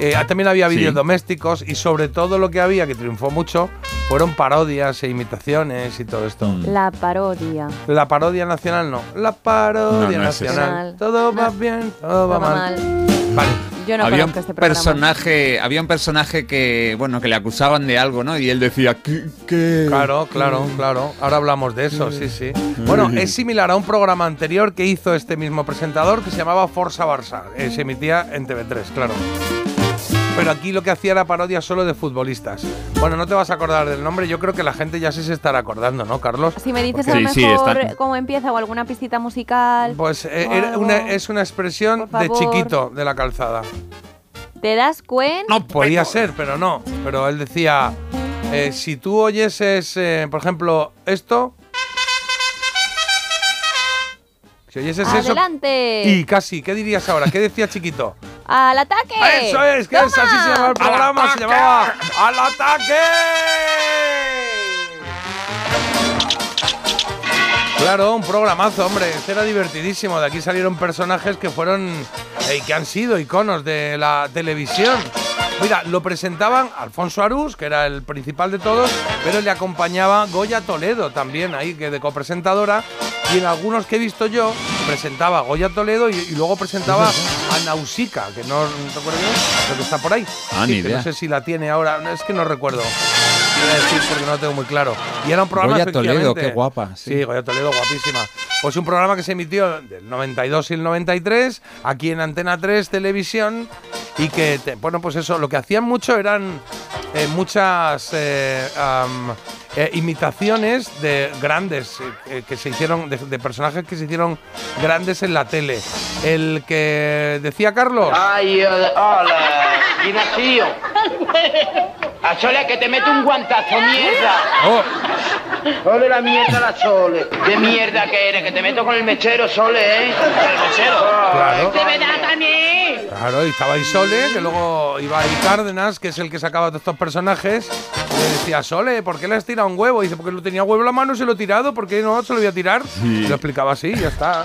Eh, también había Sí. vídeos domésticos y sobre todo lo que había, que triunfó mucho, fueron parodias e imitaciones y todo esto. Mm. La parodia. La parodia nacional no, la parodia No, no es nacional. esa. Todo va bien, todo va Todo mal. mal. Vale. Yo no había un este programa. personaje, había un personaje que, bueno, que le acusaban de algo, ¿no? Y él decía, ¿qué? qué? Claro, claro, claro. Ahora hablamos de eso, sí, sí. Bueno, es similar a un programa anterior que hizo este mismo presentador que se llamaba Forza Barça. Eh, se emitía en TV3, claro. Pero aquí lo que hacía era parodia solo de futbolistas. Bueno, no te vas a acordar del nombre, yo creo que la gente ya sí se estará acordando, ¿no, Carlos? Si me dices Porque- a lo Sí, sí, mejor está- cómo empieza o alguna pistita musical, Pues eh, era una- es una expresión de chiquito de la calzada. ¿te das cuenta? No, podía ser, pero no. Pero él decía, eh, si tú oyeses, eh, por ejemplo, esto... Si oyeses eso... ¡Adelante! Y casi, ¿qué dirías ahora? ¿Qué decía chiquito? ¡Al ataque! Eso es, que es, así se llamaba el programa, se llamaba ¡Al ataque! Claro, un programazo, hombre. Este era divertidísimo. De aquí salieron personajes que fueron eh, y que han sido iconos de la televisión. Mira, lo presentaban Alfonso Arús, que era el principal de todos, pero le acompañaba Goya Toledo también, ahí que de copresentadora. Y en algunos que he visto yo, presentaba Goya Toledo y, y luego presentaba a Nausica, que no recuerdo yo, pero que está por ahí. Ah, Sí, ni idea. No sé si la tiene ahora, no, es que no recuerdo. Voy a decir porque no lo tengo muy claro. Y era un programa Goya Toledo, qué guapa, Sí. sí. Goya Toledo, guapísima. Pues un programa que se emitió del 92 y el 93, aquí en Antena 3 Televisión, y que, te- bueno, pues eso, lo que hacían mucho eran eh, muchas eh, am, eh, imitaciones de grandes, eh, que se hicieron, de, de personajes que se hicieron grandes en la tele. El que decía Carlos. Ay, hola, ¿quién ha sido? A Sole que te meto un guantazo, mierda. Oh, Sole la mierda, la Sole. ¿Qué mierda que eres? Que te meto con el mechero, Sole, ¿eh? El mechero. Claro. ¡Se me da a mí! Claro, y estaba ahí Sole, que luego iba ahí Cárdenas, que es el que sacaba todos estos personajes. Y le decía, Sole, ¿por qué le has tirado un huevo? Y dice, porque lo tenía huevo en la mano y se lo he tirado, ¿por qué no se lo voy a tirar? Sí. Y lo explicaba así, ya está.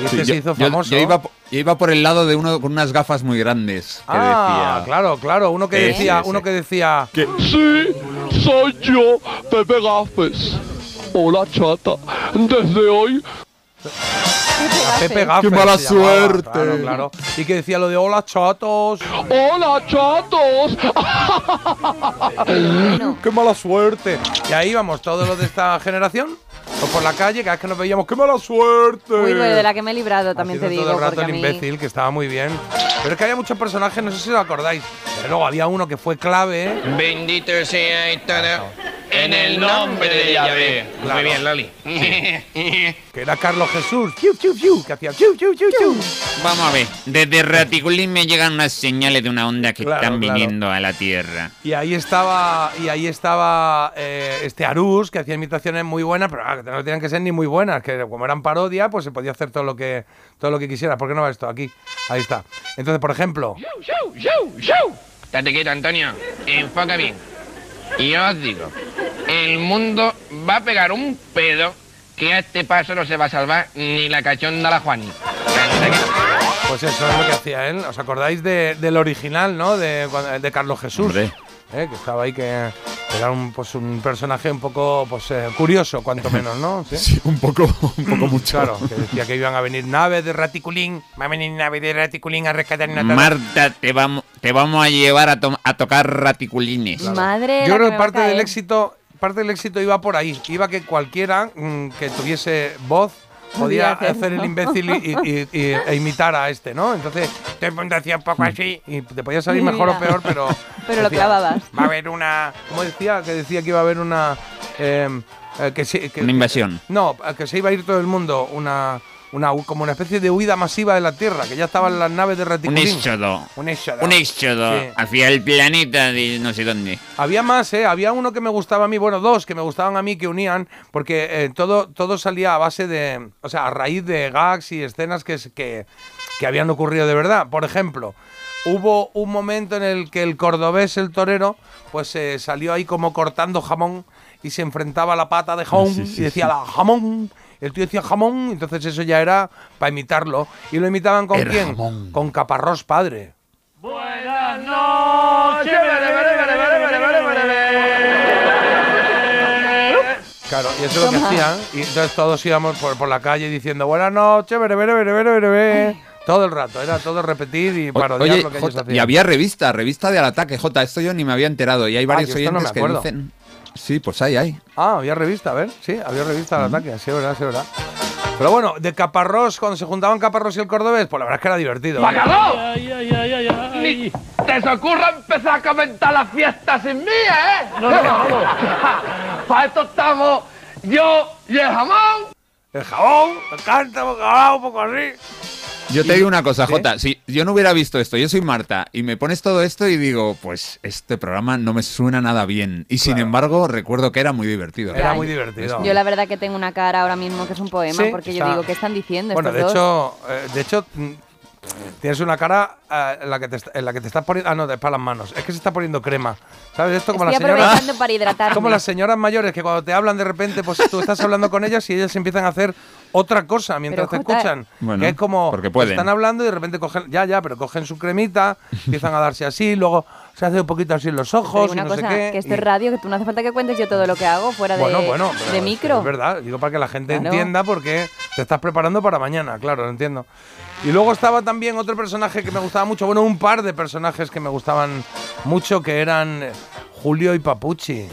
Y este Sí, se yo- hizo famoso. Yo, iba, yo iba por el lado de uno con unas gafas muy grandes. Que ah, decía, claro, claro. Uno que Ese, decía, ese. uno que decía. Sí, soy yo, Pepe Gafes. Hola, chata. Desde hoy. Pepe Gaffer. ¡Qué mala suerte! Claro, claro. Y que decía lo de hola chatos. ¡Hola, chatos! ¡Qué mala suerte! Y ahí íbamos todos los de esta generación. Pues por la calle, cada vez que nos veíamos, ¡qué mala suerte! Uy, pues de la que me he librado, también te digo. todo el rato el mí- imbécil, que estaba muy bien. Pero es que había muchos personajes, no sé si os acordáis. Pero luego había uno que fue clave. ¿eh? Bendito sea Itana, en el nombre de Yahvé. Claro. Muy bien, Lali. Que era Carlos Jesús. Que hacía. Vamos a ver, desde Raticulín me llegan unas señales de una onda que Claro, están claro. viniendo a la Tierra. Y ahí estaba, y ahí estaba eh, este Arús, que hacía imitaciones muy buenas, pero ah, no tenían que ser ni muy buenas, que como eran parodia, pues se podía hacer todo lo que, todo lo que quisiera. ¿Por qué no va esto? Aquí. Ahí está. Entonces, por ejemplo. Estate quieto, Antonio. Enfoca bien. Y yo os digo, el mundo va a pegar un pedo que a este paso no se va a salvar ni la cachonda la Juani. Pues eso es lo que hacía él. ¿Os acordáis de- del original, no? De, de Carlos Jesús. Hombre. ¿eh? Que estaba ahí, que era un, pues, un personaje un poco pues, eh, curioso, cuanto menos, ¿no? ¿Sí? un poco, un poco mucho. Claro, que decía que iban a venir naves de Raticulín. Va a venir naves de Raticulín a rescatar una Marta, te vamos, te vamos a llevar a, to- a tocar raticulines. Madre. Yo creo que parte del éxito, parte del éxito iba por ahí. Iba que cualquiera mm, que tuviese voz podía hacer, el imbécil y, y- y- e imitar a este, ¿no? Entonces, mundo hacía un poco así y te podía salir Sí, mejor o peor, pero. Pero lo clavabas. Va a haber una. ¿Cómo decía? Que decía que iba a haber una. eh, eh, que- Una invasión. no, que se iba a ir todo el mundo. Una. Una, como una especie de huida masiva de la Tierra, que ya estaban las naves de Un Raticulín. éxodo. Un éxodo. Un éxodo Sí. hacia el planeta de no sé dónde. Había más, ¿eh? Había uno que me gustaba a mí, bueno, dos que me gustaban a mí que unían, porque eh, todo, todo salía a base de, o sea, a raíz de gags y escenas que, que, que habían ocurrido de verdad. Por ejemplo, hubo un momento en el que el cordobés, el torero, pues eh, salió ahí como cortando jamón y se enfrentaba a la pata de jamón Sí, sí, y decía la jamón. El tío decía jamón, entonces eso ya era para imitarlo. ¿Y lo imitaban con El quién? jamón. Con Caparrós padre. Buenas noches. Claro, y eso es lo que hacían. Y entonces todos íbamos por, por la calle diciendo buenas noches, vere, vere, vere, vere". Todo el rato, era todo repetir y parodiar Oye, lo que ellos hacían. y había revista, revista de al ataque, J. Esto yo ni me había enterado. Y hay varios yo esto no oyentes me que dicen. Sí, pues hay, hay. Ah, había revista, a ver, sí, había revista al ataque, sí, es verdad, sí, es verdad. Pero bueno, de Caparrós, cuando se juntaban Caparrós y el Cordobés, pues la verdad es que era divertido. ¿eh? ¡Bacalao! Ni te se ocurra empezar a comentar las fiestas sin mí, ¿eh? No, no, no. Para esto estamos yo y el jamón. El me encanta, bacalao, un poco así. Yo te digo una cosa. Jota. Si yo no hubiera visto esto, yo soy Marta, y me pones todo esto y digo, pues este programa no me suena nada bien. Y sin Claro. embargo, recuerdo que era muy divertido. Era muy divertido. Yo la verdad que tengo una cara ahora mismo que es un poema, Sí, porque yo digo, ¿qué están diciendo Bueno, de dos? hecho, eh, de hecho, mm, tienes una cara eh, en la que te, en la que te estás poniendo. Ah, no, de para las manos. Es que se está poniendo crema. ¿Sabes? Esto como Estoy las señoras. aprovechando para hidratarme. Como las señoras mayores que cuando te hablan de repente, pues tú estás hablando con ellas y ellas empiezan a hacer otra cosa mientras Pero, te Jota, escuchan. Bueno, que es como porque pueden. están hablando y de repente cogen, ya, ya, pero cogen su cremita, empiezan a darse así, luego se hace un poquito así en los ojos y una no cosa, sé qué. que esto y- es radio, que tú no hace falta que cuentes yo todo lo que hago fuera bueno, de, bueno, de micro. Es verdad, digo para que la gente Claro. entienda porque te estás preparando para mañana, claro, lo entiendo. Y luego estaba también otro personaje que me gustaba mucho, bueno, un par de personajes que me gustaban mucho que eran Julio y Papuchi.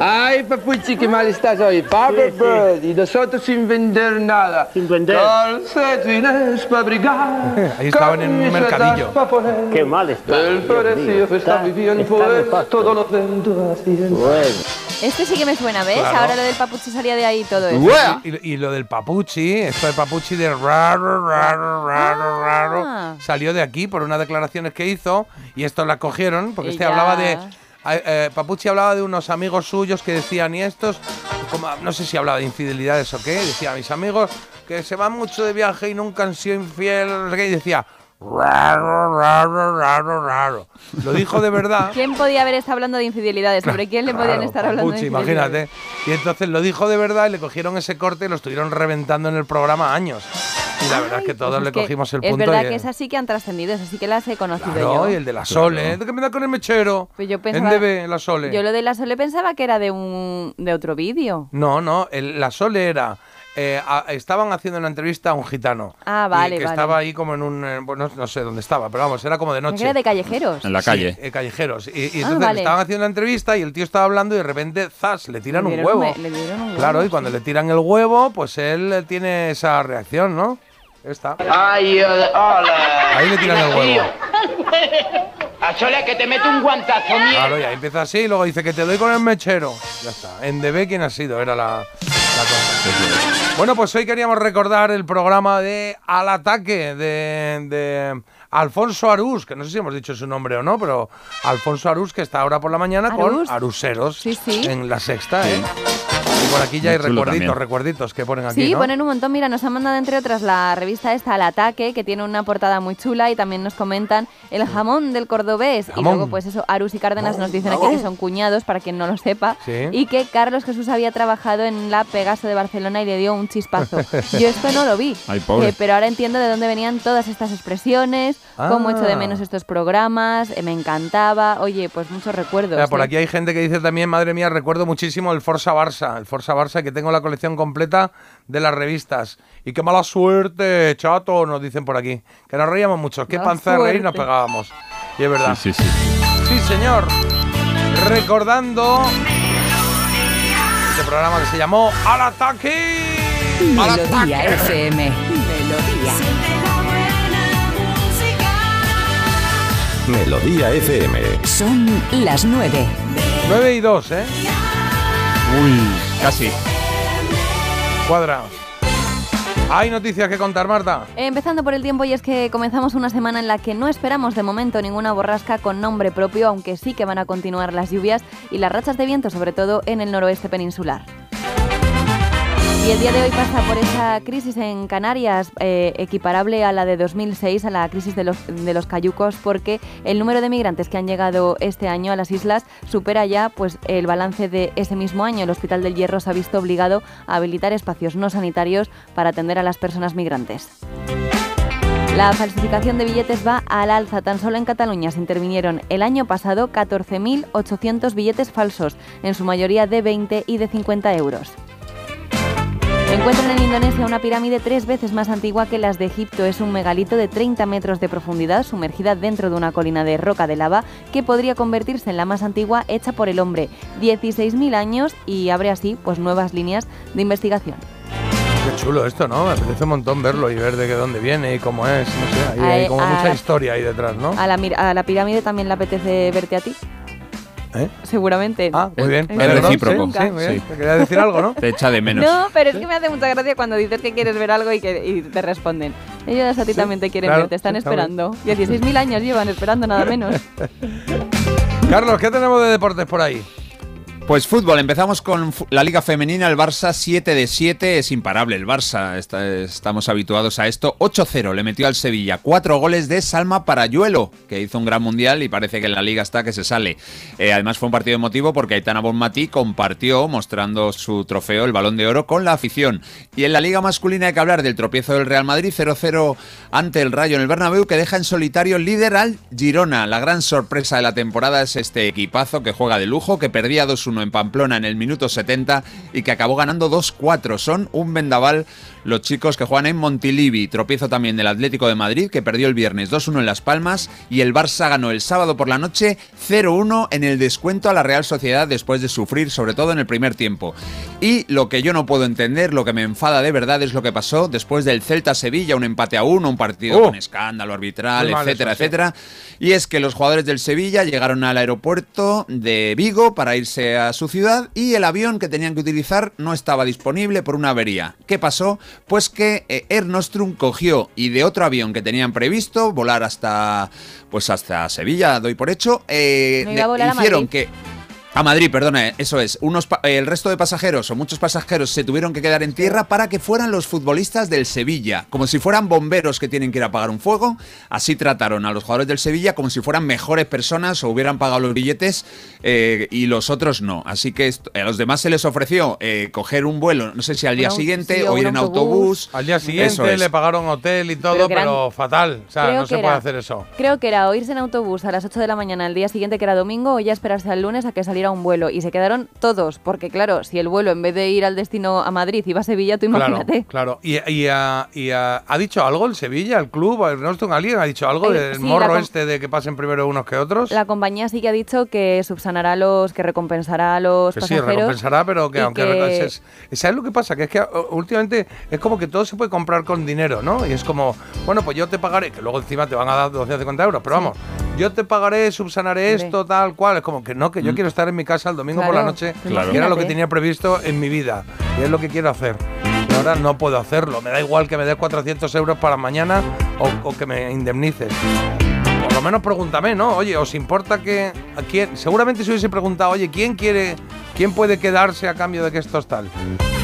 Ay, papuchi, qué mal estás hoy. Papa Bird, y nosotros sin vender nada. Sin vender. Calcetines para brigar. Ahí estaban en un mercadillo. Qué mal está. El precio está muy bien, está pues nefasto. todo lo vendo así. Este sí que me suena, ¿ves? Claro. Ahora lo del papuchi salía de ahí todo eso. Y, y lo del Papuchi, esto de Papuchi de raro, raro, raro, raro, Ah. salió de aquí por unas declaraciones que hizo y esto la cogieron porque Y este ya. hablaba de... eh, Papuchi hablaba de unos amigos suyos que decían, y estos, como, no sé si hablaba de infidelidades o qué, decía, mis amigos que se van mucho de viaje y nunca han sido infieles, no sé qué", y decía, raro, raro, raro, raro. Lo dijo de verdad. ¿Quién podía haber estado hablando de infidelidades? ¿Sobre quién le podían estar hablando de infidelidades? imagínate. Y entonces lo dijo de verdad y le cogieron ese corte y lo estuvieron reventando en el programa años. Y la verdad es que todos Pues le es cogimos el Es punto. verdad y, que esas sí que han trascendido, esas sí que las he conocido Claro, yo. y el de la Sole. ¿De qué me da con el mechero? Pues yo En pensaba, DB, la Sole. Yo lo de la Sole pensaba que era de un de otro vídeo. No, no, el- la Sole era... eh, a- estaban haciendo una entrevista a un gitano. Ah, y vale, que vale. estaba ahí como en un... eh, bueno, no sé dónde estaba, pero vamos, era como de noche. era de callejeros. En la Sí, calle. eh, callejeros. Y, y Ah, entonces vale. estaban haciendo la entrevista y el tío estaba hablando y de repente, ¡zas! Le tiran Le un huevo. un le dieron un huevo, Claro, y sí. cuando le tiran el huevo, pues él eh, tiene esa reacción, ¿no? Está. Ay, hola. Ahí le tiran el huevo. A Sola que te mete un guantazo, Claro, y ahí empieza así y luego dice que te doy con el mechero. Ya está. En DB, ¿quién ha sido? Era la, la cosa. Bueno, pues hoy queríamos recordar el programa de Al Ataque de, de Alfonso Arús, que no sé si hemos dicho su nombre o no, pero Alfonso Arús, que está ahora por la mañana Arús. con Aruseros Sí, sí. en la sexta, ¿eh? Y por aquí ya hay recuerditos, también. recuerditos que ponen aquí, Sí, ¿no? ponen un montón. Mira, nos han mandado entre otras la revista esta, Al Ataque, que tiene una portada muy chula y también nos comentan el jamón del cordobés. Y luego, pues eso, Arus y Cárdenas nos dicen aquí que son cuñados, para quien no lo sepa. Sí. Y que Carlos Jesús había trabajado en la Pegaso de Barcelona y le dio un chispazo. Yo esto no lo vi. Ay, pobre. Eh, pero ahora entiendo de dónde venían todas estas expresiones, cómo echo de Ah. menos estos programas, eh, me encantaba. Oye, pues muchos recuerdos. Mira, por ¿eh? aquí hay gente que dice también, madre mía, recuerdo muchísimo el Forza Barça, el Forza Barça que tengo la colección completa de las revistas. Y qué mala suerte, chato, nos dicen por aquí. Que nos reíamos mucho, qué panza de reír nos pegábamos. Y es verdad. Sí, sí, sí. Sí, señor. Recordando este programa que se llamó Al Ataque. Al Melodía Ataque. FM. Melodía. Melodía FM. Son las nueve. 9 y 2, ¿eh? Uy, casi. Cuadrados. ¿Hay noticias que contar, Marta? Empezando por el tiempo y es que comenzamos una semana en la que no esperamos de momento ninguna borrasca con nombre propio, aunque sí que van a continuar las lluvias y las rachas de viento, sobre todo en el noroeste peninsular. Y el día de hoy pasa por esa crisis en Canarias eh, equiparable a la de 2006, a la crisis de los, de los cayucos, porque el número de migrantes que han llegado este año a las islas supera ya pues, el balance de ese mismo año. El Hospital del Hierro se ha visto obligado a habilitar espacios no sanitarios para atender a las personas migrantes. La falsificación de billetes va al alza. Tan solo en Cataluña se intervinieron el año pasado 14.800 billetes falsos, en su mayoría de 20 y de 50 euros. Encuentran en Indonesia una pirámide tres veces más antigua que las de Egipto. Es un megalito de 30 metros de profundidad, sumergida dentro de una colina de roca de lava, que podría convertirse en la más antigua hecha por el hombre. 16.000 años y abre así pues nuevas líneas de investigación. Qué chulo esto, ¿no? Me apetece un montón verlo y ver de qué dónde viene y cómo es. No sé, hay, hay Ay, como a mucha la- historia ahí detrás, ¿no? ¿A la, a la pirámide también le apetece verte a ti? ¿Eh? Seguramente. Ah, muy bien. Es recíproco. Sí, sí, muy bien. Sí. Te quería decir algo, ¿no? Te echa de menos. No, pero es que me hace mucha gracia cuando dices que quieres ver algo y que y te responden. Ellos a ti Sí, también te quieren claro, ver, te están esperando. 16.000 años llevan esperando nada menos. Carlos, ¿qué tenemos de deportes por ahí? Pues fútbol, empezamos con la Liga Femenina, el Barça 7 de 7, es imparable el Barça, estamos habituados a esto. 8-0 le metió al Sevilla, cuatro goles de Salma Parayuelo, que hizo un gran mundial y parece que en la Liga está que se sale. Eh, además fue un partido emotivo porque Aitana Bonmatí compartió, mostrando su trofeo, el Balón de Oro, con la afición. Y en la Liga masculina hay que hablar del tropiezo del Real Madrid 0-0 ante el Rayo en el Bernabéu, que deja en solitario líder al Girona. La gran sorpresa de la temporada es este equipazo que juega de lujo, que perdía 2-1 en Pamplona en el minuto 70 y que acabó ganando 2-4. Son un vendaval los chicos que juegan en Montilivi. Tropiezo también del Atlético de Madrid, que perdió el viernes 2-1 en Las Palmas y el Barça ganó el sábado por la noche 0-1 en el descuento a la Real Sociedad después de sufrir, sobre todo en el primer tiempo. Y lo que yo no puedo entender, lo que me enfada de verdad es lo que pasó después del Celta-Sevilla, un empate a uno, un partido Oh. con escándalo arbitral, etcétera, eso, sí. etcétera. Y es que los jugadores del Sevilla llegaron al aeropuerto de Vigo para irse a su ciudad y el avión que tenían que utilizar no estaba disponible por una avería. ¿Qué pasó? Pues que eh, Air Nostrum cogió y de otro avión que tenían previsto volar hasta pues hasta Sevilla, doy por hecho, eh, hicieron que a Madrid, perdona, eso es. Unos el resto de pasajeros o muchos pasajeros se tuvieron que quedar en tierra para que fueran los futbolistas del Sevilla, como si fueran bomberos que tienen que ir a apagar un fuego. Así trataron a los jugadores del Sevilla como si fueran mejores personas o hubieran pagado los billetes eh, y los otros no. Así que a los demás se les ofreció eh, coger un vuelo, no sé si al día siguiente sí, o ir en autobús. autobús. Al día Eso siguiente es. le pagaron hotel y todo, Pero fatal. O sea, Creo no se que puede era- hacer eso. Creo que era o irse en autobús a las 8 de la mañana el día siguiente que era domingo o ya esperarse al lunes a que saliera un vuelo. Y se quedaron todos, porque claro, si el vuelo en vez de ir al destino a Madrid iba a Sevilla, tú imagínate. Claro, claro. ¿Y, y, y, ah, ha dicho algo el Sevilla, el club, el Nostrum, alguien ha dicho algo Eh, del sí, morro este de que pasen primero unos que otros? La compañía sí que ha dicho que subsanará los, que recompensará a los Que sí, pasajeros. recompensará, pero que aunque... que- es- es- ¿Sabes lo que pasa? Que es que últimamente es como que todo se puede comprar con dinero, ¿no? Y es como, bueno, pues yo te pagaré, que luego encima te van a dar 250 euros, pero vamos, yo te pagaré, subsanaré esto, tal cual. Es como que no, que yo Mm. quiero estar en mi casa el domingo por la noche, Claro. que era lo que tenía previsto en mi vida. Y es lo que quiero hacer. Y ahora no puedo hacerlo. Me da igual que me des 400 euros para mañana o, o que me indemnices. Lo menos pregúntame, ¿no? Oye, ¿os importa que a quién? Seguramente si hubiese preguntado, oye, ¿quién quiere, quién puede quedarse a cambio de que esto es tal?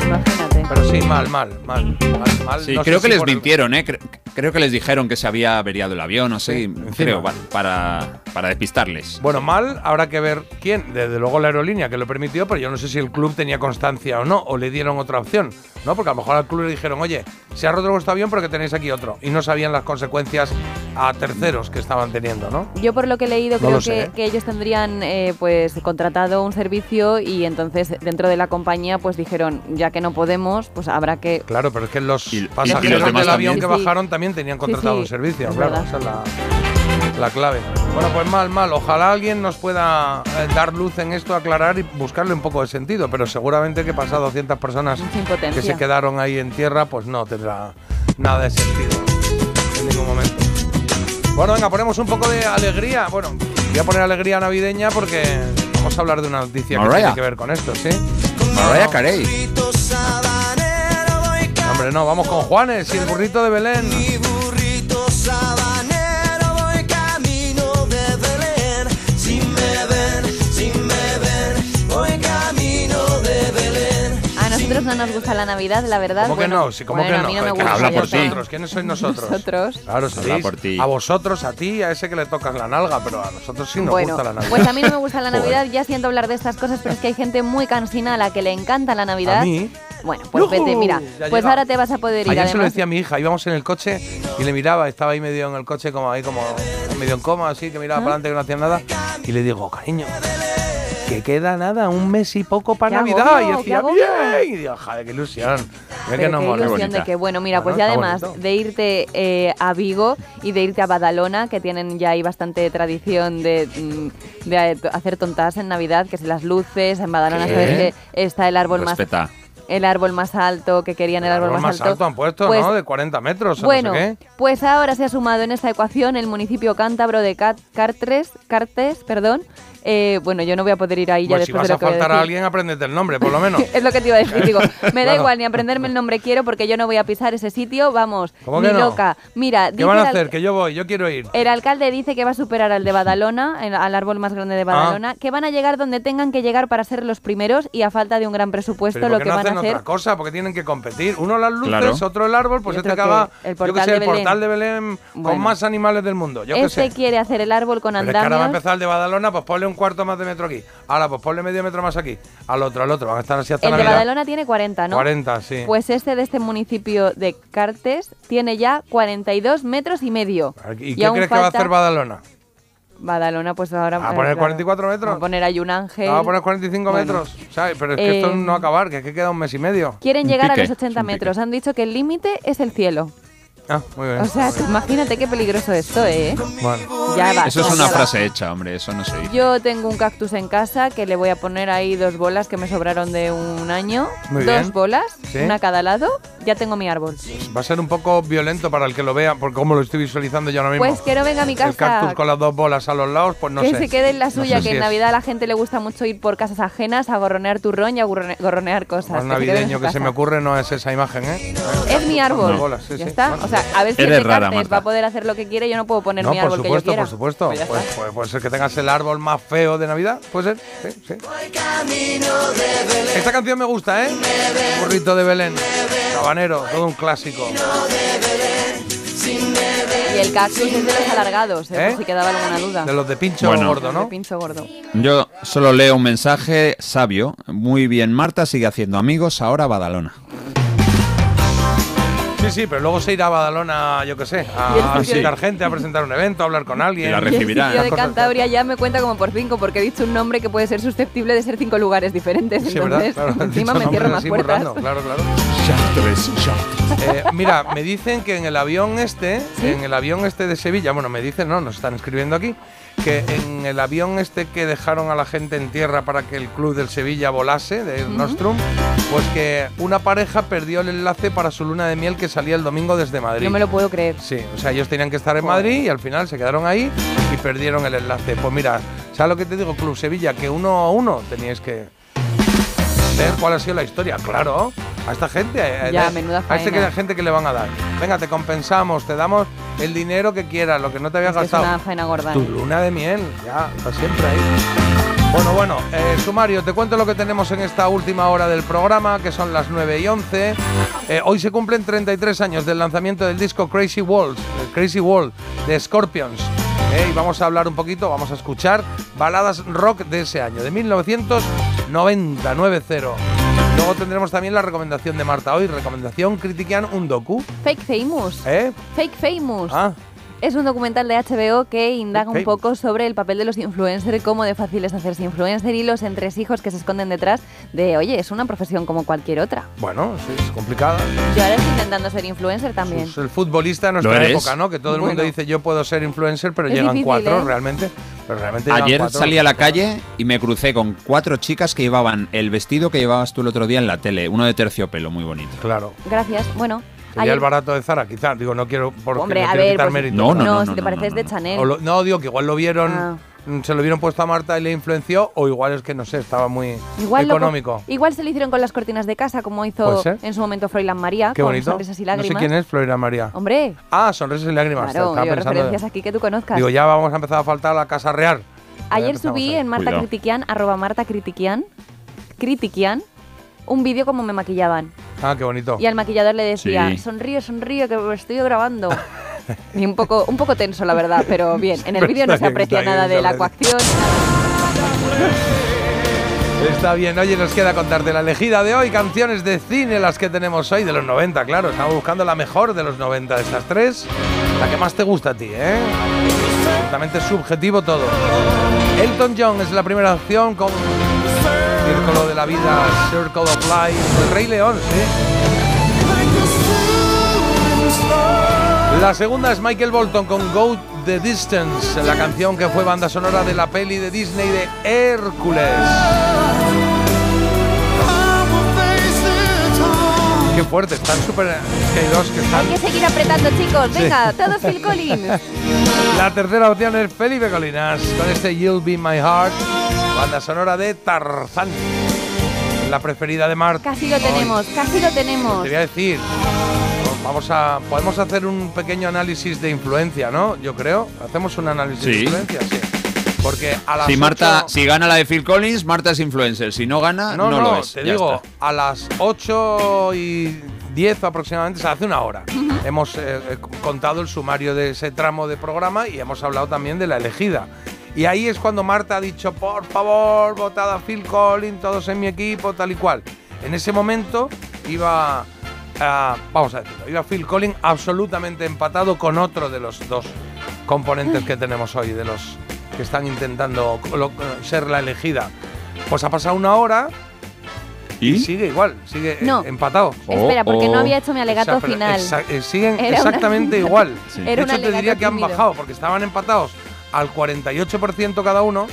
Imagínate. Pero sí, mal, mal, mal, mal, mal. Sí, No creo que si les el- mintieron, ¿eh? Cre- Creo que les dijeron que se había averiado el avión, no sé, creo, pa- para, para despistarles. Bueno, mal, habrá que ver quién. Desde luego la aerolínea que lo permitió, pero yo no sé si el club tenía constancia o no, o le dieron otra opción, ¿no? Porque a lo mejor al club le dijeron, oye, se ha roto vuestro avión porque tenéis aquí otro. Y no sabían las consecuencias a terceros que estaban teniendo, ¿no? Yo por lo que he leído No creo que, ¿eh? que ellos tendrían eh, pues contratado un servicio y entonces dentro de la compañía pues dijeron ya que no podemos pues habrá que Claro, pero es que los y pasajeros los del avión también. que Sí, sí. bajaron también tenían contratado sí, un servicio, es claro, esa es la, la clave. Bueno, pues mal, mal. Ojalá alguien nos pueda eh, dar luz en esto, aclarar y buscarle un poco de sentido, pero seguramente que pasado 200 personas que se quedaron ahí en tierra, pues no tendrá nada de sentido en ningún momento. Bueno, venga, ponemos un poco de alegría. Bueno, voy a poner alegría navideña porque vamos a hablar de una noticia que tiene que ver con esto, ¿sí? Mariah Carey. hombre, no, vamos con Juanes y el burrito de Belén. No nos gusta la Navidad, la verdad. ¿Cómo que no? Sí, ¿cómo bueno, que a no? mí no me gusta. habla por vosotros. ¿Quiénes sois nosotros? Nosotros. Claro, Habla sabéis. por ti. A vosotros, a ti, a ese que le tocas la nalga, pero a nosotros sí nos bueno, gusta la Navidad. pues a mí no me gusta la. Navidad, ya siento hablar de estas cosas, pero es que hay gente muy cansina a la que le encanta la Navidad. A mí. Bueno, pues vete, mira, Ya pues ahora te vas a poder ir Ayer se lo además. decía a mi hija, íbamos en el coche y le miraba, estaba ahí medio en el coche, como ahí, como medio en coma, así, que miraba ¿Ah? para adelante que no hacía nada. Y le digo, cariño, que queda nada, un mes y poco para ¡Qué Navidad. agobio, y qué decía, bien. Y digo, joder, qué ilusión. Mira que Pero no qué mola. ilusión de que, bueno, mira, pues ya además bonito. de irte eh, a Vigo y de irte a Badalona, que tienen ya ahí bastante tradición de, mm, de hacer tontadas en Navidad, que si las luces, en Badalona ¿Qué? sabes que está el árbol más Respeta. el árbol más alto, que querían el, árbol, Árbol más alto han puesto, Pues, ¿no? De 40 metros o Bueno, no sé qué. pues ahora se ha sumado en esta ecuación el municipio cántabro de Cat- Cartres, Cartes, perdón. Eh, bueno, yo no voy a poder ir ahí ya Pues si después vas de a lo que voy a faltar a decir. alguien, apréndete el nombre, por lo menos. Es lo que te iba a decir, digo, me da Claro. igual ni aprenderme el nombre quiero porque yo no voy a pisar ese sitio, vamos, ¿Cómo ni que no? loca. Mira, ¿Qué dice van a el hacer? Que yo voy, yo quiero ir. el alcalde dice que va a superar al de Badalona, el- al árbol más grande Ah. de Badalona, que van a llegar donde tengan que llegar para ser los primeros y a falta de un gran presupuesto Pero lo ¿por qué que no van a hacen hacer. otra cosa? Porque tienen que competir. Uno las luces, Claro. otro el árbol, pues este que que el yo que portal sé, de el Belén. portal de Belén con Bueno. más animales del mundo. Yo que Este sé. quiere hacer el árbol con Pero es que ahora va a andamios. empezar el de Badalona, pues ponle un cuarto más de metro aquí. Ahora, pues ponle medio metro más aquí. Al otro, al otro. Van a estar así hasta El de. Badalona tiene 40, ¿no? 40, sí. Pues este de este municipio de Cartes tiene ya 42 metros y medio. ¿Y qué aún crees que va a falta- hacer Badalona? Badalona, pues ahora. ¿A eh, poner claro, 44 metros? Va a poner ahí un ángel. Va a poner 45 Bueno. metros. ¿sabes? Pero es que esto Eh, no va a acabar, que es que queda un mes y medio. Quieren Un llegar a pique, los 80 es un pique. metros. Han dicho que el límite es el cielo. Ah, muy bien. O sea, tú imagínate qué peligroso esto, ¿eh? Bueno. Ya va. Eso es una va. frase hecha, hombre, eso no dice. Yo tengo un cactus en casa que le voy a poner ahí dos bolas que me sobraron de un año. Muy dos bien. bolas, Sí. una a cada lado. Ya tengo mi árbol. Va a ser un poco violento para el que lo vea, por cómo lo estoy visualizando yo ahora mismo. Pues que no venga a mi El casa. cactus con las dos bolas a los lados, pues no que sé. se quede en la No suya, sé que si en es Navidad a la gente le gusta mucho ir por casas ajenas a gorronear turrón y a gorrone- gorronear cosas. Que en navideño que se me ocurre no es esa imagen, ¿eh? Es mi árbol. Bolas, sí, ya sí. está. Bueno. O sea, a ver si Eres el va a poder hacer lo que quiere. Yo no puedo poner No, mi por árbol que yo supuesto, quiera. por supuesto. Pues ya Pues, está. pues- puede ser que tengas el árbol más feo de Navidad, puede ser. Sí, sí. Esta canción me gusta, ¿eh? Burrito de Belén, Todo un clásico. Y el cactus es de los alargados, ¿eh? ¿Eh? por si quedaba alguna duda. De los de pincho Bueno. gordo, De ¿no? pincho gordo. Yo solo leo un mensaje sabio. Muy bien, Marta sigue haciendo amigos, ahora Badalona. Sí, sí, pero luego se irá a Badalona, yo qué sé, a visitar gente, a presentar un evento, a hablar con alguien. Y la Y el recibirá. sitio de Cantabria ya me cuenta como por cinco, porque he dicho un nombre que puede ser susceptible de ser cinco lugares diferentes. Sí, ¿verdad? Entonces, Claro, encima me cierro más puertas. random, claro, claro. Eh, mira, me dicen que en el avión este, en el avión este de Sevilla, bueno, me dicen, no, nos están escribiendo aquí, que en el avión este que dejaron a la gente en tierra para que el club del Sevilla volase, de Air Nostrum, pues que una pareja perdió el enlace para su luna de miel que salía el domingo desde Madrid. No me lo puedo creer. Sí, o sea, ellos tenían que estar en Madrid y al final se quedaron ahí y perdieron el enlace. Pues mira, ¿sabes lo que te digo, Club Sevilla? Que uno a uno teníais que ver cuál ha sido la historia. Claro, a esta gente. a- Ya, menuda A este que faena. la gente que le van a dar. Venga, te compensamos, te damos el dinero que quieras, lo que no te habías Es que es gastado. una faena gorda. Tu ¿eh? luna de miel, ya, para siempre ahí. Bueno, bueno, eh, sumario, te cuento lo que tenemos en esta última hora del programa, que son las 9 y 11. Eh, hoy se cumplen 33 años del lanzamiento del disco Crazy Walls, el Crazy World de Scorpions. Eh, y vamos a hablar un poquito, vamos a escuchar baladas rock de ese año, de 1990, 90. Luego tendremos también la recomendación de Marta hoy, recomendación Critiquian un docu. Fake Famous. ¿Eh? Fake Famous. Ah, Es un documental de HBO que indaga un poco sobre el papel de los influencers, cómo de fácil es hacerse influencer y los entresijos que se esconden detrás de, oye, es una profesión como cualquier otra. bueno, sí, es complicada. Yo ahora estoy intentando ser influencer también. Es el futbolista de Lo nuestra época, ¿no? Que todo el mundo Bueno. dice yo puedo ser influencer, pero Es llegan difícil, cuatro ¿eh? realmente. Pero realmente Ayer cuatro. salí a la calle y me crucé con cuatro chicas que llevaban el vestido que llevabas tú el otro día en la tele, uno de terciopelo, muy bonito. Claro. Gracias. Bueno, Sería ayer- el barato de Zara, quizás. Digo, no quiero, porque Hombre, no a quiero ver, quitar pues- mérito. No, no, no, no, si te pareces no, de. Chanel. Lo- no, digo que igual lo vieron, Ah. mm, se lo vieron puesto a Marta y le influenció, o igual es que no sé, estaba muy Igual lo co- económico. igual se lo hicieron con las cortinas de casa, como hizo en su momento Froilán María, Qué con bonito. sonrisas y No sé lágrimas. quién es Florida María. Hombre, Ah, sonrisas y lágrimas. claro, Estaba yo pensando- referencias aquí que tú conozcas. Digo, ya vamos a empezar a faltar a la Casa Real. Ayer subí en Marta. Critiquian, arroba Marta Critiquian, Critiquian, un vídeo como me maquillaban. Ah, qué bonito. Y al maquillador le decía, Sí. sonríe, sonríe, que estoy grabando. y un poco, un poco tenso, la verdad, pero bien. En el Pero vídeo no está se bien, aprecia está bien, nada de la coacción. Está bien, oye, nos queda contarte la elegida de hoy, canciones de cine las que tenemos hoy, de los 90, claro, estamos buscando la mejor de los 90 de estas tres, la que más te gusta a ti, ¿eh? Absolutamente subjetivo todo. Elton John es la primera opción con Círculo de la Vida, Circle of Life, El Rey León, sí. La segunda es Michael Bolton con Go the Distance, la canción que fue banda sonora de la peli de Disney de Hércules. Qué fuerte, están súper... Es que hay dos que están... Hay que seguir apretando, chicos. Venga, todos Phil Collins. La tercera opción es Felipe Colinas con este You'll Be My Heart, banda sonora de Tarzán. La preferida de Marta. Casi lo tenemos, casi lo tenemos. Te voy a decir, vamos a, podemos hacer un pequeño análisis de influencia, ¿no? Yo creo. Hacemos un análisis de Sí. influencia, sí. Porque a las Si Marta, ocho- si gana la de Phil Collins, Marta es influencer. Si no gana, no, no, no, lo es. te Ya digo, está. a las 8 y 10 aproximadamente, o sea, hace una hora, hemos eh, eh, contado el sumario de ese tramo de programa y hemos hablado también de la elegida. Y ahí es cuando Marta ha dicho, por favor, votad a Phil Collins, todos en mi equipo, tal y cual. En ese momento iba, vamos a decirlo, iba Phil Collins absolutamente empatado con otro de los dos componentes que tenemos hoy, de los que están intentando ser la elegida. Pues ha pasado una hora y, sigue igual, sigue eh, No. empatado. Espera, porque no había hecho mi alegato O sea, pero final. exa- eh, siguen Era una- exactamente igual. Sí. De hecho, te diría que han bajado porque estaban empatados al 48% cada uno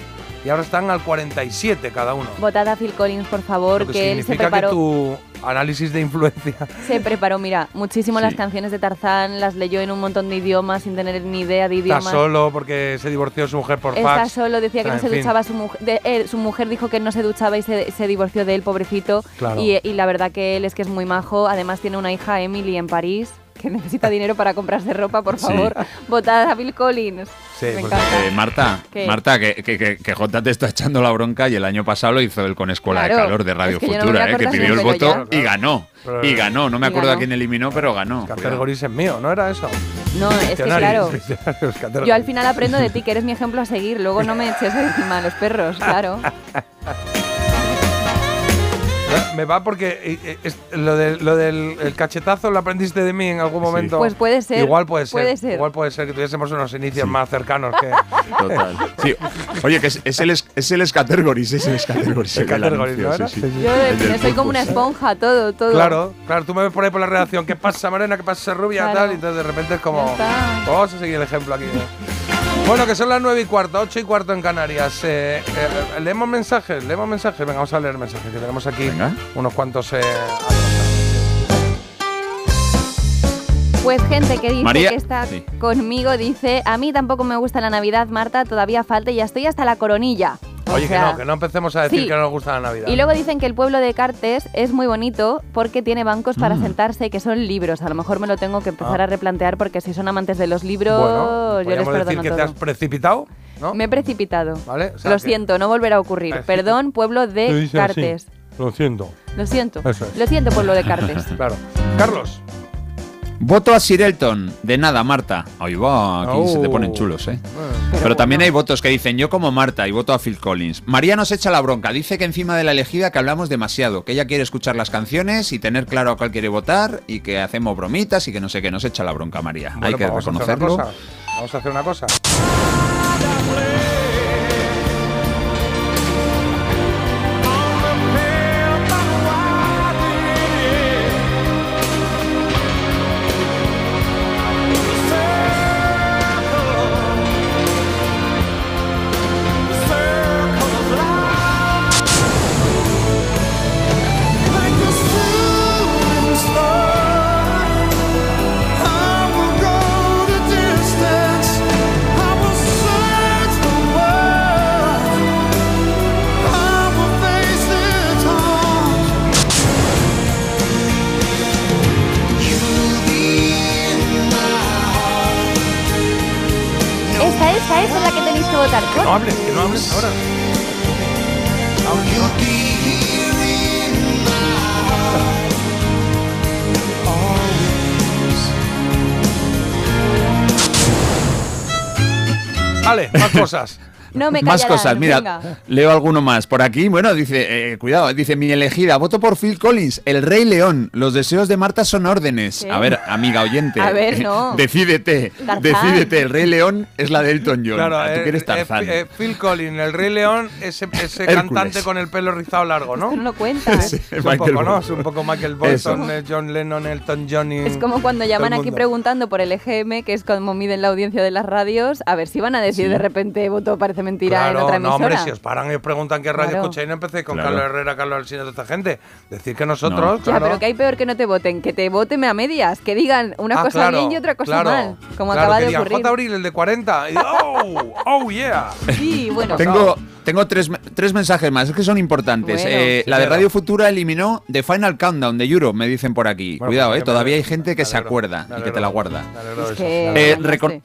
y ahora están al 47 cada uno. Votad a Phil Collins, por favor, Lo que, que él se significa que preparó. tu análisis de influencia Se preparó, mira, muchísimo Sí. las canciones de Tarzán, las leyó en un montón de idiomas sin tener ni idea de está idiomas. solo porque se divorció su mujer por Está fax. solo, decía que Ah, no se fin. duchaba su mujer. de- eh, su mujer dijo que no se duchaba y se, se divorció de él, pobrecito. Claro. Y, y la verdad que él es que es muy majo. Además tiene una hija, Emily, en París, que necesita dinero para comprarse ropa, por Sí. favor. Votad a Bill Collins. Sí, Me pues, encanta. Eh, Marta, ¿Qué? Marta, que, que, que, que Jota te está echando la bronca y el año pasado lo hizo él con Escuela Claro, de Calor de Radio es no Futura, eh, que pidió el voto ya. y ganó. Pero- y ganó, no me acuerdo a quién eliminó, pero ganó. Categories es mío, ¿no era eso? No, es que claro. Yo al final aprendo de ti, que eres mi ejemplo a seguir. Luego no me eches encima a los perros, claro. Me va porque eh, eh, es- lo, de- lo del el cachetazo lo aprendiste de mí en algún momento. Pues puede ser, Igual puede ser. puede ser. Igual puede ser que tuviésemos unos inicios más cercanos que. Total. Sí. Oye, que es, es el, es, es el Escatergoris, es el Escatergoris. El el ¿no era? sí, sí. Yo del soy como una esponja, todo, todo. Claro, claro, tú me ves por ahí por la redacción, ¿qué pasa, Morena? ¿Qué pasa, rubia? Claro. Tal, y entonces de repente es como. Vamos a seguir el ejemplo aquí. ¿no? Bueno, que son las 9 y cuarto, 8 y cuarto en Canarias. Eh, eh, leemos mensajes, leemos mensajes. Venga, vamos a leer mensajes, que tenemos aquí Venga. unos cuantos. eh, Pues gente que dice María- que está Sí. conmigo dice, a mí tampoco me gusta la Navidad, Marta, todavía falta y ya estoy hasta la coronilla. O Oye, sea, que no, que no empecemos a decir sí. que no nos gusta la Navidad. Y luego dicen que el pueblo de Cartes es muy bonito porque tiene bancos para Mm. sentarse y que son libros. A lo mejor me lo tengo que empezar Ah. a replantear porque si son amantes de los libros, bueno, yo les podríamos decir perdono que te todo. has precipitado, ¿no? Me he precipitado. ¿Vale? O sea lo que- siento, no volverá a ocurrir. Perdón, pueblo de así. Cartes. Lo siento. Lo siento. Eso es. Lo siento, pueblo de Cartes. Claro. Carlos. Voto a Sir Elton. De nada, Marta. Ahí va, aquí se te Oh. ponen chulos, ¿eh? Pero también hay votos que dicen yo como Marta y voto a Phil Collins. María nos echa la bronca, dice que encima de la elegida que hablamos demasiado, que ella quiere escuchar las canciones y tener claro a cuál quiere votar y que hacemos bromitas y que no sé qué, nos echa la bronca María. hay que pues vamos reconocerlo. Vamos a hacer una cosa. Vale, más cosas. No me Más cosas, mira, venga. leo alguno más. Por aquí, bueno, dice, eh, cuidado, dice mi elegida, voto por Phil Collins, El Rey León, los deseos de Marta son órdenes. ¿Qué? A ver, amiga oyente, A ver, no. decídete, Tarzán. decídete, El Rey León es la de Elton John, Claro, Ah, tú eh, que eres eh, Tarzán. eh, Phil Collins, el Rey León, ese, ese cantante con el pelo rizado largo, ¿no? No lo cuentas. Es un poco, ¿no? Es un poco Michael Bolton, eh, John Lennon, Elton John y Es como cuando llaman aquí preguntando por el EGM, que es como miden la audiencia de las radios, a ver si van a decir Sí. de repente voto parece mentira en Claro, otra no, emisora. hombre, si os paran y os preguntan qué radio Claro. escucháis, no empecé con Claro. Carlos Herrera, Carlos Alsina, toda esta gente. Decir que nosotros, Ya, claro. pero que hay peor que no te voten, que te voten a medias, que digan una Ah, cosa claro, bien y otra cosa claro, mal, como claro, acaba que de digan, ocurrir. J. Abril, el de 40. y, oh, oh, yeah. Sí, bueno. Tengo, tengo tres, me- tres mensajes más, es que son importantes. Bueno. Eh, Sí, la de claro. Radio Futura eliminó The Final Countdown de Europe, me dicen por aquí. Bueno, Cuidado, pues eh, todavía hay gente que se acuerda y que te la guarda. Eh, no.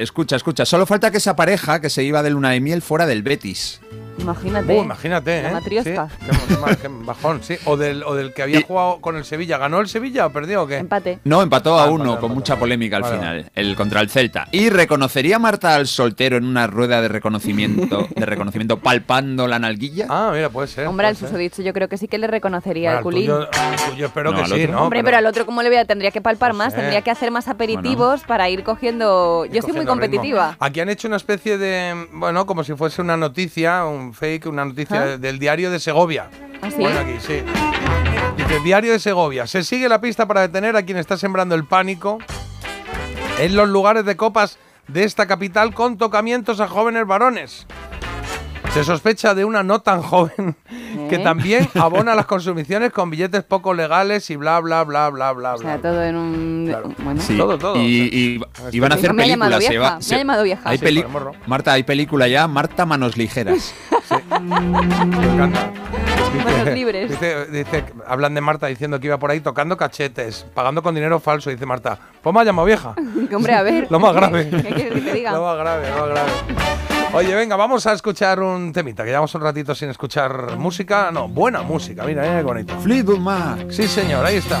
Escucha, escucha, solo falta que esa pareja que se iba de luna de miel fuera del Betis. Imagínate. Uh, imagínate, La ¿eh? matriosca. Sí, qué, qué- qué bajón, sí. O del, o del que había Y- jugado con el Sevilla. ¿Ganó el Sevilla o perdió o qué? Empate. No, empató Ah, a empató, uno, empató. con mucha polémica al Vale, final, el contra el Celta. ¿Y reconocería Marta al soltero en una rueda de reconocimiento, de reconocimiento palpando la nalguilla? Ah, mira, puede ser. Hombre, al puede ser. susodicho yo creo que sí que le reconocería Bueno, al culín. tuyo, al tuyo espero No, que al sí, otro ¿no? Hombre, pero al otro, ¿cómo le voy a? Tendría que palpar más, sé. tendría que hacer más aperitivos para ir cogiendo. Yo soy muy ritmo. competitiva. Aquí han hecho una especie de, bueno, como si fuese una noticia, un fake, una noticia ¿Ah? del diario de Segovia. ¿Ah, sí? Pone aquí, sí. Dice, diario de Segovia. Se sigue la pista para detener a quien está sembrando el pánico en los lugares de copas de esta capital con tocamientos a jóvenes varones. Se sospecha de una no tan joven que ¿Eh? también abona las consumiciones con billetes poco legales y bla, bla, bla, bla, bla, O bla. sea, todo en un. Bueno. Sí, todo, todo, Y, o y- y van a hacer Me ha llamado películas. se vieja, va- me se- ha llamado vieja. Hay Sí, peli-. Marta, hay película ya, Marta Manos Ligeras. Me encanta. Manos libres. Dice, dice- hablan de Marta diciendo que iba por ahí tocando cachetes, pagando con dinero falso. Dice Marta, pues me ha llamado vieja. Hombre, a ver. Lo más grave. ¿Qué quieres que te diga? Lo más grave, lo más grave. Oye, venga, vamos a escuchar un temita, que llevamos un ratito sin escuchar música. No, buena música, mira, mira qué bonito. Fleetwood Mac. Sí, señor, ahí está.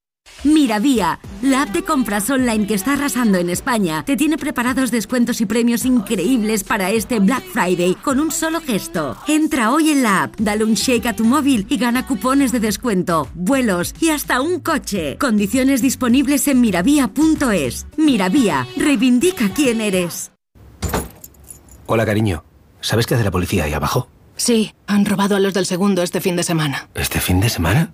Miravía, la app de compras online que está arrasando en España, te tiene preparados descuentos y premios increíbles para este Black Friday con un solo gesto. Entra hoy en la app, dale un shake a tu móvil y gana cupones de descuento, vuelos y hasta un coche. Condiciones disponibles en miravía.es. Miravía, reivindica quién eres. Hola, cariño. ¿Sabes qué hace la policía ahí abajo? Sí, han robado a los del segundo este fin de semana. ¿Este fin de semana?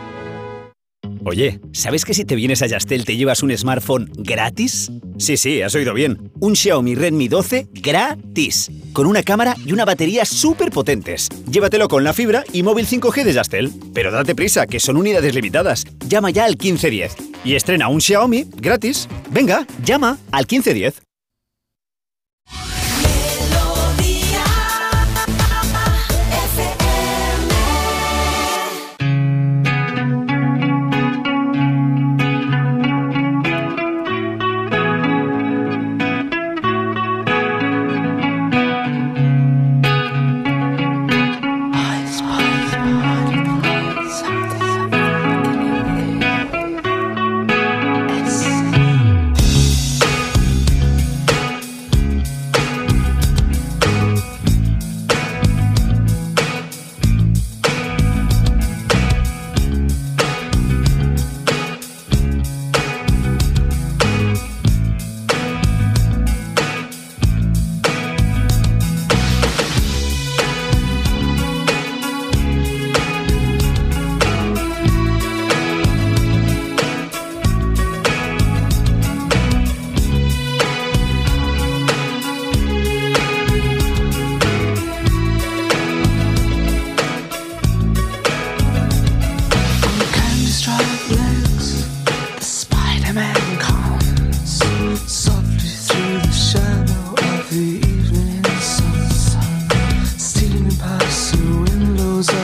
Oye, ¿sabes que si te vienes a Yastel te llevas un smartphone gratis? Sí, sí, has oído bien. Un Xiaomi Redmi 12 gratis. Con una cámara y una batería súper potentes. Llévatelo con la fibra y móvil 5G de Yastel. Pero date prisa, que son unidades limitadas. Llama ya al 1510 y estrena un Xiaomi gratis. Venga, llama al 1510.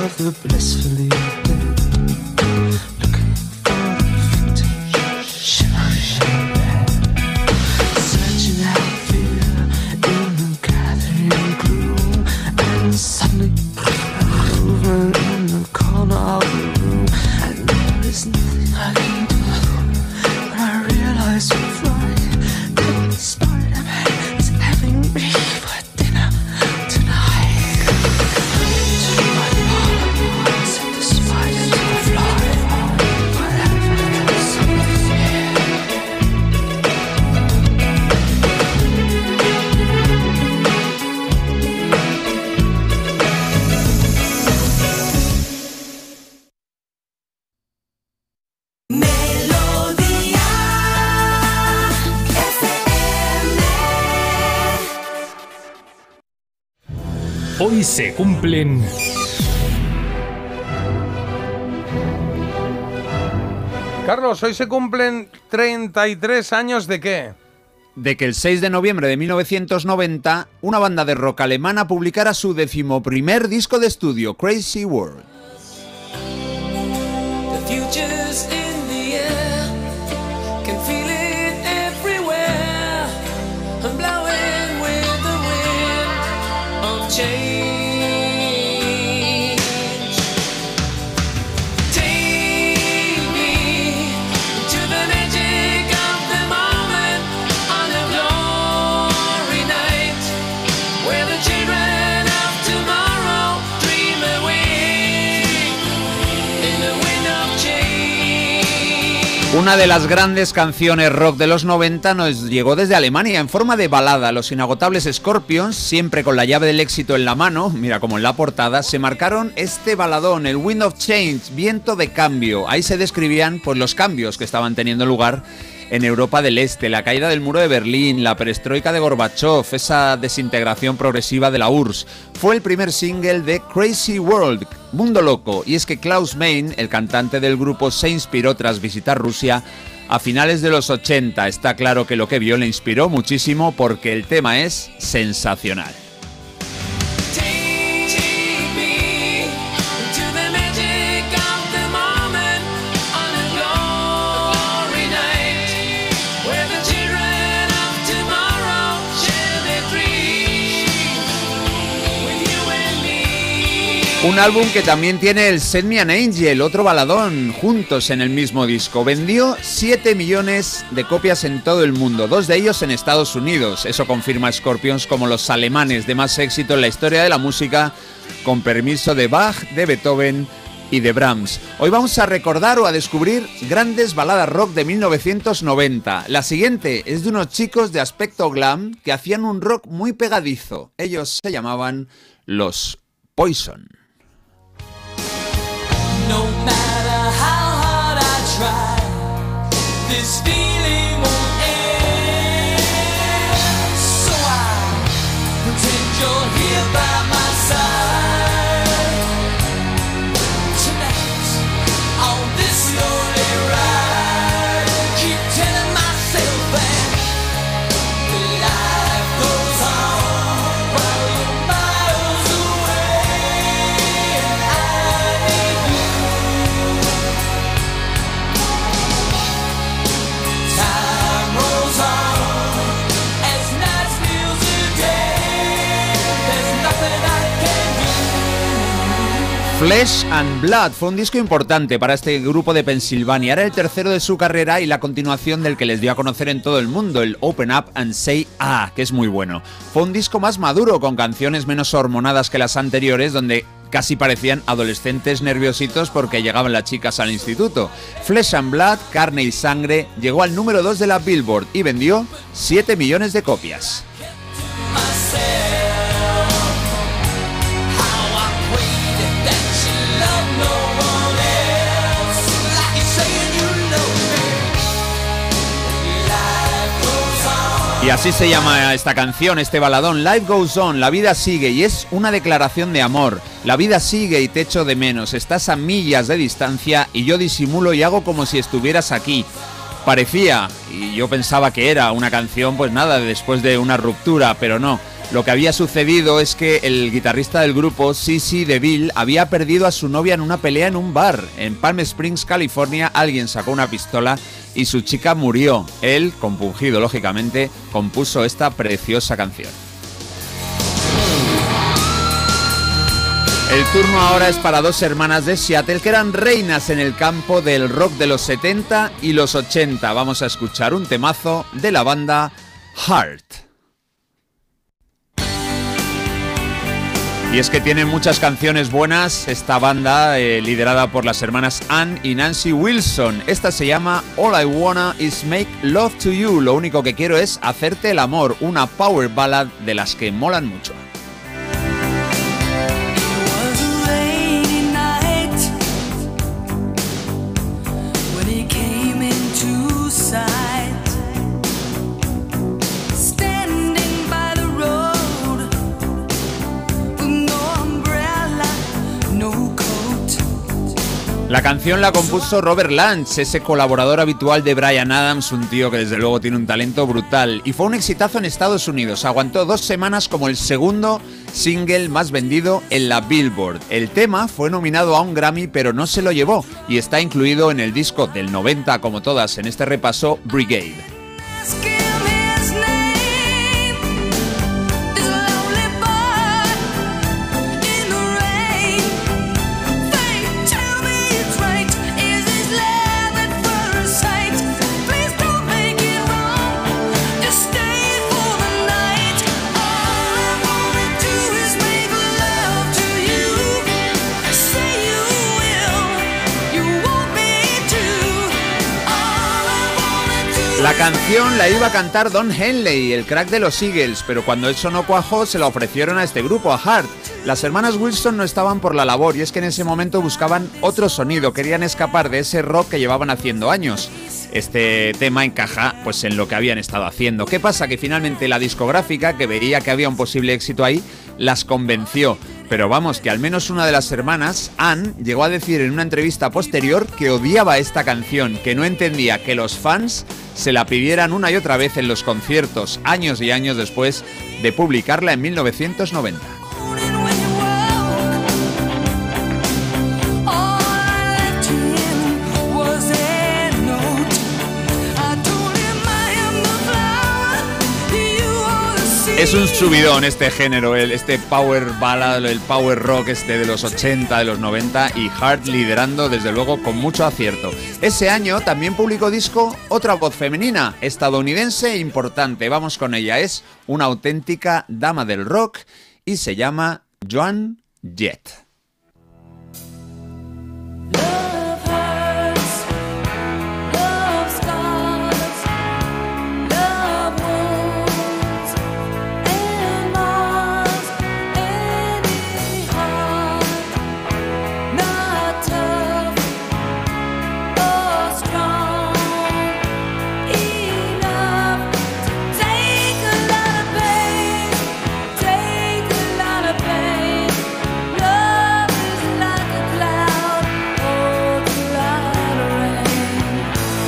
Windows of the blissfully se cumplen... Carlos, hoy se cumplen 33 años de qué? de que el 6 de noviembre de 1990 una banda de rock alemana publicara su decimoprimer disco de estudio, Crazy World. Una de las grandes canciones rock de los 90 nos llegó desde Alemania en forma de balada. Los inagotables Scorpions, siempre con la llave del éxito en la mano, mira como en la portada, se marcaron este baladón, el Wind of Change, viento de cambio. Ahí se describían pues, los cambios que estaban teniendo lugar en Europa del Este, la caída del muro de Berlín, la perestroika de Gorbachev, esa desintegración progresiva de la URSS. Fue el primer single de Crazy World, Mundo Loco, y es que Klaus Main, el cantante del grupo, se inspiró tras visitar Rusia a finales de los 80. Está claro que lo que vio le inspiró muchísimo porque el tema es sensacional. Un álbum que también tiene el Send Me an Angel, otro baladón, juntos en el mismo disco. Vendió 7 millones de copias en todo el mundo, dos de ellos en Estados Unidos. Eso confirma Scorpions como los alemanes de más éxito en la historia de la música, con permiso de Bach, de Beethoven y de Brahms. Hoy vamos a recordar o a descubrir grandes baladas rock de 1990. La siguiente es de unos chicos de aspecto glam que hacían un rock muy pegadizo. Ellos se llamaban los Poison. No matter how hard I try, this feeling Flesh and Blood fue un disco importante para este grupo de Pensilvania. Era el tercero de su carrera y la continuación del que les dio a conocer en todo el mundo, el Open Up and Say Ah, que es muy bueno. Fue un disco más maduro, con canciones menos hormonadas que las anteriores, donde casi parecían adolescentes nerviositos porque llegaban las chicas al instituto. Flesh and Blood, Carne y Sangre, llegó al número 2 de la Billboard y vendió 7 millones de copias. Y así se llama esta canción, este baladón, Life Goes On, la vida sigue y es una declaración de amor. La vida sigue y te echo de menos, estás a millas de distancia y yo disimulo y hago como si estuvieras aquí. Parecía, y yo pensaba que era una canción, pues nada, después de una ruptura, pero no. Lo que había sucedido es que el guitarrista del grupo, Sissy DeVille, había perdido a su novia en una pelea en un bar. En Palm Springs, California, alguien sacó una pistola y su chica murió. Él, compungido lógicamente, compuso esta preciosa canción. El turno ahora es para dos hermanas de Seattle que eran reinas en el campo del rock de los 70 y los 80. Vamos a escuchar un temazo de la banda Heart. Y es que tiene muchas canciones buenas esta banda eh, liderada por las hermanas Ann y Nancy Wilson. Esta se llama All I Wanna Is Make Love to You. Lo único que quiero es hacerte el amor, una power ballad de las que molan mucho. La canción la compuso Robert Lance, ese colaborador habitual de Brian Adams, un tío que desde luego tiene un talento brutal. Y fue un exitazo en Estados Unidos. Aguantó dos semanas como el segundo single más vendido en la Billboard. El tema fue nominado a un Grammy pero no se lo llevó y está incluido en el disco del 90 como todas en este repaso Brigade. La iba a cantar Don Henley, el crack de los Eagles, pero cuando eso no cuajó se la ofrecieron a este grupo, a Hart. Las hermanas Wilson no estaban por la labor y es que en ese momento buscaban otro sonido, querían escapar de ese rock que llevaban haciendo años. Este tema encaja pues en lo que habían estado haciendo. ¿Qué pasa? Que finalmente la discográfica, que veía que había un posible éxito ahí, las convenció. Pero vamos, que al menos una de las hermanas, Anne, llegó a decir en una entrevista posterior que odiaba esta canción, que no entendía que los fans se la pidieran una y otra vez en los conciertos, años y años después de publicarla en 1990. Es un subidón este género, el- este power ballad, el power rock este de los 80, de los 90 y Hart liderando desde luego con mucho acierto. Ese año también publicó disco otra voz femenina, estadounidense e importante. Vamos con ella, es una auténtica dama del rock y se llama Joan Jett.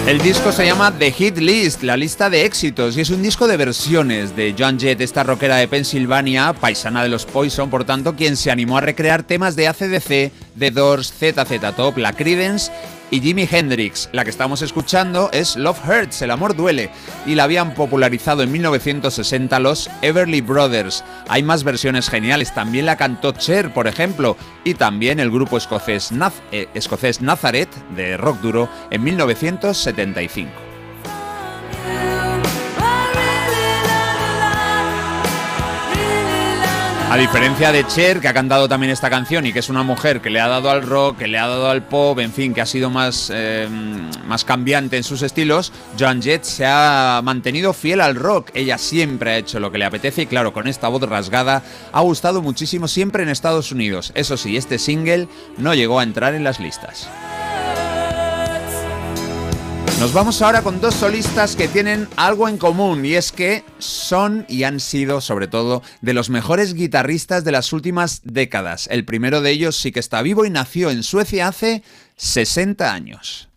El disco se llama The Hit List, la lista de éxitos, y es un disco de versiones de Joan Jett, esta rockera de Pensilvania, paisana de los Poison, por tanto, quien se animó a recrear temas de ACDC, The Doors, ZZ Top, la Creedence y Jimi Hendrix. La que estamos escuchando es Love Hurts, El amor duele, y la habían popularizado en 1960 los Everly Brothers. Hay más versiones geniales, también la cantó Cher, por ejemplo, y también el grupo escocés, eh, Nazareth, de rock duro, en 1975. A diferencia de Cher, que ha cantado también esta canción y que es una mujer que le ha dado al rock, que le ha dado al pop, en fin, que ha sido más, eh, más cambiante en sus estilos, Joan Jett se ha mantenido fiel al rock. Ella siempre ha hecho lo que le apetece y claro, con esta voz rasgada ha gustado muchísimo siempre en Estados Unidos. Eso sí, este single no llegó a entrar en las listas. Nos vamos ahora con dos solistas que tienen algo en común y es que son y han sido sobre todo de los mejores guitarristas de las últimas décadas. El primero de ellos sí que está vivo y nació en Suecia hace 60 años.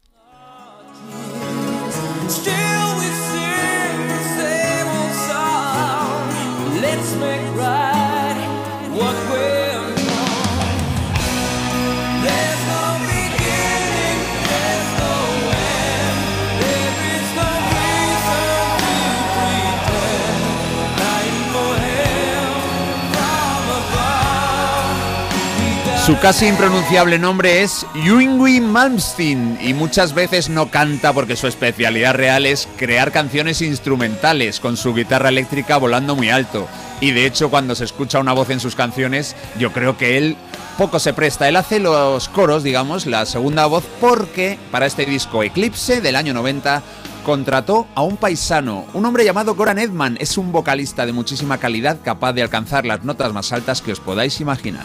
Su casi impronunciable nombre es Yngwie Malmsteen y muchas veces no canta porque su especialidad real es crear canciones instrumentales con su guitarra eléctrica volando muy alto. Y de hecho cuando se escucha una voz en sus canciones yo creo que él poco se presta. Él hace los coros, digamos, la segunda voz porque para este disco Eclipse del año 90 contrató a un paisano, un hombre llamado Goran Edman. Es un vocalista de muchísima calidad capaz de alcanzar las notas más altas que os podáis imaginar.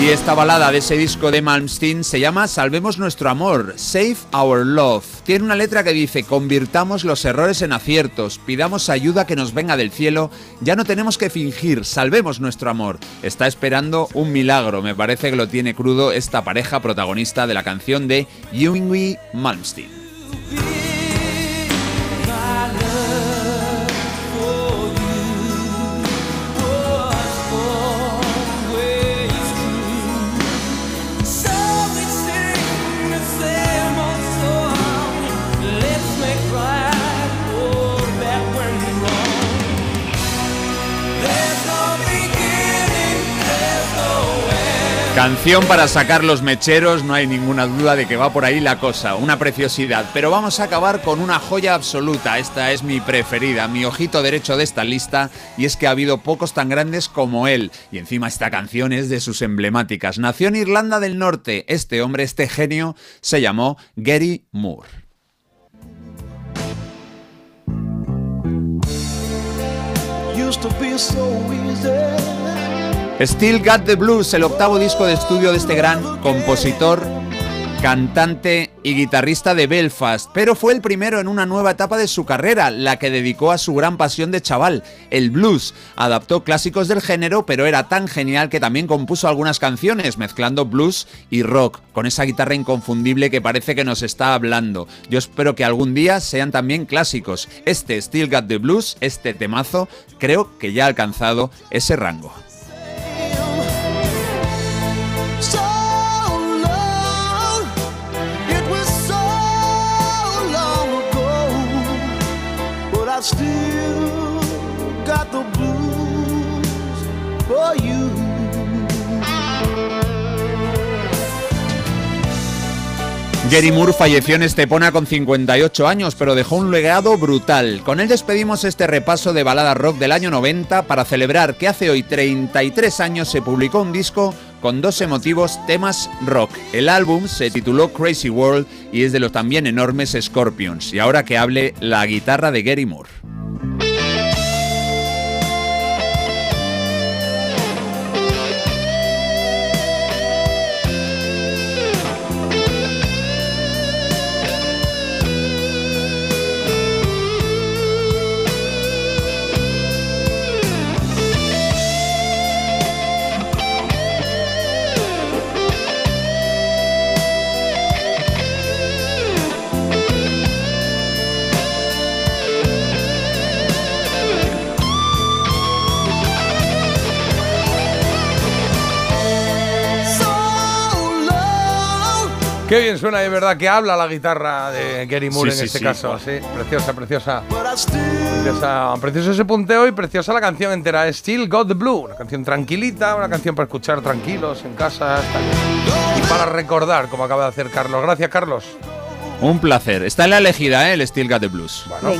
Y esta balada de ese disco de Malmsteen se llama Salvemos nuestro amor, Save Our Love. Tiene una letra que dice, convirtamos los errores en aciertos, pidamos ayuda que nos venga del cielo, ya no tenemos que fingir, salvemos nuestro amor. Está esperando un milagro, me parece que lo tiene crudo esta pareja protagonista de la canción de Yngwie Malmsteen. Canción para sacar los mecheros, no hay ninguna duda de que va por ahí la cosa, una preciosidad. Pero vamos a acabar con una joya absoluta, esta es mi preferida, mi ojito derecho de esta lista, y es que ha habido pocos tan grandes como él. Y encima esta canción es de sus emblemáticas. Nació en Irlanda del Norte, este hombre, este genio, se llamó Gary Moore. Still Got the Blues, el octavo disco de estudio de este gran compositor, cantante y guitarrista de Belfast, pero fue el primero en una nueva etapa de su carrera, la que dedicó a su gran pasión de chaval, el blues. Adaptó clásicos del género, pero era tan genial que también compuso algunas canciones, mezclando blues y rock, con esa guitarra inconfundible que parece que nos está hablando. Yo espero que algún día sean también clásicos. Este Still Got the Blues, este temazo, creo que ya ha alcanzado ese rango. Gary Moore falleció en Estepona con 58 años, pero dejó un legado brutal. Con él despedimos este repaso de balada rock del año 90 para celebrar que hace hoy 33 años se publicó un disco con dos emotivos temas rock. El álbum se tituló Crazy World y es de los también enormes Scorpions. Y ahora que hable la guitarra de Gary Moore. Qué bien suena, de verdad, que habla la guitarra de Gary Moore Sí, en sí, este sí. caso. Sí, preciosa, preciosa. Preciosa, precioso ese punteo y preciosa la canción entera. Still Got the Blue, una canción tranquilita, una canción para escuchar tranquilos en casa. Y para recordar, como acaba de hacer Carlos. Gracias, Carlos. Un placer. Está en la elegida, ¿eh? el Steel Got the Blues. Bueno,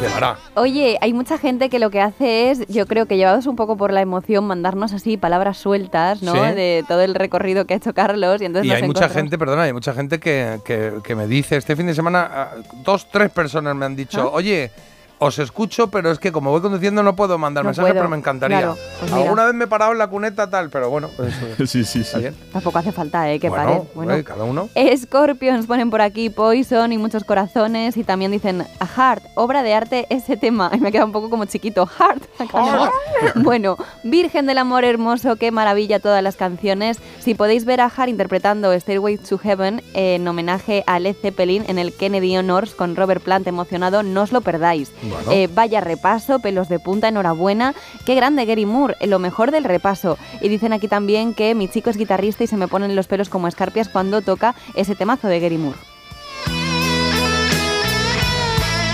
llegará. Oye, hay mucha gente que lo que hace es, yo creo que llevados un poco por la emoción, mandarnos así palabras sueltas, ¿no? Sí. De todo el recorrido que ha hecho Carlos. Y, entonces Y hay mucha gente, perdona, hay mucha gente que, que- que me dice, este fin de semana, ah, dos, tres personas me han dicho, ¿Ah? oye, os escucho, pero es que como voy conduciendo no puedo mandar No mensajes, puedo, pero me encantaría. claro, pues mira. Alguna vez me he parado en la cuneta tal, pero bueno, pues eso Sí, sí, está bien. Tampoco hace falta, ¿eh? Que bueno, pare. Bueno. cada uno. Scorpions ponen por aquí Poison y muchos corazones y también dicen a Heart, obra de arte ese tema. Y me queda un poco como chiquito. Heart. bueno, Virgen del Amor Hermoso, qué maravilla todas las canciones. Si podéis ver a Heart interpretando Stairway to Heaven en homenaje a Led Zeppelin en el Kennedy Honors con Robert Plant emocionado, no os lo perdáis. Eh, vaya repaso, pelos de punta, enhorabuena. Qué grande Gary Moore, eh, lo mejor del repaso. Y dicen aquí también que mi chico es guitarrista y se me ponen los pelos como escarpias cuando toca ese temazo de Gary Moore.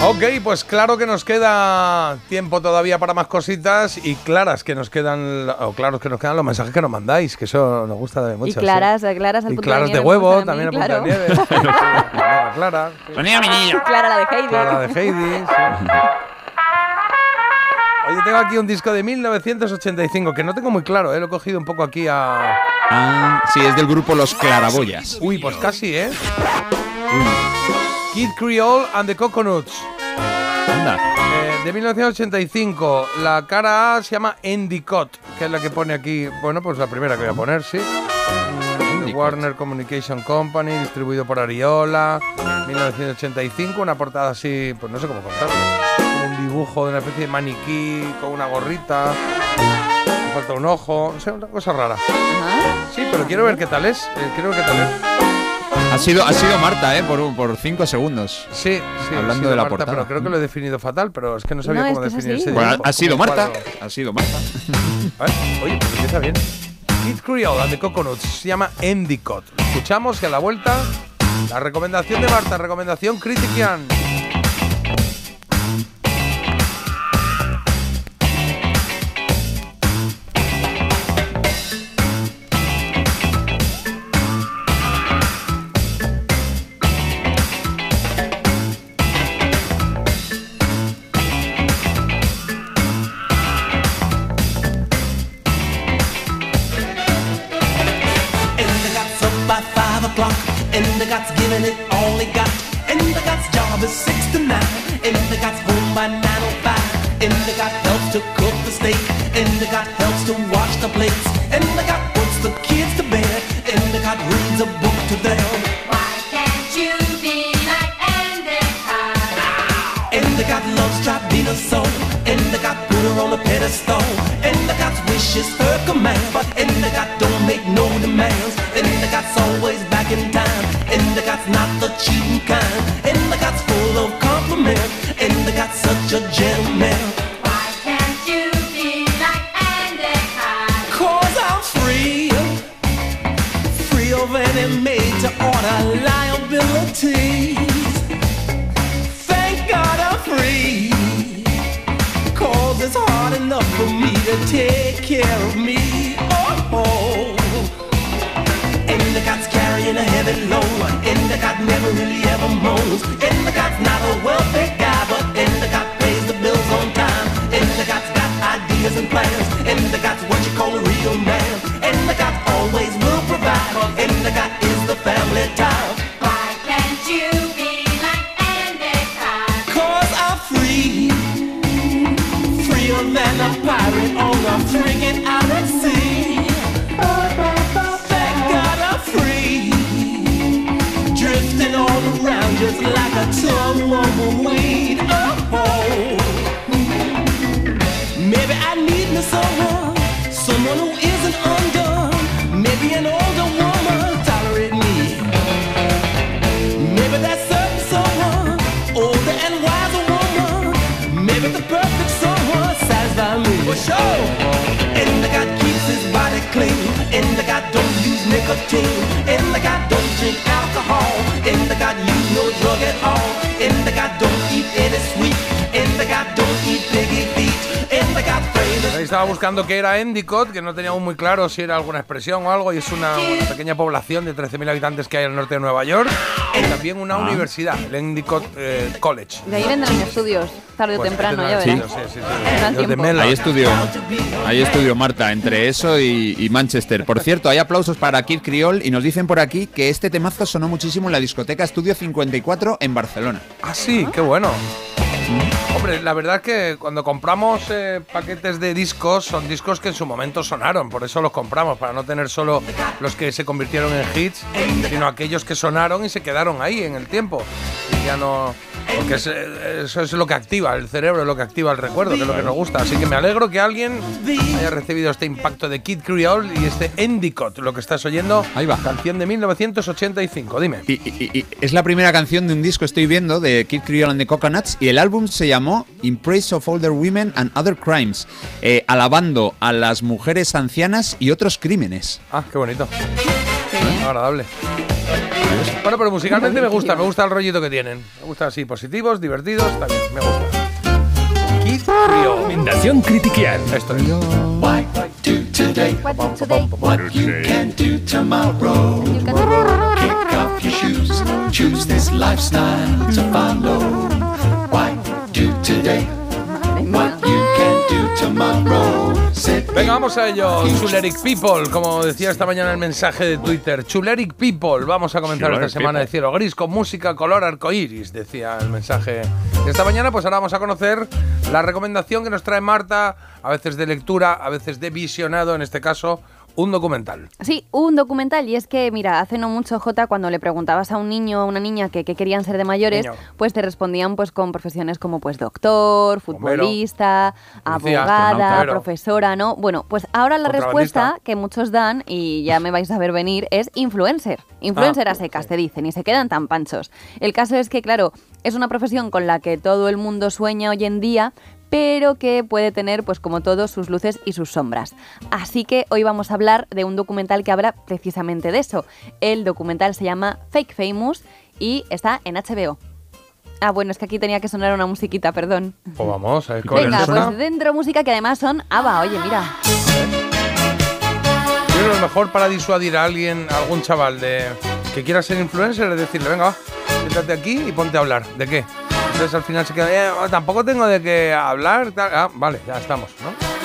Ok, pues claro que nos queda tiempo todavía para más cositas y claras que nos quedan, o claros que nos quedan los mensajes que nos mandáis, que eso nos gusta de mucho. y sí. claras, eh, claras al Y punto claras de, huevo, también mí, a punto de claro. nieve. Clara, mi niño. Clara la de Heidi. Clara de Heidi, sí. Oye, tengo aquí un disco de 1985 que no tengo muy claro, ¿eh? lo he cogido un poco aquí a... Ah, sí, es del grupo Los Claraboyas. Uy, pues casi, ¿eh? Kid Creole and the Coconuts. Anda. Eh, de 1985. La cara A se llama Endicott, que es la que pone aquí. Bueno, pues la primera que voy a poner, sí. Warner Communication Company, distribuido por Ariola. 1985, una portada así, pues no sé cómo contarlo. Un dibujo de una especie de maniquí con una gorrita. Me falta un ojo, no sé, una cosa rara. Sí, pero quiero ver qué tal es. eh, quiero ver qué tal es. Ha sido, ha sido Marta, ¿eh? Por, por cinco segundos. Sí, sí. Hablando ha sido de la Marta, portada. Pero creo que lo he definido fatal, pero es que no sabía No, cómo que es definir así. ese Bueno, dibujo, ha sido Marta. cuadro. Ha sido Marta. Oye, pues empieza bien. Kid Creole and the Coconuts se llama Endicott. Lo Escuchamos y a la vuelta la recomendación de Marta, recomendación Critiquian. Five o'clock. Endicott's giving it all he got. Endicott's job is six to nine. Endicott's home by nine oh five. Endicott helps to cook the steak. Endicott helps to wash the plates. Endicott puts the kids to bed. Endicott reads a book to them. Why can't you be like Endicott? Endicott loves Tribina so. Endicott put her on a pedestal. Endicott's wish is her Not the cheating kind. Endicott's full of compliments. Endicott's such a gentleman. Why can't you be like? Cause I'm free. Free of any made to order liabilities. Thank God I'm free. Cause it's hard enough for me to take care of me. Oh, oh. Endicott's carrying a heavy load. In the God never really ever moans. In the God's not a wealthy body clean. Endicott don't use nicotine. Endicott don't drink alcohol. Endicott use no drug at estaba buscando qué era Endicott, que no teníamos muy claro si era alguna expresión o algo, y es una, una pequeña población de 13.000 habitantes que hay al norte de Nueva York, y también una universidad, el Endicott eh, College. De ahí vendrán estudios, tarde o Pues temprano, ya verás. sí, sí, sí. De. Ahí estudió, ahí estudió Marta, entre eso y, y Manchester. Por cierto, hay aplausos para Kid Creole y nos dicen por aquí que este temazo sonó muchísimo en la discoteca Estudio 54 en Barcelona. Ah, sí, qué bueno. Hombre, la verdad es que cuando compramos eh, paquetes de discos, son discos que en su momento sonaron, por eso los compramos, para no tener solo los que se convirtieron en hits, sino aquellos que sonaron y se quedaron ahí en el tiempo. Y ya no. Porque es, eso es lo que activa el cerebro, es lo que activa el recuerdo, que es lo que nos gusta. Así que me alegro que alguien haya recibido este impacto de Kid Creole y este Endicott, lo que estás oyendo. Ahí va. Canción de 1985, dime. Y, y- y es la primera canción de un disco, estoy viendo, de Kid Creole and the Coconuts, y el álbum se llamó In Praise of Older Women and Other Crimes, eh, alabando a las mujeres ancianas y otros crímenes. Ah, qué bonito. Agradable. Bueno, pero musicalmente me gusta, me gusta el rollito que tienen. Me gusta así, positivos, divertidos, bien, me gusta. Recomendación Critiquial. Esto es. Why do today what you can do tomorrow? Kick off your shoes, choose this lifestyle to follow. Why do today Venga, vamos a ello. Chuleric People, como decía esta mañana el mensaje de Twitter. Chuleric People, vamos a comenzar Chuleric esta semana de People. cielo gris con música color arcoíris, decía el mensaje de esta mañana. Pues ahora vamos a conocer la recomendación que nos trae Marta, a veces de lectura, a veces de visionado, en este caso, un documental. Sí, un documental. Y es que, mira, hace no mucho, Jota, cuando le preguntabas a un niño o a una niña que, que querían ser de mayores, Niño. pues te respondían pues con profesiones como pues doctor, futbolista, abogada, profesora, ¿no? Bueno, pues ahora la respuesta que muchos dan, y ya me vais a ver venir, es influencer. Influencer Ah, a secas, te dicen, y se quedan tan panchos. El caso es que, claro, es una profesión con la que todo el mundo sueña hoy en día, pero que puede tener, pues como todo, sus luces y sus sombras. Así que hoy vamos a hablar de un documental que habla precisamente de eso. El documental se llama Fake Famous y está en HBO. Ah, bueno, es que aquí tenía que sonar una musiquita, perdón. Pues vamos, a ver cómo Venga, suena. pues dentro música que además son ABBA, oye, mira. Yo creo que lo mejor para disuadir a alguien, a algún chaval de que quiera ser influencer es decirle, venga, va, siéntate aquí y ponte a hablar. ¿De qué? Entonces al final se queda, "Eh, tampoco tengo de qué hablar. tal". Ah, vale, ya estamos, ¿no?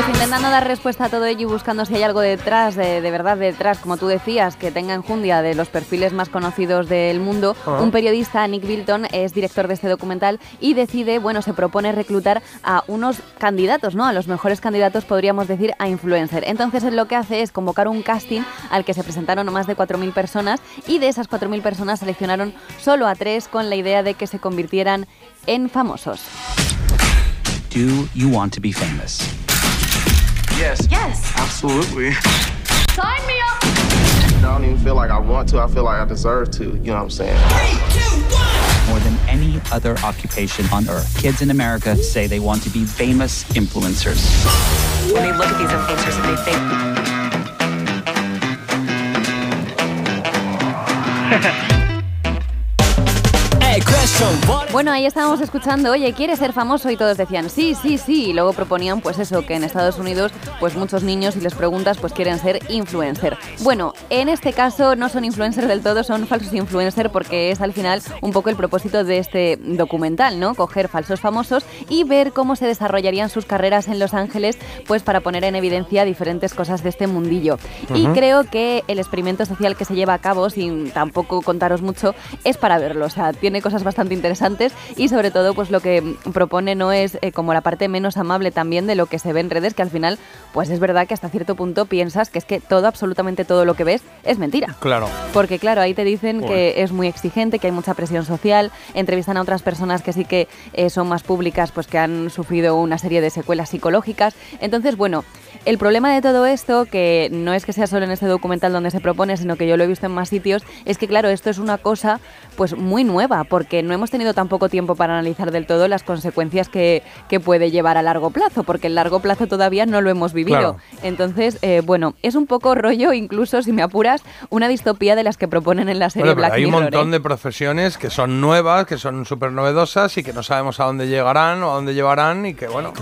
Pues intentando dar respuesta a todo ello y buscando si hay algo detrás, de, de verdad detrás, como tú decías, que tenga enjundia de los perfiles más conocidos del mundo, un periodista, Nick Bilton, es director de este documental y decide, bueno, se propone reclutar a unos candidatos, ¿no? A los mejores candidatos, podríamos decir, a influencer. Entonces, él lo que hace es convocar un casting al que se presentaron más de 4.000 personas y de esas 4.000 personas seleccionaron solo a tres con la idea de que se convirtieran en famosos. Do you want to be famous? Yes. Yes. Absolutely. Sign me up. I don't even feel like I want to. I feel like I deserve to. You know what I'm saying? More than any other occupation on earth, kids in America say they want to be famous influencers. When they look at these influencers and they think, Bueno, ahí estábamos escuchando, oye, ¿quieres ser famoso? Y todos decían, sí, sí, sí. Y luego proponían, pues eso, que en Estados Unidos, pues muchos niños, si les preguntas, pues quieren ser influencer. Bueno, en este caso no son influencers del todo, son falsos influencers porque es al final un poco el propósito de este documental, ¿no? Coger falsos famosos y ver cómo se desarrollarían sus carreras en Los Ángeles, pues para poner en evidencia diferentes cosas de este mundillo. Y creo que el experimento social que se lleva a cabo, sin tampoco contaros mucho, es para verlo. O sea, tiene cosas bastante interesantes y sobre todo, pues lo que propone no es eh, como la parte menos amable también de lo que se ve en redes, que al final, pues es verdad que hasta cierto punto piensas que es que todo, absolutamente todo lo que ves es mentira. Claro. Porque claro, ahí te dicen que es muy exigente, que hay mucha presión social, entrevistan a otras personas que sí que eh, son más públicas, pues que han sufrido una serie de secuelas psicológicas. Entonces, bueno, el problema de todo esto, que no es que sea solo en este documental donde se propone, sino que yo lo he visto en más sitios, es que claro, esto es una cosa pues muy nueva, porque no hemos tenido tan poco tiempo para analizar del todo las consecuencias que, que puede llevar a largo plazo, porque el largo plazo todavía no lo hemos vivido. Claro. Entonces, eh, bueno, es un poco rollo, incluso si me apuras, una distopía de las que proponen en la serie Bueno, Black hay un montón ¿eh? de profesiones que son nuevas, que son súper novedosas y que no sabemos a dónde llegarán o a dónde llevarán y que, bueno,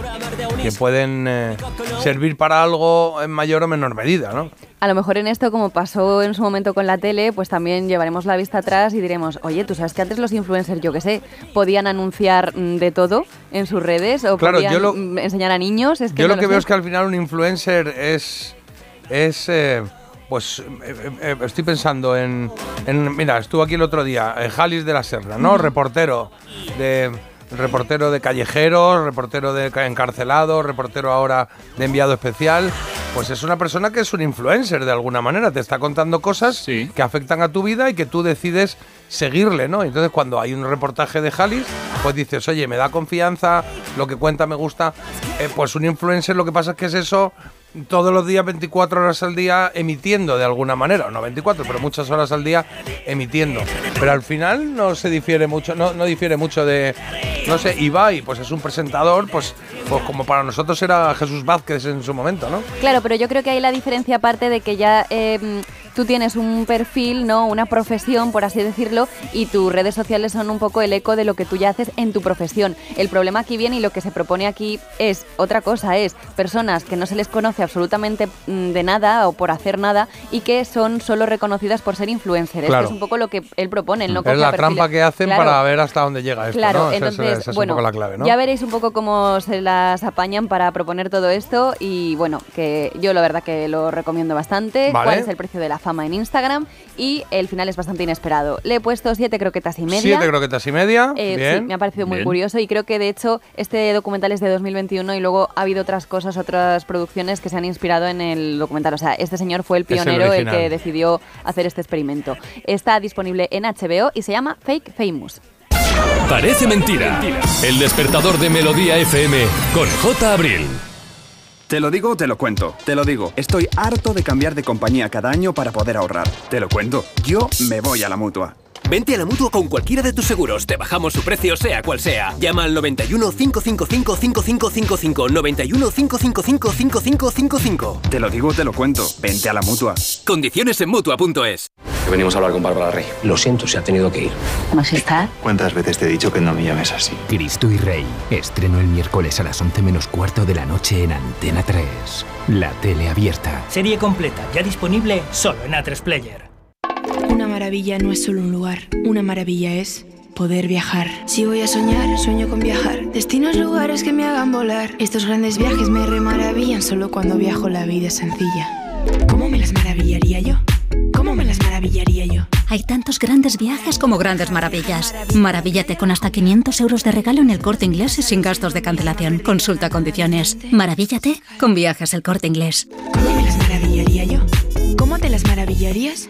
que pueden eh, servir para algo en mayor o menor medida, ¿no? A lo mejor en esto, como pasó en su momento con la tele, pues también llevaremos la vista atrás y diremos, oye, tú sabes que antes los influencers, yo qué sé, podían anunciar mm, de todo en sus redes o Claro, podían yo lo- mm, enseñar a niños. Es que Yo no lo que veo es que al final un influencer es. es eh, pues eh, eh, estoy pensando en, en- Mira, estuvo aquí el otro día, Jalis de la Serra, ¿no? Reportero de. Reportero de callejeros, reportero de ca- encarcelado, reportero ahora de enviado especial. Pues es una persona que es un influencer de alguna manera. Te está contando cosas que afectan a tu vida y que tú decides seguirle, ¿no? Entonces cuando hay un reportaje de Jalis, pues dices, oye, me da confianza, lo que cuenta me gusta. Eh, pues un influencer lo que pasa es que es eso todos los días, 24 horas al día, emitiendo de alguna manera. No 24, pero muchas horas al día emitiendo. Pero al final no se difiere mucho, no, no difiere mucho de, no sé, Ibai, pues es un presentador, pues, pues como para nosotros era Jesús Vázquez en su momento, ¿no? Claro, pero yo creo que hay la diferencia aparte de que ya eh, tú tienes un perfil, ¿no? Una profesión, por así decirlo, y tus redes sociales son un poco el eco de lo que tú ya haces en tu profesión. El problema aquí viene y lo que se propone aquí es otra cosa, es personas que no se les conoce absolutamente mm, de nada o por hacer nada y que son solo reconocidas por ser influencers. Claro. Es un poco lo que él propone. no es la perfiles- trampa que hacen Claro. para ver hasta dónde llega esto, Claro, ¿no? Esa es- entonces, esa es bueno, un poco la clave, ¿no? ya veréis un poco cómo se las apañan para proponer todo esto y bueno, que yo la verdad que lo recomiendo bastante. Vale. ¿Cuál es el precio de la fama en Instagram? Y el final es bastante inesperado. Le he puesto siete croquetas y media. Siete croquetas y media. Eh, bien. Sí, me ha parecido muy Bien. curioso y creo que de hecho este documental es de 2021 y luego ha habido otras cosas, otras producciones que se han inspirado en el documental. O sea, este señor fue el el pionero el, original. que decidió hacer este experimento. Está disponible en HBO y se llama Fake Famous. Parece mentira. El despertador de Melodía FM con J. Abril. Te lo digo, te lo cuento. Te lo digo, estoy harto de cambiar de compañía cada año para poder ahorrar. Te lo cuento, yo me voy a la mutua. Vente a la mutua con cualquiera de tus seguros. Te bajamos su precio, sea cual sea. Llama al 91 555 5555. 91 555 5555. Te lo digo, te lo cuento. Vente a la mutua. Condiciones en mutua.es. Venimos a hablar con Bárbara Rey. Lo siento, se ha tenido que ir. Majestad. ¿Cuántas veces te he dicho que no me llames así? Cristo y Rey. Estreno el miércoles a las 11 menos cuarto de la noche en Antena 3. La tele abierta. Serie completa, ya disponible solo en A3 Player. Una maravilla no es solo un lugar, una maravilla es poder viajar. Si voy a soñar, sueño con viajar. Destinos, lugares que me hagan volar. Estos grandes viajes me remaravillan solo cuando viajo la vida es sencilla. ¿Cómo me las maravillaría yo? ¿Cómo me las maravillaría yo? Hay tantos grandes viajes como grandes maravillas. Maravíllate con hasta 500 euros de regalo en el corte inglés y sin gastos de cancelación. Consulta condiciones. Maravíllate con viajes el corte inglés. ¿Cómo me las maravillaría yo? ¿Cómo te las maravillarías?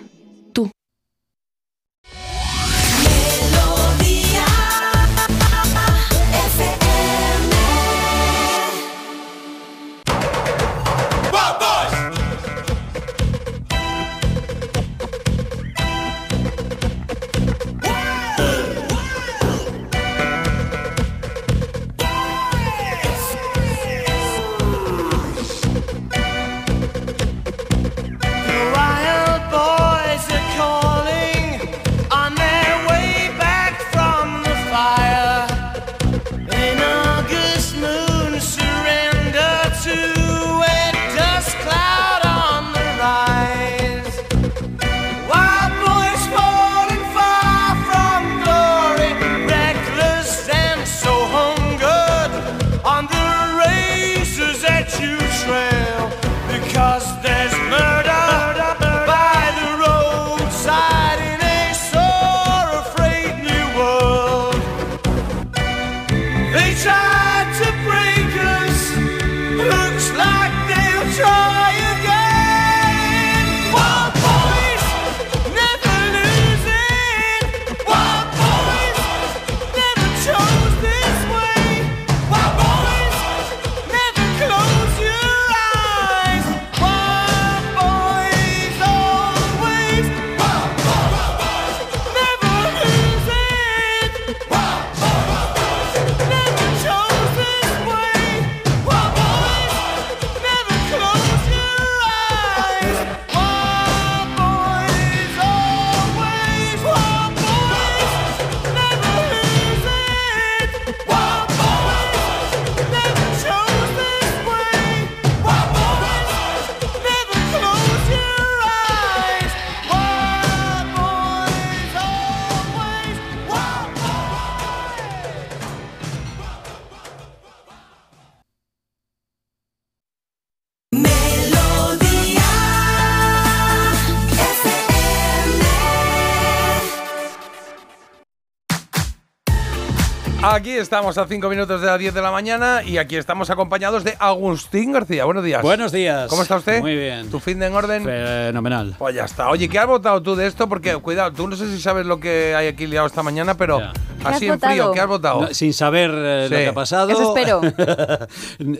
Aquí estamos a 5 minutos de las 10 de la mañana y aquí estamos acompañados de Agustín García. Buenos días. Buenos días. ¿Cómo está usted? Muy bien. ¿Tu fin de en orden? Fenomenal. Pues ya está. Oye, ¿qué has votado tú de esto? Porque, cuidado, tú no sé si sabes lo que hay aquí liado esta mañana, pero así en frío, ¿qué has votado? No, sin saber eh, lo Sí. que ha pasado. Eso espero.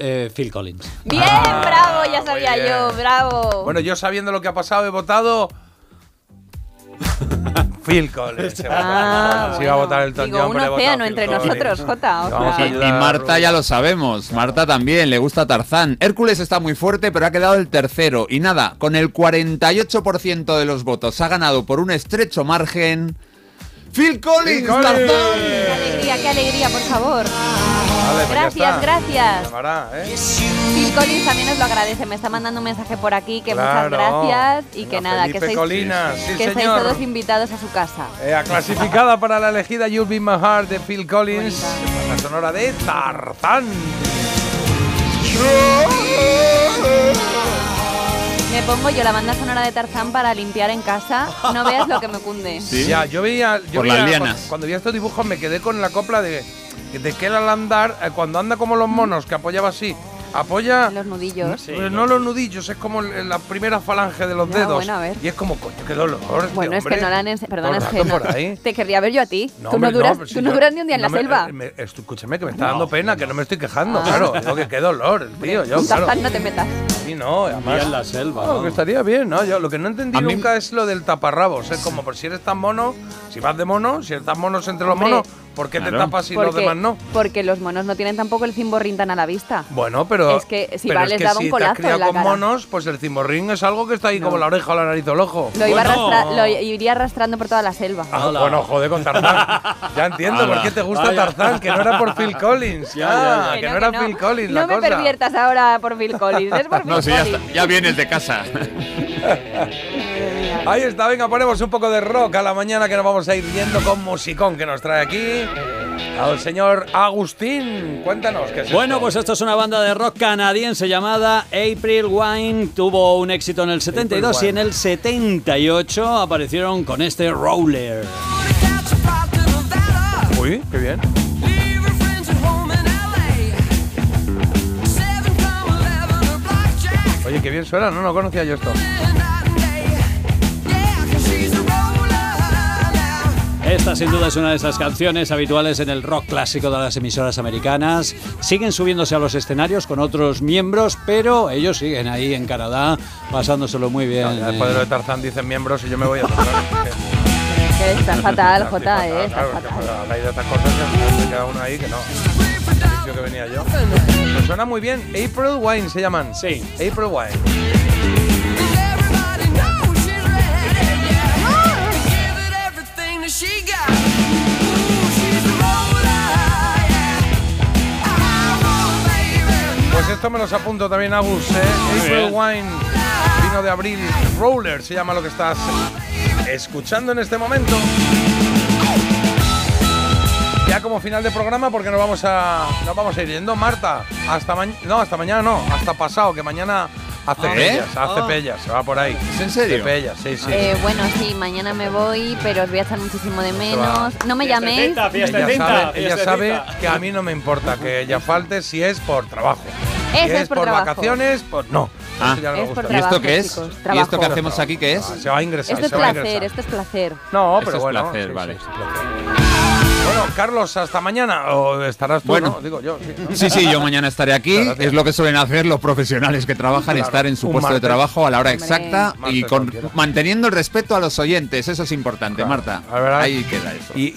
Eh, Phil Collins. Bien, bravo, ya sabía yo, bravo. Bueno, yo sabiendo lo que ha pasado he votado... Phil Collins. Se va a Ah, votar. Se iba a votar el Digo, un océano entre nosotros, Jota. Y, Marta ya lo sabemos. Marta también, le gusta Tarzán. Hércules está muy fuerte, pero ha quedado el tercero. Y nada, con el 48% de los votos ha ganado por un estrecho margen. ¡Phil Collins! Collins. Tarzán! Qué alegría, qué alegría, por favor. Vale, pues Gracias, gracias. Llamará, ¿eh? Phil Collins también nos lo agradece. Me está mandando un mensaje por aquí que Claro. muchas gracias y que nada, que seis, Colinas, sí, que seis señor. todos invitados a su casa. Eh, clasificada para la elegida You'll Be My Heart de Phil Collins, la sonora de Tarzán. Me pongo yo la banda sonora de Tarzán para limpiar en casa. No veas lo que me cunde. Ya, yo veía, yo Por veía las cuando, lianas. cuando vi estos dibujos me quedé con la copla de, de que él al andar, eh, cuando anda como los monos, que apoyaba así, apoya... Los nudillos. Pues no los nudillos, es como la primera falange de los dedos. bueno, a ver. Y es como, coño, qué dolor. este Bueno, es que no la han Perdona, es que no. Te querría ver yo a ti. tú hombre, no duras, si tú no duras ni un día en la me- selva. eh, me- escúchame, que me está dando pena, que no me estoy quejando, claro. Digo que qué dolor, el tío. Yo, claro. No te metas. Sí, no, además. en la selva, No, ¿no? que estaría bien, ¿no? Yo lo que no entendí A mí- nunca es lo del taparrabos. Es como, por si eres tan mono, si vas de mono, si eres tan monos entre los Hombre, monos, ¿por qué te tapas y los demás no? Porque los monos no tienen tampoco el cimborrín tan a la vista. Bueno, pero. Es que si va, es les daba si un colazo te has en la con cara. monos, pues el cimborrín es algo que está ahí como la oreja o la nariz o el ojo. Lo, iba Bueno. arrastra- lo iría arrastrando por toda la selva. Ah, bueno, joder, con Tarzán. Ya entiendo por qué te gusta Vaya. Tarzán, que no era por Phil Collins. Ya, ya, ya. que no era Phil Collins la No me cosa. perviertas ahora por Phil Collins, es por Phil No, sí, ya, está- ya vienes de casa. Ahí está, venga, ponemos un poco de rock a la mañana que nos vamos a ir yendo con musicón que nos trae aquí al señor Agustín. Cuéntanos qué es Bueno, esto? pues esto es una banda de rock canadiense llamada April Wine. Tuvo un éxito en el 72 y en el 78 aparecieron con este Roller. Uy, qué bien. Oye, qué bien suena, no, no conocía yo esto. Esta sin duda es una de esas canciones habituales en el rock clásico de las emisoras americanas. Siguen subiéndose a los escenarios con otros miembros, pero ellos siguen ahí en Canadá pasándoselo muy bien. No, después de lo de Tarzán dicen miembros y yo me voy a tocar. Que está fatal, Jota, eh. Está Claro, fatal. habláis de estas cosas se queda uno ahí que no. Que venía yo. Pues suena muy bien. April Wine se llaman. Sí. April Wine. Pues esto me los apunto también, Agus. ¿eh? April. Wine, vino de abril. Roller se llama lo que estás escuchando en este momento. Ya como final de programa, porque nos vamos a, nos vamos a ir yendo. Marta, hasta mañana. No, hasta mañana no, hasta pasado, que mañana hace Ah. pellas, ¿Eh? hace Ah. pellas, se va por ahí. ¿Es en serio? Hace pellas, sí, sí. Eh, bueno, sí, mañana me voy, pero os voy a echar muchísimo de menos. No me llaméis. ella sabe, ella sabe que a mí no me importa que ella falte si es por trabajo. Si es es por vacaciones, pues no. Ah. Eso ya no Es por. ¿Y esto qué es? chicos, ¿Y esto que hacemos aquí qué es? Ah, se va a ingresar. Esto es se va a placer, ingresar. esto es placer. No, Esto pero es bueno. placer, sí, vale. sí, sí, placer. Bueno, Carlos, hasta mañana. O estarás tú, Bueno. ¿no? Digo yo. Sí, ¿no? Sí, sí, yo mañana estaré aquí. Gracias. Es lo que suelen hacer los profesionales que trabajan, Claro, estar en su puesto de trabajo a la hora Hombre. exacta y con, manteniendo el respeto a los oyentes. Eso es importante, Claro. Marta. Ahí queda eso. Y, y